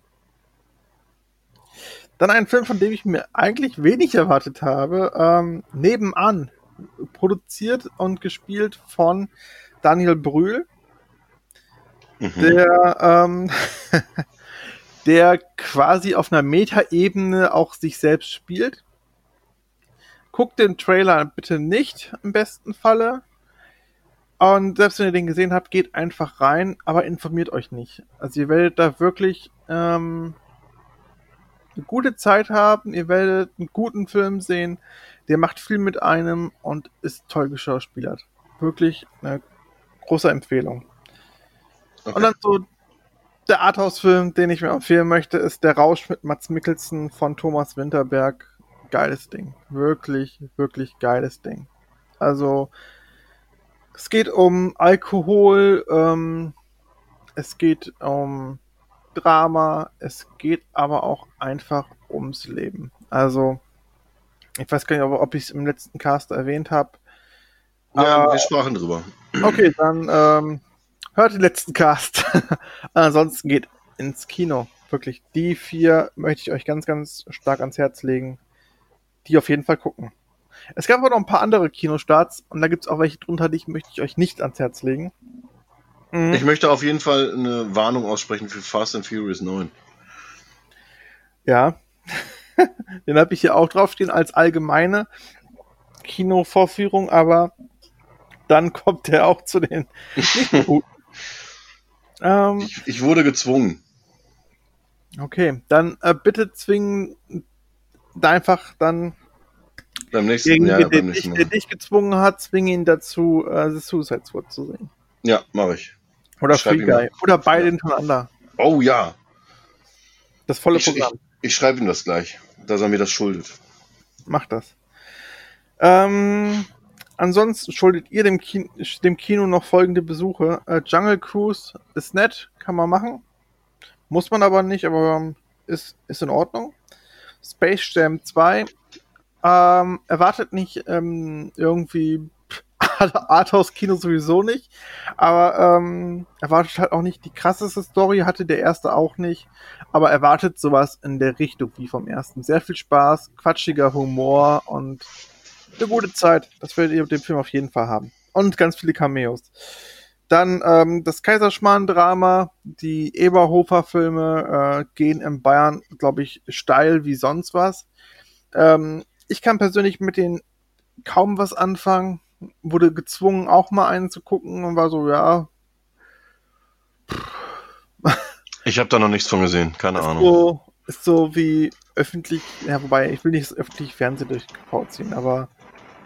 Dann ein Film, von dem ich mir eigentlich wenig erwartet habe. Ähm, nebenan. Produziert und gespielt von Daniel Brühl mhm. der, ähm, der quasi auf einer Metaebene auch sich selbst spielt. Guckt den Trailer bitte nicht im besten Falle. Und selbst wenn ihr den gesehen habt, geht einfach rein, aber informiert euch nicht. Also ihr werdet da wirklich ähm, eine gute Zeit haben, ihr werdet einen guten Film sehen, der macht viel mit einem und ist toll geschauspielert. Wirklich eine große Empfehlung. Okay. Und dann so der Arthouse-Film, den ich mir empfehlen möchte, ist Der Rausch mit Mats Mikkelsen von Thomas Winterberg. Geiles Ding. Wirklich, wirklich geiles Ding. Also, es geht um Alkohol, ähm, es geht um Drama, es geht aber auch einfach ums Leben. Also, ich weiß gar nicht, ob, ob ich es im letzten Cast erwähnt habe. Ja, wir sprachen drüber. Okay, dann ähm, hört den letzten Cast. Ansonsten geht ins Kino. Wirklich, die vier möchte ich euch ganz, ganz stark ans Herz legen. Die auf jeden Fall gucken. Es gab aber noch ein paar andere Kinostarts und da gibt es auch welche drunter, die möchte ich euch nicht ans Herz legen. Mhm. Ich möchte auf jeden Fall eine Warnung aussprechen für Fast and Furious 9. Ja. Den habe ich hier auch draufstehen als allgemeine Kinovorführung, aber dann kommt er auch zu den nicht guten. Ähm, ich, ich, wurde gezwungen. Okay, dann äh, bitte zwingen da einfach dann beim nächsten gegen, Jahr, beim nächsten Mal. der dich gezwungen hat, zwingen ihn dazu, äh, The Suicide Squad zu sehen. Ja, mache ich. Oder Free Guy. Oder beide ja. hintereinander. Oh ja. Das volle ich, Programm. Ich, ich schreibe ihm das gleich, dass er mir das schuldet. Mach das. Ähm, ansonsten schuldet ihr dem, Kino, dem Kino noch folgende Besuche. Äh, Jungle Cruise ist nett, kann man machen. Muss man aber nicht, aber ist, ist in Ordnung. Space Jam 2 ähm, erwartet nicht ähm, irgendwie Arthouse-Kino sowieso nicht, aber ähm, erwartet halt auch nicht die krasseste Story, hatte der erste auch nicht, aber erwartet sowas in der Richtung wie vom ersten. Sehr viel Spaß, quatschiger Humor und eine gute Zeit. Das werdet ihr mit dem Film auf jeden Fall haben. Und ganz viele Cameos. Dann ähm, das Kaiserschmarrn-Drama, die Eberhofer-Filme äh, gehen in Bayern, glaube ich, steil wie sonst was. Ähm, ich kann persönlich mit denen kaum was anfangen. Wurde gezwungen, auch mal einen zu gucken und war so, ja. Ich habe da noch nichts von gesehen, keine ist Ahnung. So, ist so wie öffentlich, ja, wobei ich will nicht das öffentliche Fernsehen durch ziehen, aber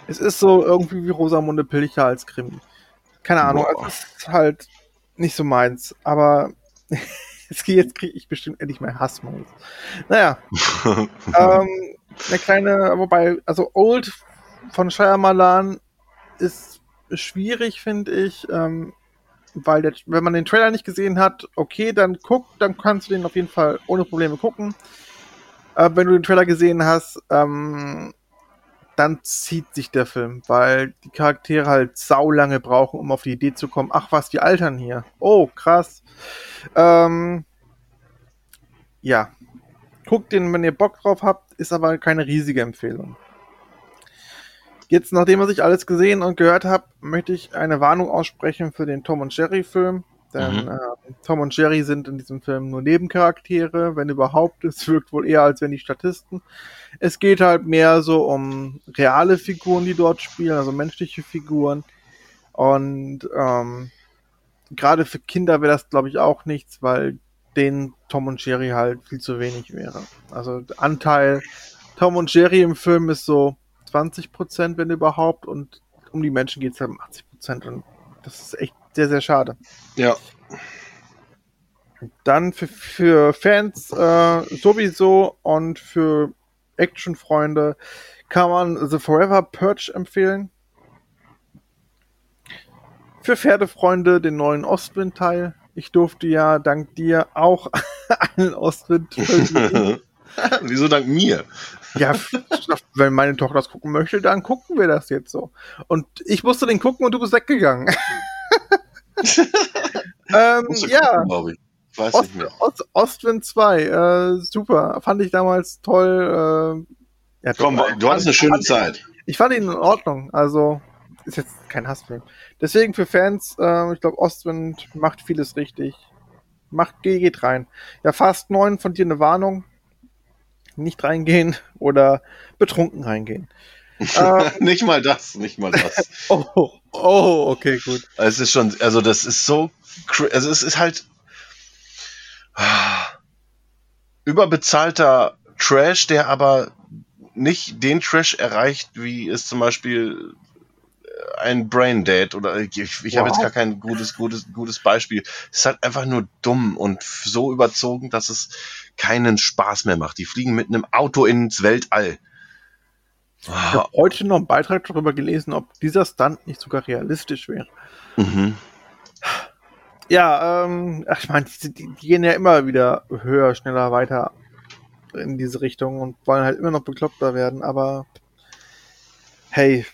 es ist so irgendwie wie Rosamunde Pilcher als Krimi. Keine Ahnung, Boah. es ist halt nicht so meins, aber jetzt, kriege ich bestimmt endlich mal Hassmails. Naja. ähm, eine kleine, wobei, also Old von Shyamalan ist schwierig, finde ich. Ähm, weil der, wenn man den Trailer nicht gesehen hat, okay, dann guck, dann kannst du den auf jeden Fall ohne Probleme gucken. Äh, wenn du den Trailer gesehen hast, ähm, dann zieht sich der Film, weil die Charaktere halt sau lange brauchen, um auf die Idee zu kommen, ach was, die altern hier. Oh, krass. Ähm, ja. Guckt den, wenn ihr Bock drauf habt, ist aber keine riesige Empfehlung. Jetzt, nachdem ich alles gesehen und gehört habe, möchte ich eine Warnung aussprechen für den Tom und Jerry Film. Denn mhm. äh, Tom und Jerry sind in diesem Film nur Nebencharaktere, wenn überhaupt. Es wirkt wohl eher, als wenn die Statisten. Es geht halt mehr so um reale Figuren, die dort spielen, also menschliche Figuren. Und ähm, gerade für Kinder wäre das, glaube ich, auch nichts, weil den Tom und Jerry halt viel zu wenig wäre. Also Anteil Tom und Jerry im Film ist so 20 Prozent, wenn überhaupt, und um die Menschen geht es halt um 80 Prozent. Und das ist echt sehr, sehr schade. Ja. Dann für, für Fans äh, sowieso und für Actionfreunde kann man The Forever Purge empfehlen. Für Pferdefreunde den neuen Ostwind-Teil. Ich durfte ja dank dir auch einen Ostwind. Wieso dank mir? Ja, wenn meine Tochter das gucken möchte, dann gucken wir das jetzt so. Und ich musste den gucken und du bist weggegangen. ähm, ja. Gucken, ich. Weiß Ost, Ost, Ostwind 2, äh, super. Fand ich damals toll. Äh, ja, Komm, doch, du hattest eine schöne Zeit. Ich fand ihn in Ordnung. Also, ist jetzt kein Hassfilm. Deswegen für Fans, äh, ich glaube, Ostwind macht vieles richtig. Macht, geht rein. Ja, Fast 9 von dir eine Warnung. Nicht reingehen oder betrunken reingehen. Ähm, nicht mal das, nicht mal das. oh, oh, okay, gut. Es ist schon, also das ist so, also es ist halt überbezahlter Trash, der aber nicht den Trash erreicht, wie es zum Beispiel äh, ein Brain Dead oder ich, ich wow. habe jetzt gar kein gutes, gutes, gutes Beispiel. Es ist halt einfach nur dumm und so überzogen, dass es keinen Spaß mehr macht. Die fliegen mit einem Auto ins Weltall. Ich habe heute noch einen Beitrag darüber gelesen, ob dieser Stunt nicht sogar realistisch wäre. Mhm. Ja, ähm, ach, ich meine, die, die, die, gehen ja immer wieder höher, schneller, weiter in diese Richtung und wollen halt immer noch bekloppter werden, aber hey,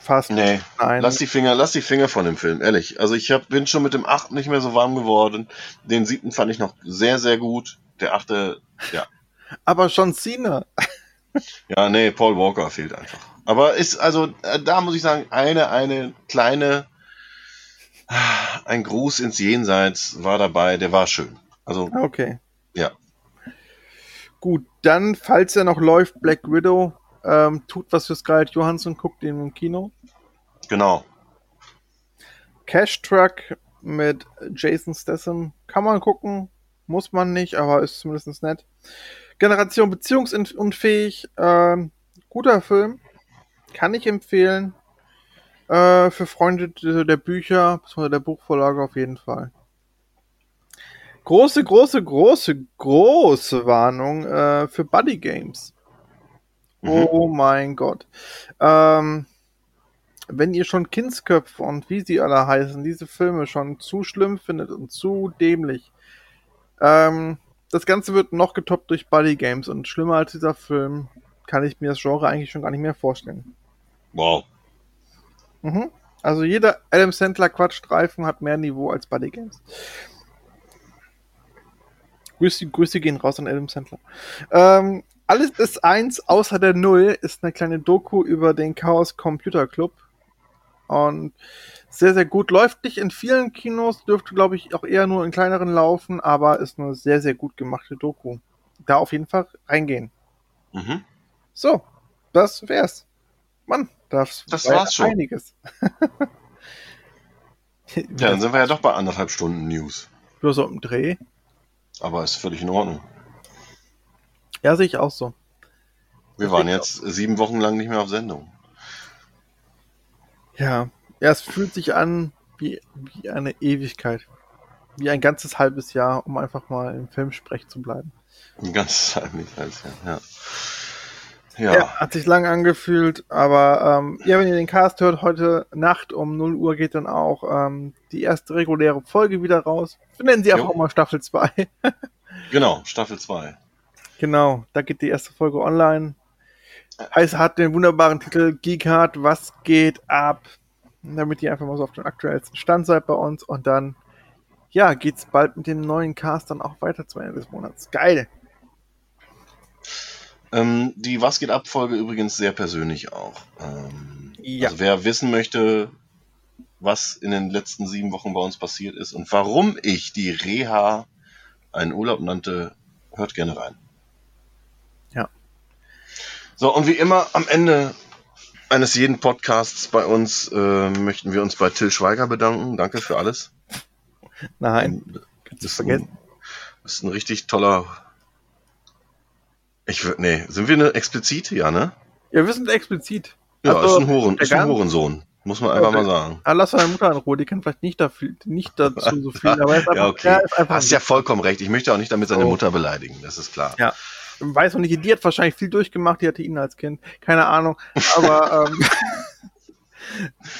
fast. Nee, nein. Lass die Finger, lass die Finger von dem Film, ehrlich. Also ich hab, bin schon mit dem achten nicht mehr so warm geworden. Den siebten fand ich noch sehr, sehr gut. Der achte, ja. aber schon Cena. Ja, nee, Paul Walker fehlt einfach. Aber ist, also, äh, da muss ich sagen, eine, eine kleine ein Gruß ins Jenseits war dabei, der war schön. Also, okay. Ja. Gut, dann, falls er noch läuft, Black Widow, ähm, tut was für Scarlett Johansson, guckt ihn im Kino. Genau. Cash Truck mit Jason Statham kann man gucken, muss man nicht, aber ist zumindest nett. Generation beziehungsunfähig, ähm, guter Film, kann ich empfehlen. Äh, für Freunde der Bücher, beziehungsweise der Buchvorlage auf jeden Fall. Große, große, große, große Warnung äh, für Buddy Games. Mhm. Oh mein Gott. Ähm, wenn ihr schon Kindsköpfe und wie sie alle heißen, diese Filme schon zu schlimm findet und zu dämlich, ähm, das Ganze wird noch getoppt durch Buddy Games und schlimmer als dieser Film kann ich mir das Genre eigentlich schon gar nicht mehr vorstellen. Wow. Mhm. Also jeder Adam Sandler Quatschstreifen hat mehr Niveau als Buddy Games. Grüße, Grüße gehen raus an Adam Sandler. Ähm, alles ist eins außer der Null ist eine kleine Doku über den Chaos Computer Club. Und sehr, sehr gut. Läuft nicht in vielen Kinos, dürfte, glaube ich, auch eher nur in kleineren laufen, aber ist eine sehr, sehr gut gemachte Doku. Da auf jeden Fall reingehen. Mhm. So, das wär's. Mann, das, das war's schon. Einiges. ja, dann sind wir ja doch bei anderthalb Stunden News. Nur so im Dreh. Aber ist völlig in Ordnung. Ja, sehe ich auch so. Wir das waren jetzt sieben Wochen lang nicht mehr auf Sendung. Ja, ja, es fühlt sich an wie, wie eine Ewigkeit. Wie ein ganzes halbes Jahr, um einfach mal im Filmsprech zu bleiben. Ein ganzes halbes Jahr, ja. Ja. ja. hat sich lang angefühlt, aber ähm, ja, wenn ihr den Cast hört, heute Nacht um 0 Uhr geht dann auch ähm, die erste reguläre Folge wieder raus. Wir nennen sie einfach mal Staffel 2. genau, Staffel 2. Genau, da geht die erste Folge online. Heißt, hat den wunderbaren Titel Geek Hard, was geht ab? Damit ihr einfach mal so auf den aktuellsten Stand seid bei uns und dann, ja, geht's bald mit dem neuen Cast dann auch weiter zum Ende des Monats. Geil! Ähm, die Was geht ab Folge übrigens sehr persönlich auch. Ähm, ja. Also wer wissen möchte, was in den letzten sieben Wochen bei uns passiert ist und warum ich die Reha einen Urlaub nannte, hört gerne rein. Ja. So, und wie immer am Ende eines jeden Podcasts bei uns äh, möchten wir uns bei Till Schweiger bedanken. Danke für alles. Nein, kannst du vergessen. Das ist ein richtig toller ich würde, nee, sind wir eine explizit? Ja, ne? Ja, wir sind explizit. Ja, Also, ist ein, Huren, ist ein Hurensohn. Muss man einfach Okay. mal sagen. Ah, lass deine Mutter in Ruhe, die kann vielleicht nicht, dafür, nicht dazu so viel, aber er ist einfach, Ja, okay. ist einfach Hast ja vollkommen recht. Ich möchte auch nicht damit seine So. Mutter beleidigen. Das ist klar. Ja. Weiß noch nicht, die hat wahrscheinlich viel durchgemacht, die hatte ihn als Kind, keine Ahnung, aber ähm,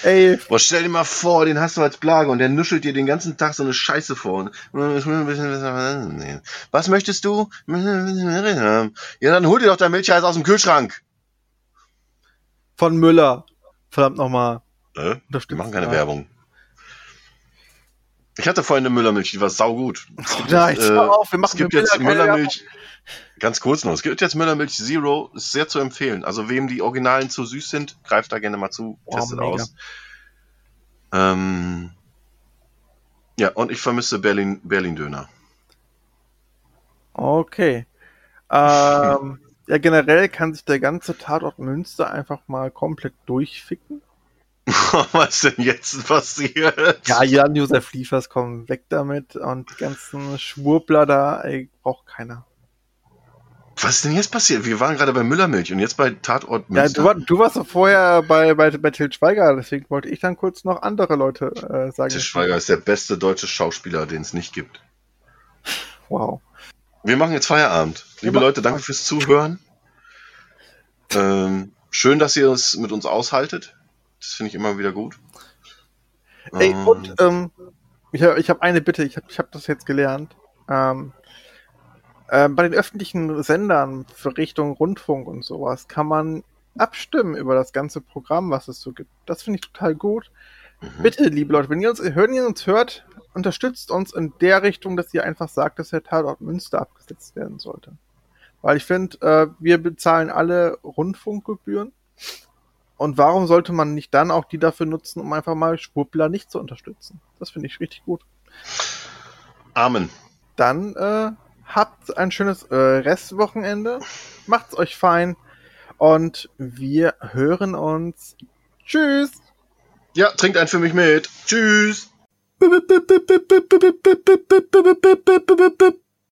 ey, Boah, stell dir mal vor, den hast du als Plage und der nuschelt dir den ganzen Tag so eine Scheiße vor. Was möchtest du? Ja, dann hol dir doch dein Milcheis aus dem Kühlschrank. von Müller, verdammt nochmal, Äh? Wir machen keine. Werbung. Ich hatte vorhin eine Müllermilch, die war saugut. Es gibt Nein, jetzt, hör auf, wir es machen gibt mit jetzt Müllermilch. Ganz kurz noch, es gibt jetzt Müllermilch Zero, ist sehr zu empfehlen. Also wem die Originalen zu süß sind, greift da gerne mal zu, Oh, testet mega. aus. Ähm, ja, und ich vermisse Berlin, Berlin Döner. Okay. Ähm, ja, generell kann sich der ganze Tatort Münster einfach mal komplett durchficken. Was denn jetzt passiert? Ja, Jan Josef Liefers kommen weg damit und die ganzen Schwurbler da, ey, braucht keiner. Was ist denn jetzt passiert? Wir waren gerade bei Müllermilch und jetzt bei Tatort Ja, Münster. du, war- du warst doch vorher bei, bei, bei Til Schweiger, deswegen wollte ich dann kurz noch andere Leute äh, sagen. Til Schweiger ist der beste deutsche Schauspieler, den es nicht gibt. Wow. Wir machen jetzt Feierabend. Liebe machen Leute, danke fürs Zuhören. Ähm, schön, dass ihr es mit uns aushaltet. Das finde ich immer wieder gut. Ey, Ähm, und ähm, ich habe hab eine Bitte, ich habe hab das jetzt gelernt. Ähm, ähm, bei den öffentlichen Sendern für Richtung Rundfunk und sowas kann man abstimmen über das ganze Programm, was es so gibt. Das finde ich total gut. mhm. Bitte, liebe Leute, wenn ihr uns, wenn ihr uns hört, unterstützt uns in der Richtung, dass ihr einfach sagt, dass der Tatort Münster abgesetzt werden sollte. Weil ich finde, äh, wir bezahlen alle Rundfunkgebühren. Und warum sollte man nicht dann auch die dafür nutzen, um einfach mal Schwuppler nicht zu unterstützen? Das finde ich richtig gut. Amen. Dann äh, habt ein schönes äh, Restwochenende. Macht's euch fein. Und wir hören uns. Tschüss. Ja, trinkt einen für mich mit. Tschüss.